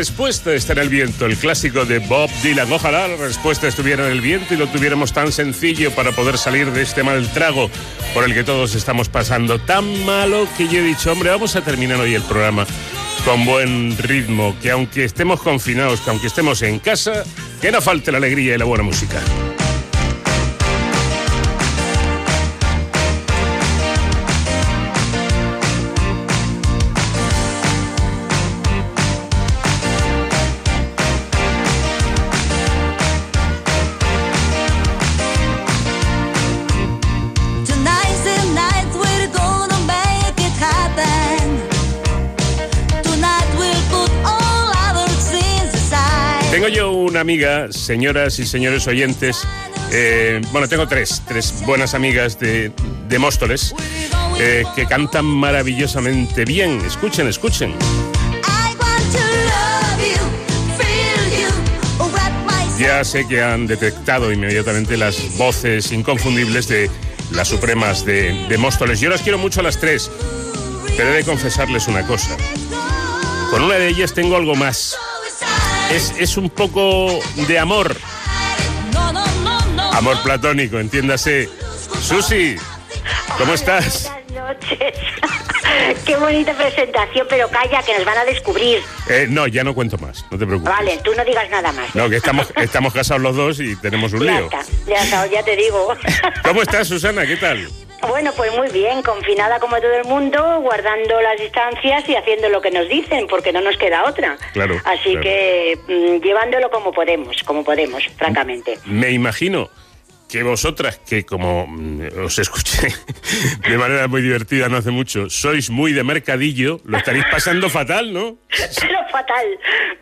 Respuesta está en el viento, el clásico de Bob Dylan. Ojalá la respuesta estuviera en el viento y lo tuviéramos tan sencillo para poder salir de este mal trago por el que todos estamos pasando. Tan malo que yo he dicho, hombre, vamos a terminar hoy el programa con buen ritmo, que aunque estemos confinados, que aunque estemos en casa, que no falte la alegría y la buena música. Una amiga, señoras y señores oyentes, eh, bueno, tengo tres, tres buenas amigas de, de Móstoles, eh, que cantan maravillosamente bien. Escuchen, escuchen. Ya sé que han detectado inmediatamente las voces inconfundibles de las supremas de, de Móstoles. Yo las quiero mucho a las tres, pero he de confesarles una cosa. Con una de ellas tengo algo más. Es, es un poco de amor. Amor platónico, entiéndase. Susi, ¿cómo estás? Buenas noches. *laughs* Qué bonita presentación, pero calla, que nos van a descubrir. Eh, no, ya no cuento más, no te preocupes. Vale, tú no digas nada más. No, que estamos, estamos casados los dos y tenemos un ya lío. está, ya está, ya te digo. ¿Cómo *laughs* estás, Susana? ¿Qué tal? Bueno, pues muy bien, confinada como todo el mundo, guardando las distancias y haciendo lo que nos dicen, porque no nos queda otra. Claro, Así claro. que mm, llevándolo como podemos, como podemos, francamente. Me imagino que vosotras, que como mm, os escuché *laughs* de manera muy divertida no hace mucho, sois muy de mercadillo, lo estaréis pasando fatal, ¿no? Pero fatal,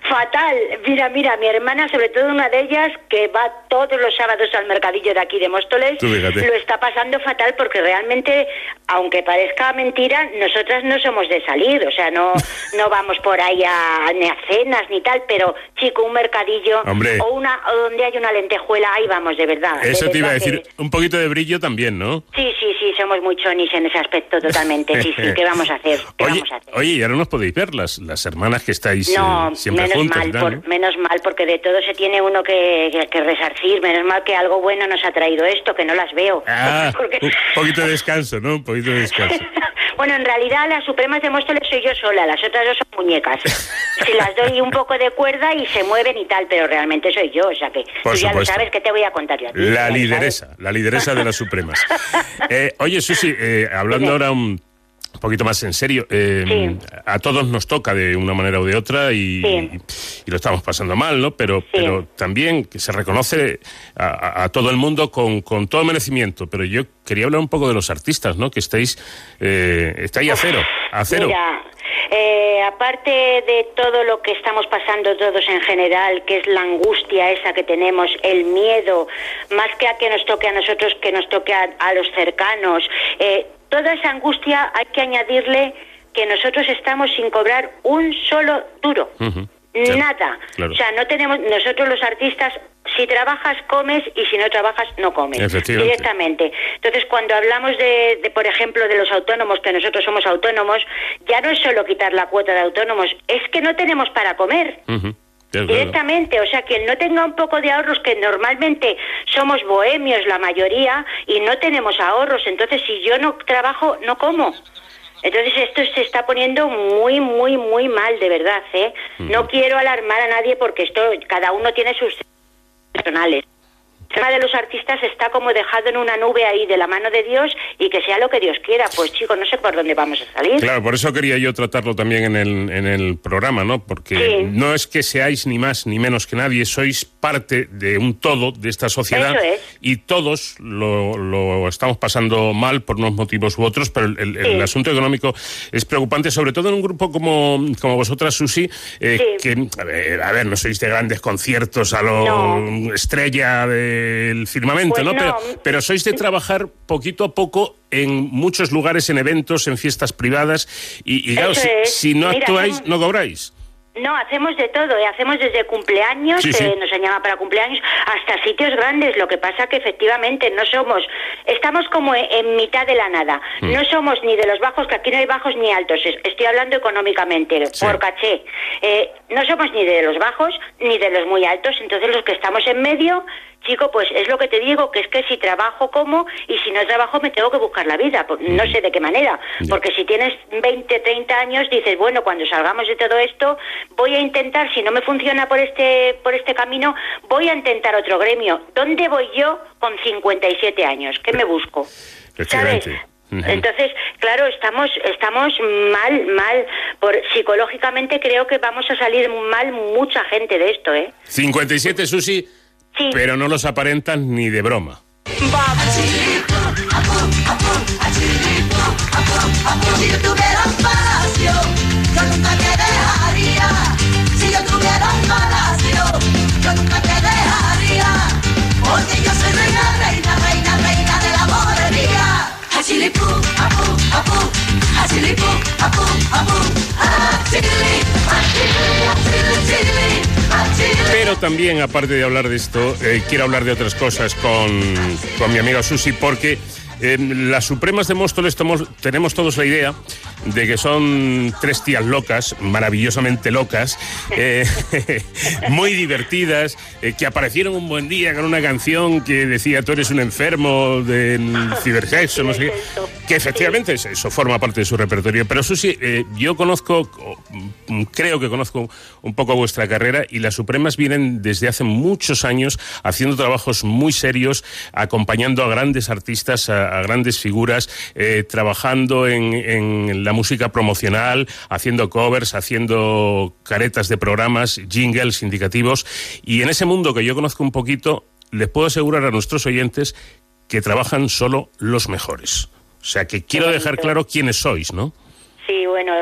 fatal. Mira, mira, mi hermana, sobre todo una de ellas, que va todos los sábados al mercadillo de aquí de Móstoles, lo está pasando fatal porque realmente, aunque parezca mentira, nosotras no somos de salir, o sea, no, *laughs* no vamos por ahí a, ni a cenas ni tal, pero chico, un mercadillo Hombre. o una o donde hay una lentejuela, ahí vamos, de verdad. de Eso te iba a decir, que- un poquito de brillo también, ¿no? Sí, sí, sí, somos muy chonis en ese aspecto totalmente. Sí, sí, ¿qué vamos a hacer? ¿Qué Oye, vamos a hacer? oye, y ahora nos podéis ver, las, las hermanas que estáis No, eh, siempre menos juntas. mal, menos mal, porque de todo se tiene uno que, que- que resarcir. Menos mal que algo bueno nos ha traído esto, que no las veo. Ah, *laughs* Porque- un poquito de descanso, ¿no? Un poquito de descanso. *laughs* bueno, en realidad las supremas de Móstoles soy yo sola, las otras dos son muñecas. *laughs* si las doy un poco de cuerda y se mueven y tal, pero realmente soy yo, o sea que Por tú ya lo sabes que te voy a contar yo. a ti, La lideresa, la lideresa de las Supremas. Eh, oye, Susi, eh, hablando ahora un poquito más en serio, eh, Sí. a todos nos toca de una manera u de otra y, Sí. y lo estamos pasando mal, ¿no? Pero, pero también que se reconoce a, a- a todo el mundo con, con todo merecimiento. Pero yo quería hablar un poco de los artistas, ¿no? Que estáis, eh, estáis a cero, a cero. Mira, eh, aparte de todo lo que estamos pasando todos en general, que es la angustia esa que tenemos, el miedo, más que a que nos toque a nosotros, que nos toque a, a los cercanos, eh, toda esa angustia hay que añadirle que nosotros estamos sin cobrar un solo duro. Claro, Nada. claro. O sea, no tenemos, nosotros los artistas, si trabajas, comes y si no trabajas, no comes. Directamente. Entonces, cuando hablamos de, de, por ejemplo, de los autónomos, que nosotros somos autónomos, ya no es solo quitar la cuota de autónomos, es que no tenemos para comer. Directamente, o sea, quien no tenga un poco de ahorros, que normalmente somos bohemios la mayoría y no tenemos ahorros, entonces si yo no trabajo, no como. Entonces esto se está poniendo muy, muy, muy mal, de verdad, ¿eh? No quiero alarmar a nadie porque esto, cada uno tiene sus personales. El tema de los artistas está como dejado en una nube ahí de la mano de Dios y que sea lo que Dios quiera. Pues chicos, no sé por dónde vamos a salir. Claro, por eso quería yo tratarlo también en el, en el programa, ¿no? Porque Sí. no es que seáis ni más ni menos que nadie, sois parte de un todo de esta sociedad es. y todos lo, lo estamos pasando mal por unos motivos u otros, pero el, el- el Sí. asunto económico es preocupante, sobre todo en un grupo como, como vosotras, Susi, eh, que, a ver, a ver, no sois de grandes conciertos a lo estrella del firmamento, Pues ¿no? no. Pero, pero sois de trabajar poquito a poco en muchos lugares, en eventos, en fiestas privadas, y, y claro, si, si no Mira, actuáis, no cobráis. No, hacemos de todo, ¿eh? hacemos desde cumpleaños, Sí, sí. nos han llamado para cumpleaños, hasta sitios grandes. Lo que pasa que efectivamente no somos, estamos como en, en mitad de la nada. Mm. No somos ni de los bajos, que aquí no hay bajos ni altos. es- Estoy hablando económicamente, Sí. por caché. Eh, no somos ni de los bajos ni de los muy altos. Entonces los que estamos en medio, chico, pues es lo que te digo, que es que si trabajo como y si no trabajo me tengo que buscar la vida. No sé de qué manera. Porque si tienes 20, 30 años, dices, bueno, cuando salgamos de todo esto, voy a intentar, si no me funciona por este, por este camino, voy a intentar otro gremio. ¿Dónde voy yo con 57 años? ¿Qué me busco? *laughs* Entonces, claro, estamos estamos mal, mal. Por, psicológicamente creo que vamos a salir mal mucha gente de esto, ¿eh? 57, Susi, pero no los aparentan ni de broma. Si yo tuviera un palacio, yo nunca te dejaría. Si yo tuviera un palacio, yo nunca te dejaría. Porque yo soy reina, reina, reina, reina de la hachili. Pero también, aparte de hablar de esto, eh, quiero hablar de otras cosas con, con mi amiga Susi, porque en las Supremas de Móstoles tenemos todos la idea de que son tres tías locas, maravillosamente locas, eh, *laughs* muy divertidas, eh, que aparecieron un buen día con una canción que decía tú eres un enfermo del cibersexo, no sé qué, que efectivamente es- eso forma parte de su repertorio. Pero Susi, eh, yo conozco, creo que conozco un poco vuestra carrera y las Supremas vienen desde hace muchos años haciendo trabajos muy serios, acompañando a grandes artistas, a, a grandes figuras, eh, trabajando en, en la música promocional, haciendo covers, haciendo caretas de programas, jingles indicativos. Y en ese mundo que yo conozco un poquito, les puedo asegurar a nuestros oyentes que trabajan solo los mejores. O sea que quiero dejar claro quiénes sois, ¿no? Sí, bueno,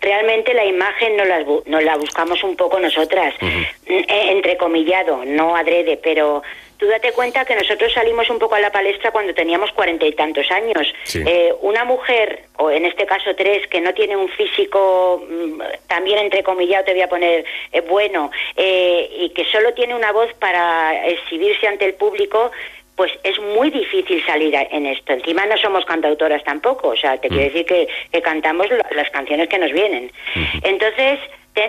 realmente la imagen no la, nos la buscamos un poco nosotras, eh, entrecomillado, no adrede, pero tú date cuenta que nosotros salimos un poco a la palestra cuando teníamos cuarenta y tantos años. Sí. Eh, una mujer, o en este caso tres, que no tiene un físico mm, también entrecomillado, te voy a poner eh, bueno, eh, y que solo tiene una voz para exhibirse ante el público, pues es muy difícil salir en esto. Encima no somos cantautoras tampoco, o sea, te quiero decir que, que cantamos las canciones que nos vienen. Entonces,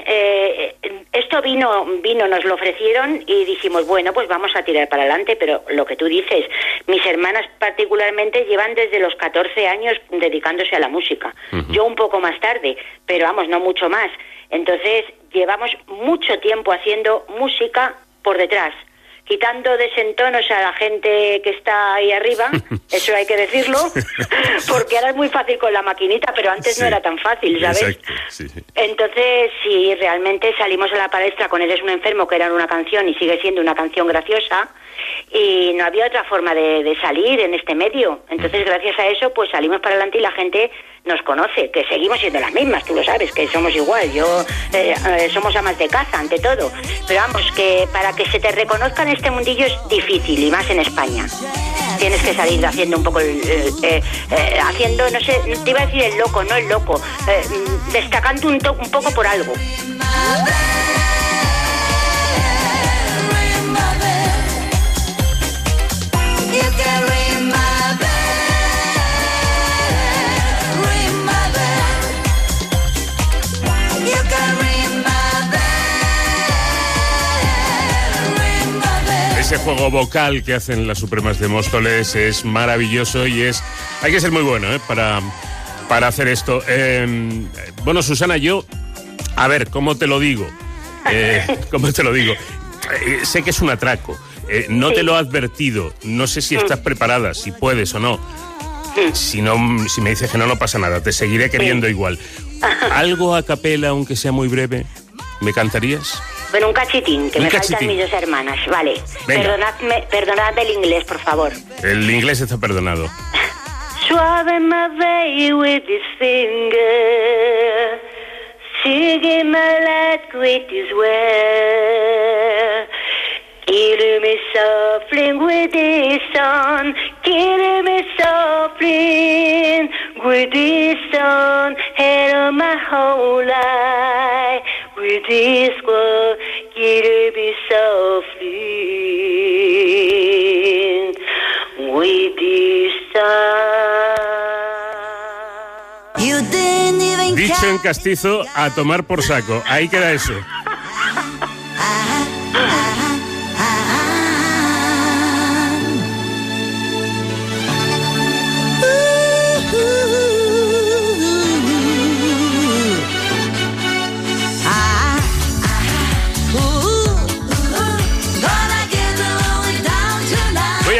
eh, esto vino, vino, nos lo ofrecieron y dijimos, bueno, pues vamos a tirar para adelante, pero lo que tú dices, mis hermanas particularmente llevan desde los 14 años dedicándose a la música. Yo un poco más tarde, pero vamos, no mucho más. Entonces, llevamos mucho tiempo haciendo música por detrás quitando desentonos a la gente que está ahí arriba, *laughs* eso hay que decirlo, porque ahora es muy fácil con la maquinita, pero antes no era tan fácil, ¿sabes? Exacto, sí, sí. Entonces, si realmente salimos a la palestra con Eres un enfermo, que era una canción y sigue siendo una canción graciosa, y no había otra forma de, de salir en este medio. Entonces, gracias a eso, pues salimos para adelante y la gente nos conoce, que seguimos siendo las mismas, tú lo sabes, que somos igual. Yo, eh, eh, somos amas de casa, ante todo. Pero vamos, que para que se te reconozca en este mundillo es difícil, y más en España. Tienes que salir haciendo un poco, el, eh, eh, haciendo, no sé, te iba a decir el loco, no el loco, mm, destacando un, to- un poco por algo. Ese juego vocal que hacen las Supremas de Móstoles es maravilloso y es. Hay que ser muy bueno ¿eh? para, para hacer esto. Eh, bueno, Susana, yo. A ver, ¿cómo te lo digo? Eh, *laughs* ¿Cómo te lo digo? Eh, sé que es un atraco. Eh, no te lo he advertido. No sé si estás preparada, si puedes o no. Si no, si me dices que no, no pasa nada. Te seguiré queriendo igual. *laughs* Algo a capela, aunque sea muy breve. ¿Me cantarías? Bueno, un cachitín, que Un me cachitín. faltan mis dos hermanas. Vale. Venga. Perdonadme, perdonadme el inglés, por favor. El inglés está perdonado. *laughs* Suave my way with his finger, singing my light with his well. Killing me softly with his song, killing me softly with his song, head on my whole life, with me dis quoi qu'il be softly with this You didn't even Dicho en castizo, a tomar por saco. Ahí queda eso. *laughs*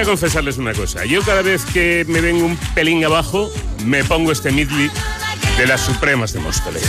confesarles una cosa. Yo cada vez que me vengo un pelín abajo, me pongo este midley de las Supremas de Móstoles.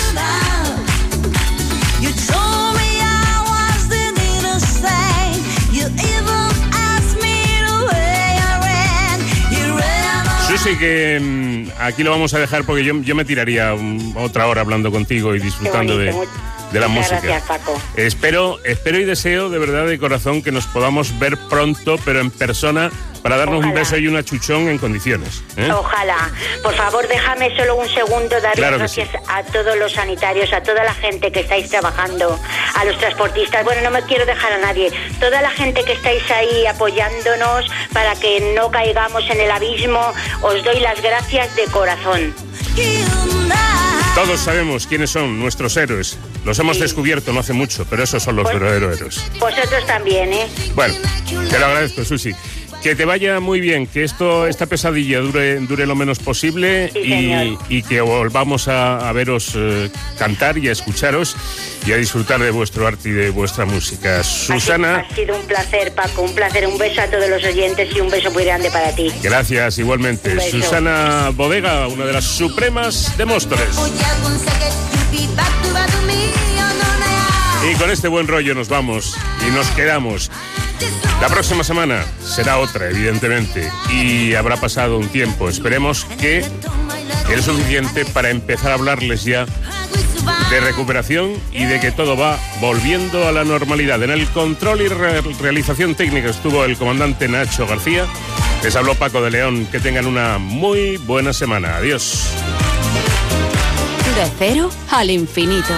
Susi, que mm, aquí lo vamos a dejar porque yo, yo me tiraría un- otra hora hablando contigo y disfrutando de, bonito, de la música. gracias, Paco. Espero, espero y deseo de verdad de corazón que nos podamos ver pronto, pero en persona, para darnos un Ojalá. beso y una chuchón en condiciones. ¿eh? Ojalá. Por favor, déjame solo un segundo dar Claro gracias a todos los sanitarios, a toda la gente que estáis trabajando, a los transportistas. Bueno, no me quiero dejar a nadie. Toda la gente que estáis ahí apoyándonos para que no caigamos en el abismo, os doy las gracias de corazón. Todos sabemos quiénes son nuestros héroes. Los hemos descubierto no hace mucho, pero esos son los Pues- verdaderos héroes. Vosotros también, ¿eh? Bueno, te lo agradezco, Susi. Que te vaya muy bien, que esto, esta pesadilla dure, dure lo menos posible Sí, y, y que volvamos a, a veros eh, cantar y a escucharos y a disfrutar de vuestro arte y de vuestra música. Susana, Ha sido un placer, Paco, un placer. Un beso a todos los oyentes y un beso muy grande para ti. gracias igualmente. Susana Bodega, una de las supremas de Móstoles. Y con este buen rollo nos vamos y nos quedamos. La próxima semana será otra, evidentemente, y habrá pasado un tiempo. Esperemos que el suficiente para empezar a hablarles ya de recuperación y de que todo va volviendo a la normalidad. En el control y re- realización técnica estuvo el comandante Nacho García. Les habló Paco de León. Que tengan una muy buena semana. Adiós. De cero al infinito.